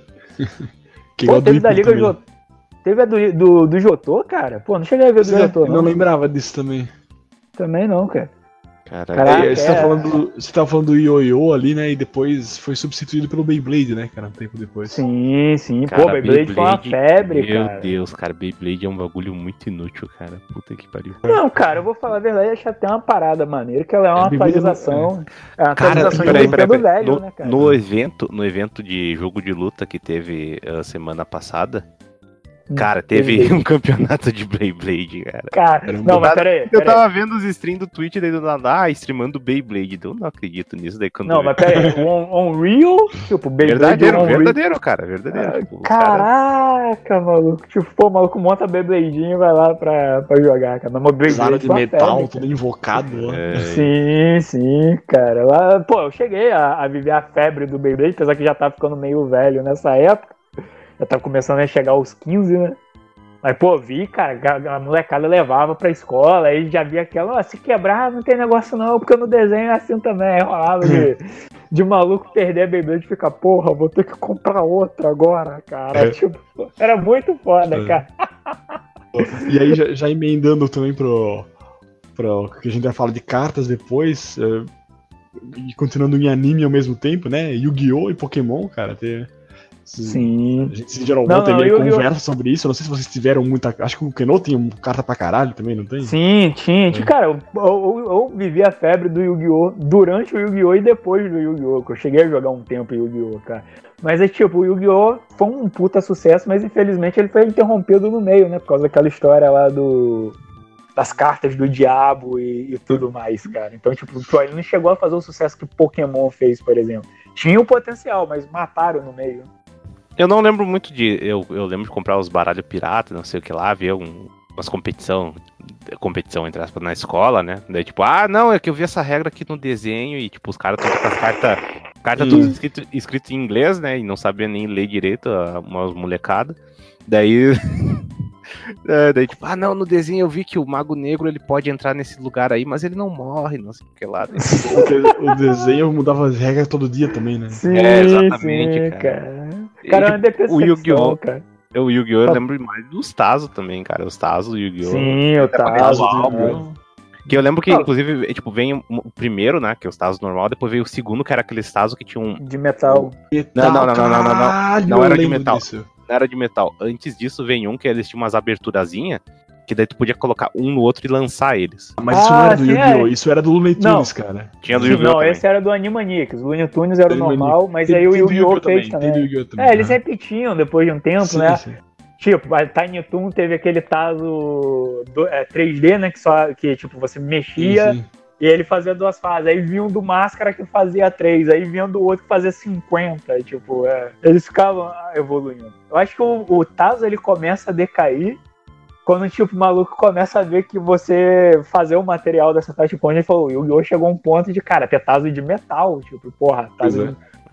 Que Pô, do teve da Liga. Jotô. Teve a do, do, do Jotô, cara? Pô, não cheguei a ver do Pois é, Jotô, eu não. não lembrava disso também. Também não, cara. Caralho. Caraca, É, você, tá é. falando do, você tá falando do Ioiô ali, né? E depois foi substituído pelo Beyblade, né, cara? Um tempo depois. Sim, sim. Cara, Pô, Beyblade foi uma febre, Meu cara. Deus, cara, Beyblade é um bagulho muito inútil, cara. Puta que pariu. Não, cara, eu vou falar a verdade, eu achei até uma parada maneira, que ela é uma É, Beyblade atualização. É uma Cara, atualização peraí, peraí, peraí. velho, No, né, cara? no evento, no evento de jogo de luta que teve a semana passada, cara, teve Beyblade. um campeonato de Beyblade, cara. Cara, um não, mas peraí. Eu peraí. tava vendo os streams do Twitch daí do nada, ah, streamando Beyblade. Eu não acredito nisso daí quando. Não, eu- mas peraí. On, Unreal, tipo, Beyblade verdadeiro, Unreal. verdadeiro, cara, verdadeiro. Ah, tipo, os cara- Caraca, maluco. Tipo, pô, o maluco monta Beybladinho e vai lá pra, pra jogar, cara. Mas Beyblade de metal, todo invocado. É, Sim, sim, cara. Lá, pô, eu cheguei a, a viver a febre do Beyblade, apesar que já tava ficando meio velho nessa época. Já tava começando a chegar aos 15, né? Mas, pô, vi, cara, a, molecada levava pra escola, aí já via aquela, ó, se quebrar não tem negócio não, porque no desenho é assim também, rolava de, de maluco perder a bebida e ficar, porra, vou ter que comprar outra agora, cara. É. Tipo, era muito foda, É. cara. E aí, já, já emendando também pro, pro. que a gente vai falar de cartas depois. é, e continuando em anime ao mesmo tempo, né? Yu-Gi-Oh! e Pokémon, cara. Sim. A gente geral Não, não, meia Yu-Gi-Oh! conversa sobre isso. Eu não sei se vocês tiveram muita. Acho que o Keno tem um carta pra caralho também, não tem? Sim, tinha. É. tinha. Cara, eu, eu, eu vivi a febre do Yu-Gi-Oh! durante o Yu-Gi-Oh! e depois do Yu-Gi-Oh! Que eu cheguei a jogar um tempo Yu-Gi-Oh! cara. Mas é tipo, o Yu-Gi-Oh! foi um puta sucesso, mas infelizmente ele foi interrompido no meio, né? Por causa daquela história lá do. Das cartas do diabo e, e tudo mais, cara. Então, tipo, ele não chegou a fazer o sucesso que Pokémon fez, por exemplo. Tinha o potencial, mas mataram no meio. Eu não lembro muito de. Eu, eu lembro de comprar os baralhos pirata, não sei o que lá, ver um, umas competição. Competição, entre aspas, na escola, né? Daí, tipo, ah, não, é que eu vi essa regra aqui no desenho e, tipo, os caras estão com as cartas. Carta tudo escrito, escrito em inglês, né? E não sabia nem ler direito, umas molecada. Daí. é, daí, tipo, ah, não, no desenho eu vi que o Mago Negro ele pode entrar nesse lugar aí, mas ele não morre, não sei o que lá. Daí, o desenho mudava as regras todo dia também, né? Sim, É, exatamente, sim, cara. cara. E, Cara, é uma tipo, o Yu-Gi-Oh! cara. o Yu-Gi-Oh! eu Ah. lembro mais dos Tazo também, cara. Os Tazo, o Yu-Gi-Oh! Sim, o Tazo. o álbum. Que eu lembro que, inclusive, tipo, vem o o primeiro, né? Que é os Tazos normal, depois veio o segundo, que era aquele Tazo que tinha um. De metal. Não, não, não, não, não, não, não. Não era de metal. disso. Não era de metal. Antes disso, vem um que eles tinham umas aberturazinhas, que daí tu podia colocar um no outro e lançar eles. Mas isso não Ah, era do Yu-Gi-Oh! é. Isso era do Looney Tunes, cara. Tinha do Yu-Gi-Oh! não, também. esse era do Animaniacs. O Looney Tunes era o normal, mas Tem- aí o Yu-Gi-Oh! fez do também. Yu-Gi-Oh! também. É, eles né? repetiam depois de um tempo, Sim, né? sim. Tipo, a Tiny Toon teve aquele taso do- é, 3D, né? Que só que tipo você mexia Sim, sim. e ele fazia duas fases. Aí vinha um do máscara que fazia três, aí vinha do outro que fazia 50. Tipo, é, eles ficavam ah, evoluindo. Eu acho que o, o Tazo ele começa a decair quando tipo, o maluco começa a ver que você fazer o material dessa onde ele falou, o Yu-Gi-Oh! chegou a um ponto de, cara, ter Tazo de metal. Tipo, porra, Pois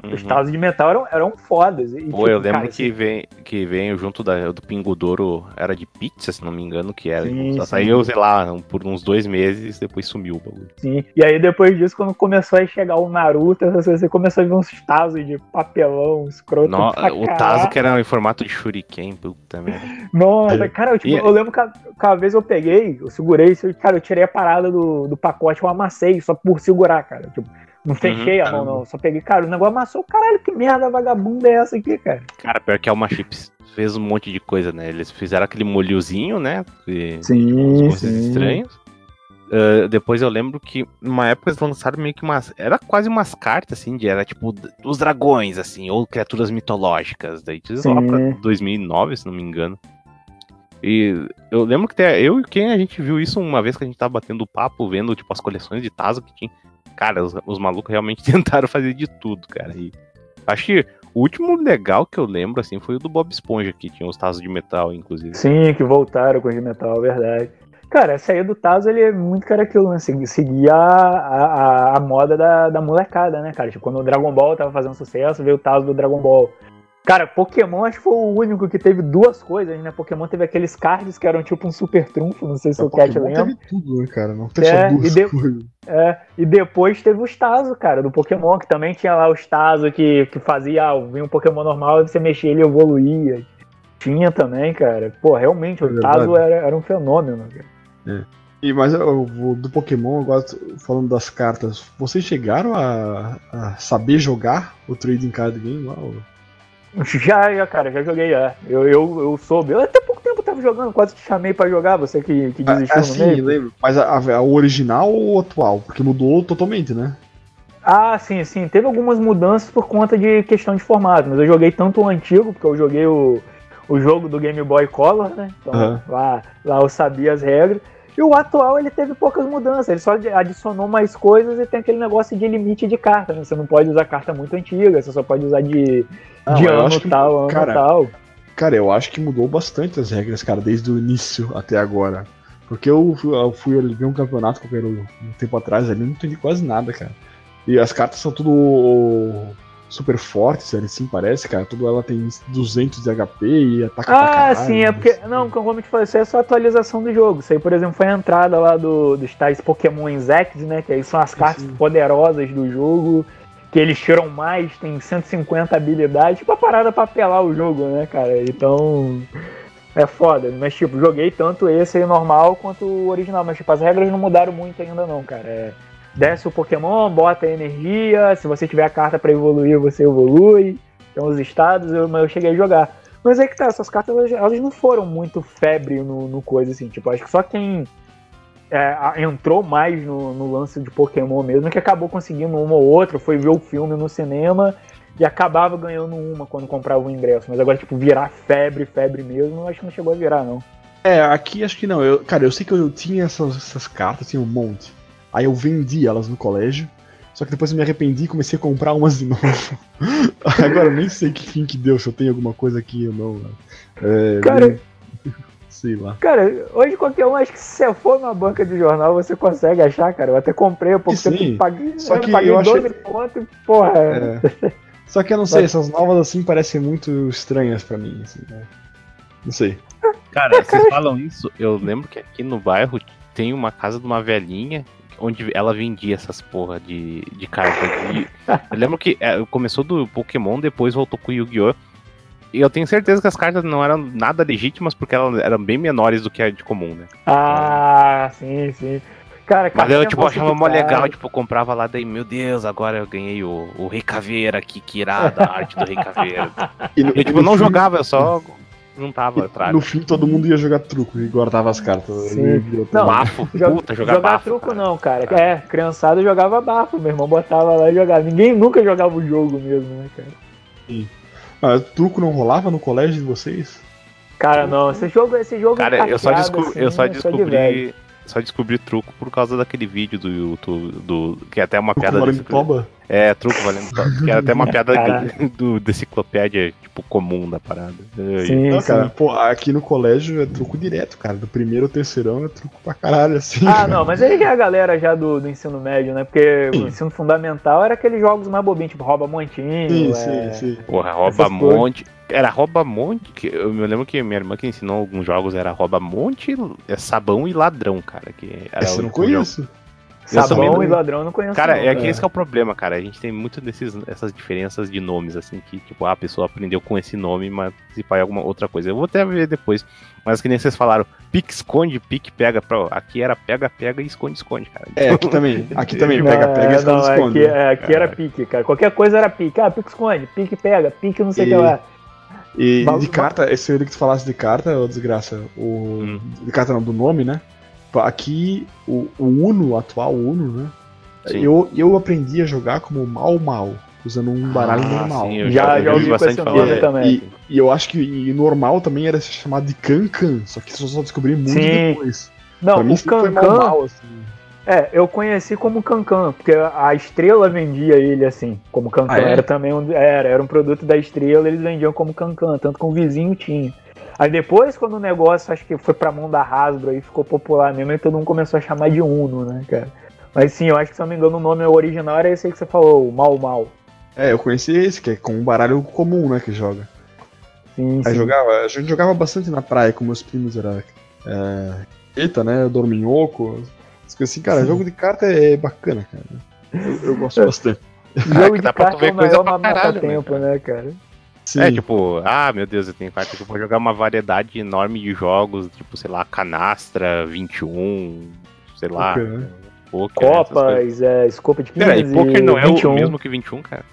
tazo, os Uhum. Tazos de metal eram, eram fodas. E, Pô, eu tipo, lembro cara, que, vem, que veio junto da, do Pingodouro, era de pizza, se não me engano, que era. Sim, Só sim. saiu, sei lá, por uns dois meses, depois sumiu o bagulho. Sim. E aí depois disso, quando começou a chegar o Naruto, você começou a ver uns tazos de papelão, escroto. No- pra o. Tazo que era em formato de shuriken, puta merda. Nossa, cara, eu, tipo, E- eu lembro que a, que uma vez eu peguei, eu segurei, cara, eu tirei a parada do, do pacote, eu amassei só por segurar, cara. Tipo, não fechei a mão, não. Só peguei, cara, o negócio amassou. Caralho, que merda vagabunda é essa aqui, cara? Cara, pior que a Alma Chips fez um monte de coisa, né? Eles fizeram aquele molhozinho, né? Que... Sim, coisas estranhas. Ah, depois eu lembro que numa época eles lançaram meio que umas. Era quase umas cartas, assim, de era tipo os dragões, assim, ou criaturas mitológicas. Daí isso lá pra Sim. 2009, se não me engano. E eu lembro que até eu e quem a gente viu isso uma vez que a gente tava batendo papo, vendo tipo as coleções de Tazo que tinha. Cara, os, os malucos realmente tentaram fazer de tudo, cara. E acho que o último legal que eu lembro, assim, foi o do Bob Esponja, que tinha os Tazos de metal, inclusive. Sim, que voltaram com os de metal, verdade. Cara, essa aí do Tazo, ele é muito cara aquilo, né? Segui- Seguia a, a, a moda da, da molecada, né, cara? Tipo, quando o Dragon Ball tava fazendo sucesso, veio o Tazo do Dragon Ball. Cara, Pokémon acho que foi o único que teve duas coisas, né? Pokémon teve aqueles cards que eram tipo um super trunfo, não sei se o Cat lembra. teve tudo, né, cara? Não tem É, duas e de- coisas. É, e depois teve os Tazo, cara, do Pokémon, que também tinha lá os Tazo que, que fazia, ah, vinha um Pokémon normal, você mexia ele evoluía. Tinha também, cara. Pô, realmente, É o Tazo verdade. era, era um fenômeno, cara. E, mas eu, do Pokémon, agora falando das cartas, vocês chegaram a, a saber jogar o Trading Card Game lá? ou- Já, já, cara, já joguei, já. Eu, eu, eu soube. Eu até pouco tempo tava jogando, quase te chamei pra jogar, você que, que desistiu Ah, sim, meio. lembro. Mas a, a- original ou o atual? Porque mudou totalmente, né? Ah, sim, sim. Teve algumas mudanças por conta de questão de formato, mas eu joguei tanto o antigo, porque eu joguei o, o jogo do Game Boy Color, né? Então Aham. lá, lá eu sabia as regras. E o atual ele teve poucas mudanças, ele só adicionou mais coisas e tem aquele negócio de limite de carta, né? Você não pode usar carta muito antiga, você só pode usar de, Não, de eu ano que- tal, ano cara, tal. Cara, eu acho que mudou bastante as regras, cara, desde o início até agora. Porque eu, fui- eu fui ali ver um campeonato qualquer um tempo atrás ali, não entendi quase nada, cara. E as cartas são tudo super fortes, assim, parece, cara. Tudo ela tem 200 de HP e ataca pra Ah, caralho, sim, é porque. Não, como eu te falei, isso é só atualização do jogo. Isso aí, por exemplo, foi a entrada lá do, dos tais Pokémon X, né? Que aí são as cartas Sim. poderosas do jogo. Que eles tiram mais, tem 150 habilidades. Tipo a parada pra apelar o jogo, né, cara? Então. É foda. Mas, tipo, joguei tanto esse aí normal quanto o original. Mas, tipo, as regras não mudaram muito ainda, não, cara. É, desce o Pokémon, bota a energia. Se você tiver a carta pra evoluir, você evolui. Tem os estados, eu, eu cheguei a jogar. Mas é que tá, essas cartas elas, elas não foram muito febre no, no coisa, assim. Tipo, acho que só quem é, entrou mais no, no lance de Pokémon mesmo, que acabou conseguindo uma ou outra, foi ver o filme no cinema e acabava ganhando uma quando comprava o ingresso. Mas agora, tipo, virar febre, febre mesmo, acho que não chegou a virar, não. É, aqui acho que não. Eu, cara, eu sei que eu tinha essas, essas cartas, tinha um monte. Aí eu vendi elas no colégio. Só que depois eu me arrependi e comecei a comprar umas de novo. Agora eu nem sei que fim que deu, se eu tenho alguma coisa aqui ou não. né? É, Cara- nem- Sei lá. Cara, hoje qualquer um, acho que se você for na banca de jornal, você consegue achar, cara. Eu até comprei há pouco Sim, tempo, paguei, só eu que paguei eu achei- 12 pontos, porra. É. Só que eu não sei, essas novas assim parecem muito estranhas pra mim. Assim, né? Não sei. Cara, vocês falam isso, eu lembro que aqui no bairro tem uma casa de uma velhinha onde ela vendia essas porra de, de carta. de- Eu lembro que é, começou do Pokémon, depois voltou com o Yu-Gi-Oh! E eu tenho certeza que as cartas não eram nada legítimas porque elas eram bem menores do que a de comum, né? Ah, sim, sim. Cara, Mas eu, tipo, achava mó legal, tipo, eu comprava lá, daí, meu Deus, agora eu ganhei o, o Rei Caveira aqui, que irada a arte do Rei Caveira. E no, Eu, tipo, não jogava, eu só juntava atrás. No fim todo mundo ia jogar truco e guardava as cartas. Sim. Não, Bafo, puta, jogar, bafo. truco cara. não, cara. É, criançada jogava bafo, meu irmão botava lá e jogava. Ninguém nunca jogava o jogo mesmo, né, cara? Ah, truco não rolava no colégio de vocês? Cara, não, esse jogo, esse jogo Cara, eu só, carteado, desco- assim, eu só é descobri. Só descobri truco por causa daquele vídeo do YouTube, do, que é até uma Truco piada desse-? É, truco valendo que é até uma piada do, da enciclopédia, tipo, comum da parada. Sim, Não, sim. cara, pô, aqui no colégio é truco direto, cara. Do primeiro ao terceirão é truco pra caralho, assim. Ah, cara. não, mas aí é a galera já do, do ensino médio, né? Porque Sim. o ensino fundamental era aqueles jogos mais bobinhos, tipo rouba montinho. Sim, é... sim, sim. Porra, rouba Essas coisas. monte. Era rouba monte. Que eu me lembro que minha irmã que ensinou alguns jogos era rouba monte, é sabão e ladrão, cara. Que era Esse eu não único jogo. Sabão também e ladrão não conheço. Cara, não, é que é. esse que é o problema, cara. A gente tem muito desses, essas diferenças de nomes, assim, que, tipo, ah, a pessoa aprendeu com esse nome, mas se pai alguma outra coisa. Eu vou até ver depois. Mas que nem vocês falaram, pique, esconde, pique, pega. Pra... Aqui era pega, pega e esconde, esconde, cara. É, aqui também. Aqui também. Pega, pega é, e esconde, não, esconde. Aqui, é, aqui era Caralho. pique, cara. Qualquer coisa era pique. Ah, pique esconde, pique pega, pique não sei o E- que lá. E de carta, esse eu que tu falasse de carta, ô desgraça, o. Hum. De carta não, do nome, né? Pô, Aqui, o, o Uno, o atual Uno, né? Sim. Eu, eu aprendi a jogar como mal mal, usando um baralho Ah, normal. sim, eu Já, eu já vi ouvi bastante esse falar, nome também. E, e eu acho que e normal também era chamado de Cancan, só que isso eu só descobri muito Sim. depois. Não, pra mim o Cancan, assim. é, eu conheci como Cancan, porque a Estrela vendia ele assim, como Cancan. Ah, é? Era também um, era, era um produto da Estrela, eles vendiam como Cancan, tanto que o vizinho tinha. Aí depois, quando o negócio, acho que foi pra mão da Hasbro e ficou popular mesmo, aí todo mundo começou a chamar de Uno, né, cara? Mas sim, eu acho que se eu não me engano o nome original era esse aí que você falou, o Mal Mal. É, eu conheci esse, que é com um baralho comum, né, que joga. Sim, Aí sim. jogava, a gente jogava bastante na praia com meus primos, era. É, eita, né? Dorminhoco. Assim, cara, jogo de carta é bacana, cara. Eu, eu gosto bastante. Jogo que de dá pra tu carta é ver o coisa maior pra caralho, tempo, né, né, cara? Sim. É, tipo, ah, meu Deus, eu tenho carta que eu vou jogar uma variedade enorme de jogos, tipo, sei lá, canastra, 21, sei lá, Poker, né? poker, coisas. Copas, é, scope de 15 Peraí, poker não é 21. o mesmo que 21, cara?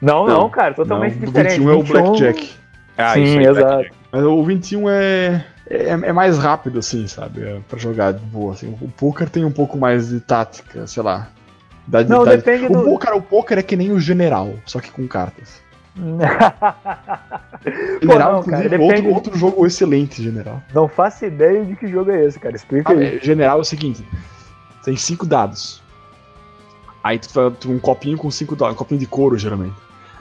Não, não, Não, cara, totalmente Não, o diferente. 21 é o 21 Blackjack. Ah, Sim, isso aí, exato. Blackjack. Mas o 21 é, é, é mais rápido, assim, sabe? É pra jogar de boa. Assim. O poker tem um pouco mais de tática, sei lá. De- Não, de- depende o, do- cara, o poker é que nem o general, só que com cartas. Pô, General, não, inclusive, cara, outro, depende- outro jogo excelente, general. Não faço ideia de que jogo é esse, cara. Explica Ah, aí. é, general é o seguinte: tem cinco dados. Aí tu faz um copinho com cinco dados, um copinho de couro, geralmente.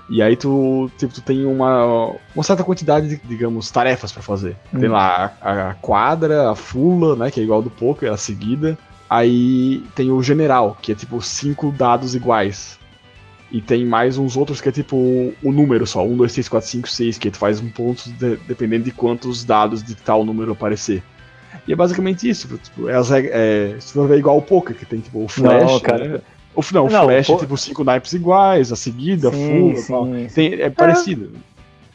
E aí tu, tipo, tu tem uma, uma certa quantidade de, digamos, tarefas pra fazer. Tem Hum. lá a, a quadra, a fula, né, que é igual do poker, a seguida. Aí tem o general, que é tipo cinco dados iguais. E tem mais uns outros que é tipo o número só, 1, 2, 3, 4, 5, 6, que tu faz um ponto de, dependendo de quantos dados de tal número aparecer. E é basicamente isso, tipo, é, é, se for ver igual o poker, que tem tipo o flash, Não, cara. né? O, não, o Não, flash o é po- tipo cinco naipes iguais, a seguida, Sim, fuga. Tem, é parecido.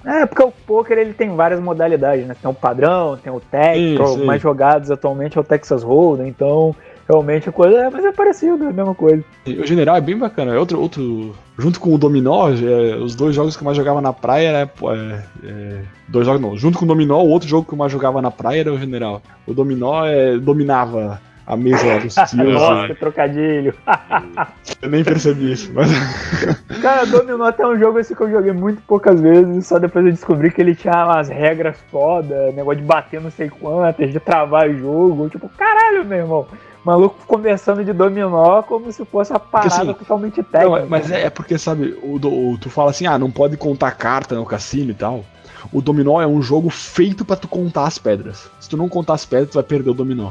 É, porque o poker ele tem várias modalidades, né? Tem o padrão, tem o técnico, mais jogados atualmente é o Texas Hold'em, então realmente a coisa é, mas é parecido, é a mesma coisa. O general é bem bacana. É outro, outro. Junto com o Dominó, é, os dois jogos que eu mais jogava na praia era. é, é, dois jogos não. Junto com o Dominó, o outro jogo que eu mais jogava na praia era o general. O Dominó é, dominava a mesa dos tios. Nossa, né? que trocadilho. Eu nem percebi isso, mas. Cara, Dominó até um jogo esse que eu joguei muito poucas vezes, só depois eu descobri que ele tinha umas regras foda, negócio de bater não sei quantas, de travar o jogo, tipo, caralho, meu irmão. Maluco conversando de dominó como se fosse a parada assim, totalmente técnica. Não, mas é, é porque, sabe, o, o- tu fala assim, ah, não pode contar carta no cassino e tal. O dominó é um jogo feito pra tu contar as pedras. Se tu não contar as pedras, tu vai perder o dominó.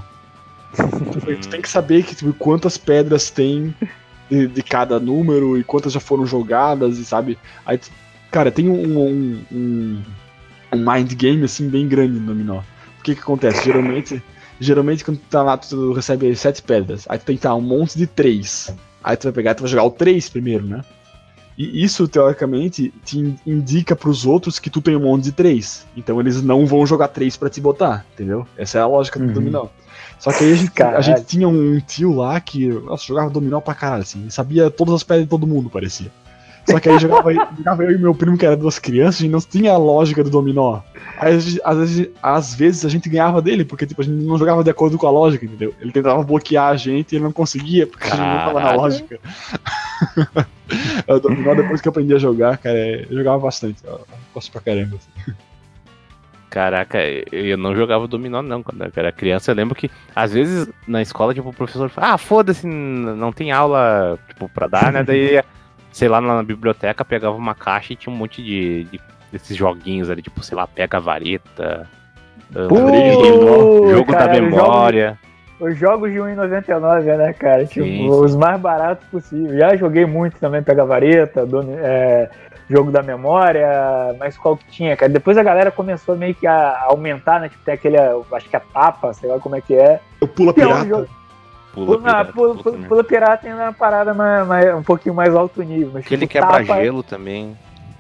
tu, tem que saber que, tipo, quantas pedras tem de, de cada número e quantas já foram jogadas, e sabe? Aí, cara, tem um, um, um, um mind game assim bem grande no dominó. O que que acontece? Geralmente, geralmente quando tu tá lá, tu recebe sete pedras. Aí tu tem que dar um monte de três. Aí tu vai pegar e tu vai jogar o 3 primeiro, né? E isso, teoricamente, te in- indica pros outros que tu tem um monte de 3. Então eles não vão jogar 3 pra te botar, entendeu? Essa é a lógica do Uhum. dominó. Só que aí a gente, a gente tinha um tio lá que, nossa, jogava dominó pra caralho, assim. Sabia todas as pedras de todo mundo, parecia. Só que aí jogava, jogava eu e meu primo, que era duas crianças, e não tinha a lógica do dominó. Aí, às, vezes, às vezes a gente ganhava dele, porque tipo, a gente não jogava de acordo com a lógica, entendeu? Ele tentava bloquear a gente e ele não conseguia, porque a gente não tava na Caralho. lógica. o dominó, depois que eu aprendi a jogar, cara, é- eu jogava bastante. Eu gosto pra caramba. assim. Caraca, eu não jogava dominó não quando eu era criança. Eu lembro que às vezes na escola, tipo, o professor fala, ah, foda-se, não tem aula, tipo, pra dar, né? Daí, sei lá, na biblioteca pegava uma caixa e tinha um monte de, de- desses joguinhos ali, tipo, sei lá, pega a vareta, ah, Pô, jogo da caralho, memória. Os jogos de 1,99, né, cara? Tipo, Sim, os mais baratos possíveis. Já joguei muito também, Pega Vareta, Domi- é, Jogo da Memória, mas qual que tinha, cara? Depois a galera começou meio que a aumentar, né? Tipo, tem aquele, acho que é tapa, sei lá como é que é. Eu pula Tem um pirata. jogo- Pula, Pula, pirata, pula, pula pula, também. pirata ainda é uma parada mais, mais- um pouquinho mais alto nível. Mas, Aquele tipo, quebra tapa, gelo também.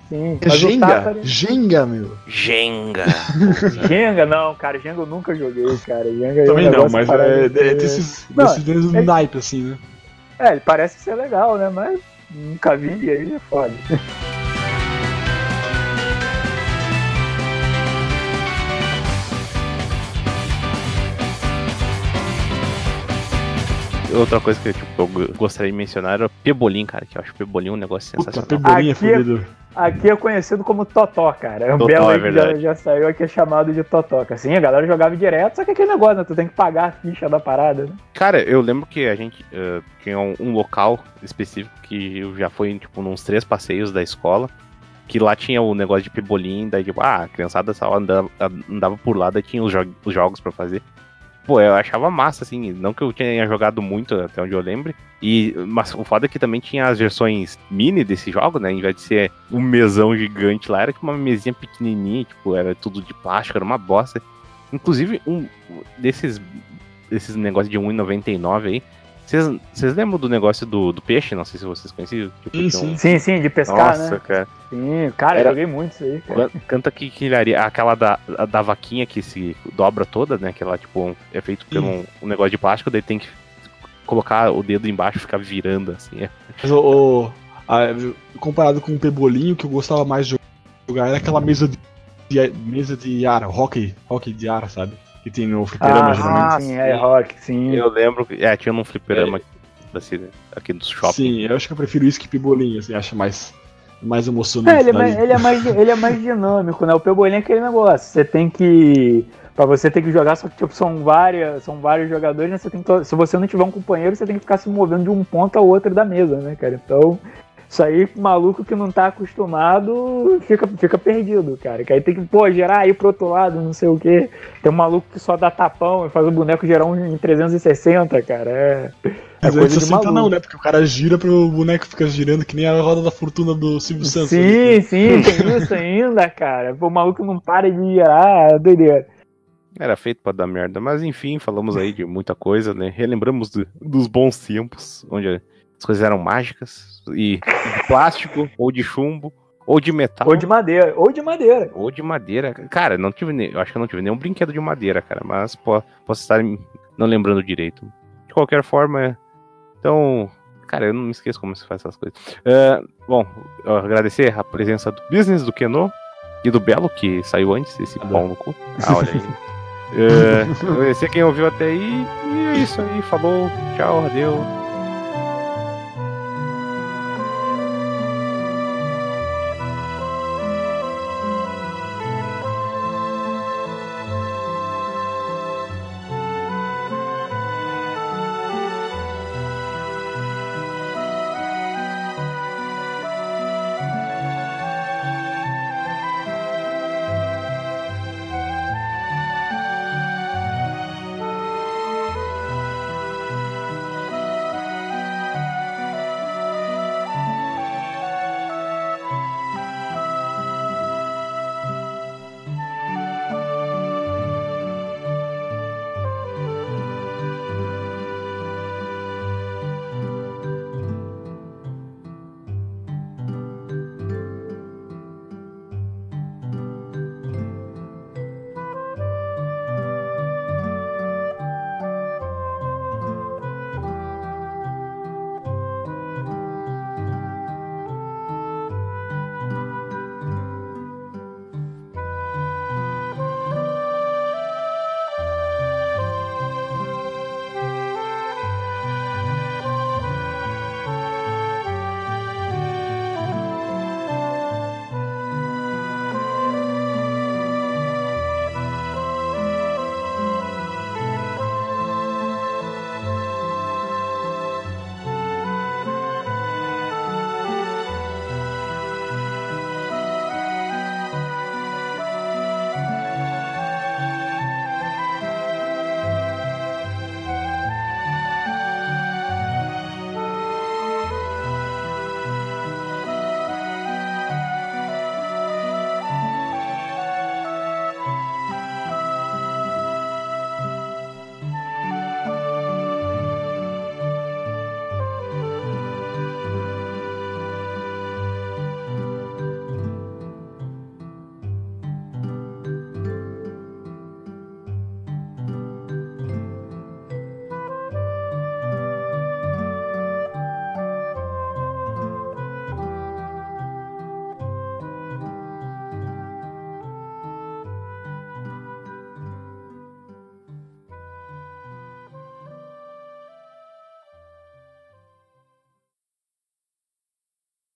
Sim, É Jenga, tapa? Jenga, meu. Jenga. Jenga, não, cara, Jenga eu nunca joguei, cara. Jenga é um Também não, mas é, é de- desses, Não, desses é- naipe, assim, né? É, ele parece ser legal, né? Mas nunca vi e aí é foda. Outra coisa que tipo, eu go- gostaria de mencionar era o Pebolim, cara, que eu acho o Pebolim um negócio Puta, sensacional. pebolinha é Aqui é- fudido. Aqui é conhecido como Totó, cara. É um Totó, belo é aí que já, já saiu aqui é chamado de Totoca. Assim, a galera jogava direto, só que aquele negócio, né? Tu tem que pagar a ficha da parada, né? Cara, eu lembro que a gente eh, tinha um, um local específico que eu já fui, tipo, nos três passeios da escola, que lá tinha o negócio de pebolim, daí, tipo, ah, a criançada só andava, andava por lá, daí tinha os, jo- os jogos pra fazer. Pô, eu achava massa, assim, não que eu tenha jogado muito, até onde eu lembre, e, mas o foda é que também tinha as versões mini desse jogo, né, em vez de ser um mesão gigante lá, era tipo uma mesinha pequenininha, tipo, era tudo de plástico, era uma bosta. Inclusive, um desses esses negócios de 1,99 aí. Vocês lembram do negócio do, do peixe? Não sei se vocês conheciam. Tipo, Sim, tinha um- sim. Sim, sim, de pescar, Nossa, né? cara. Sim, cara, Era- joguei muito isso aí, cara. Can- Canta que quilharia. Aquela da, da vaquinha que se dobra toda, né? Que ela, tipo, um- é feito por um, um negócio de plástico, daí tem que colocar o dedo embaixo e ficar virando, assim. É. Mas o, comparado com o Pebolinho, que eu gostava mais de jogar era aquela mesa de, de- mesa de ar, hockey, hockey de ar, sabe? Que tem no fliperama, Ah, geralmente. sim, é rock, sim. Eu lembro que. É, tinha num fliperama aqui, assim, aqui do shopping. Sim, eu acho que eu prefiro isso que Pebolinho, assim, acho mais, mais emocionante. É, ele é, mais, ele, é mais, ele é mais dinâmico, né? O Pebolim é aquele negócio. Você tem que. Pra você ter que jogar, só que tipo, são, várias, são vários jogadores, né? Você tem que, se você não tiver um companheiro, você tem que ficar se movendo de um ponto ao outro da mesa, né, cara? Então, isso aí, maluco que não tá acostumado, fica, fica perdido, cara. Que aí tem que, pô, gerar aí pro outro lado, não sei o quê. Tem um maluco que só dá tapão e faz o boneco gerar um em 360, cara. É, Mas É coisa de 60 não, maluco. né? Porque o cara gira pro boneco fica girando, que nem a roda da fortuna do Silvio Santos. Sim, sim, tem isso ainda, cara. Pô, O maluco não para de girar, é doideira. Era feito pra dar merda. Mas enfim, falamos aí de muita coisa, né? Relembramos do- dos bons tempos, onde as coisas eram mágicas. E de plástico, ou de chumbo, ou de metal. Ou de madeira, ou de madeira. Ou de madeira. Cara, não tive nem, eu acho que eu não tive nenhum brinquedo de madeira, cara. Mas pô, posso estar não lembrando direito. De qualquer forma, então. Cara, eu não me esqueço como se faz essas coisas. É, bom, agradecer a presença do Business, do Keno e do Belo, que saiu antes, esse pau no cu. Ah, olha aí. É, agradecer quem ouviu até aí. E é isso aí. Falou, tchau, adeus.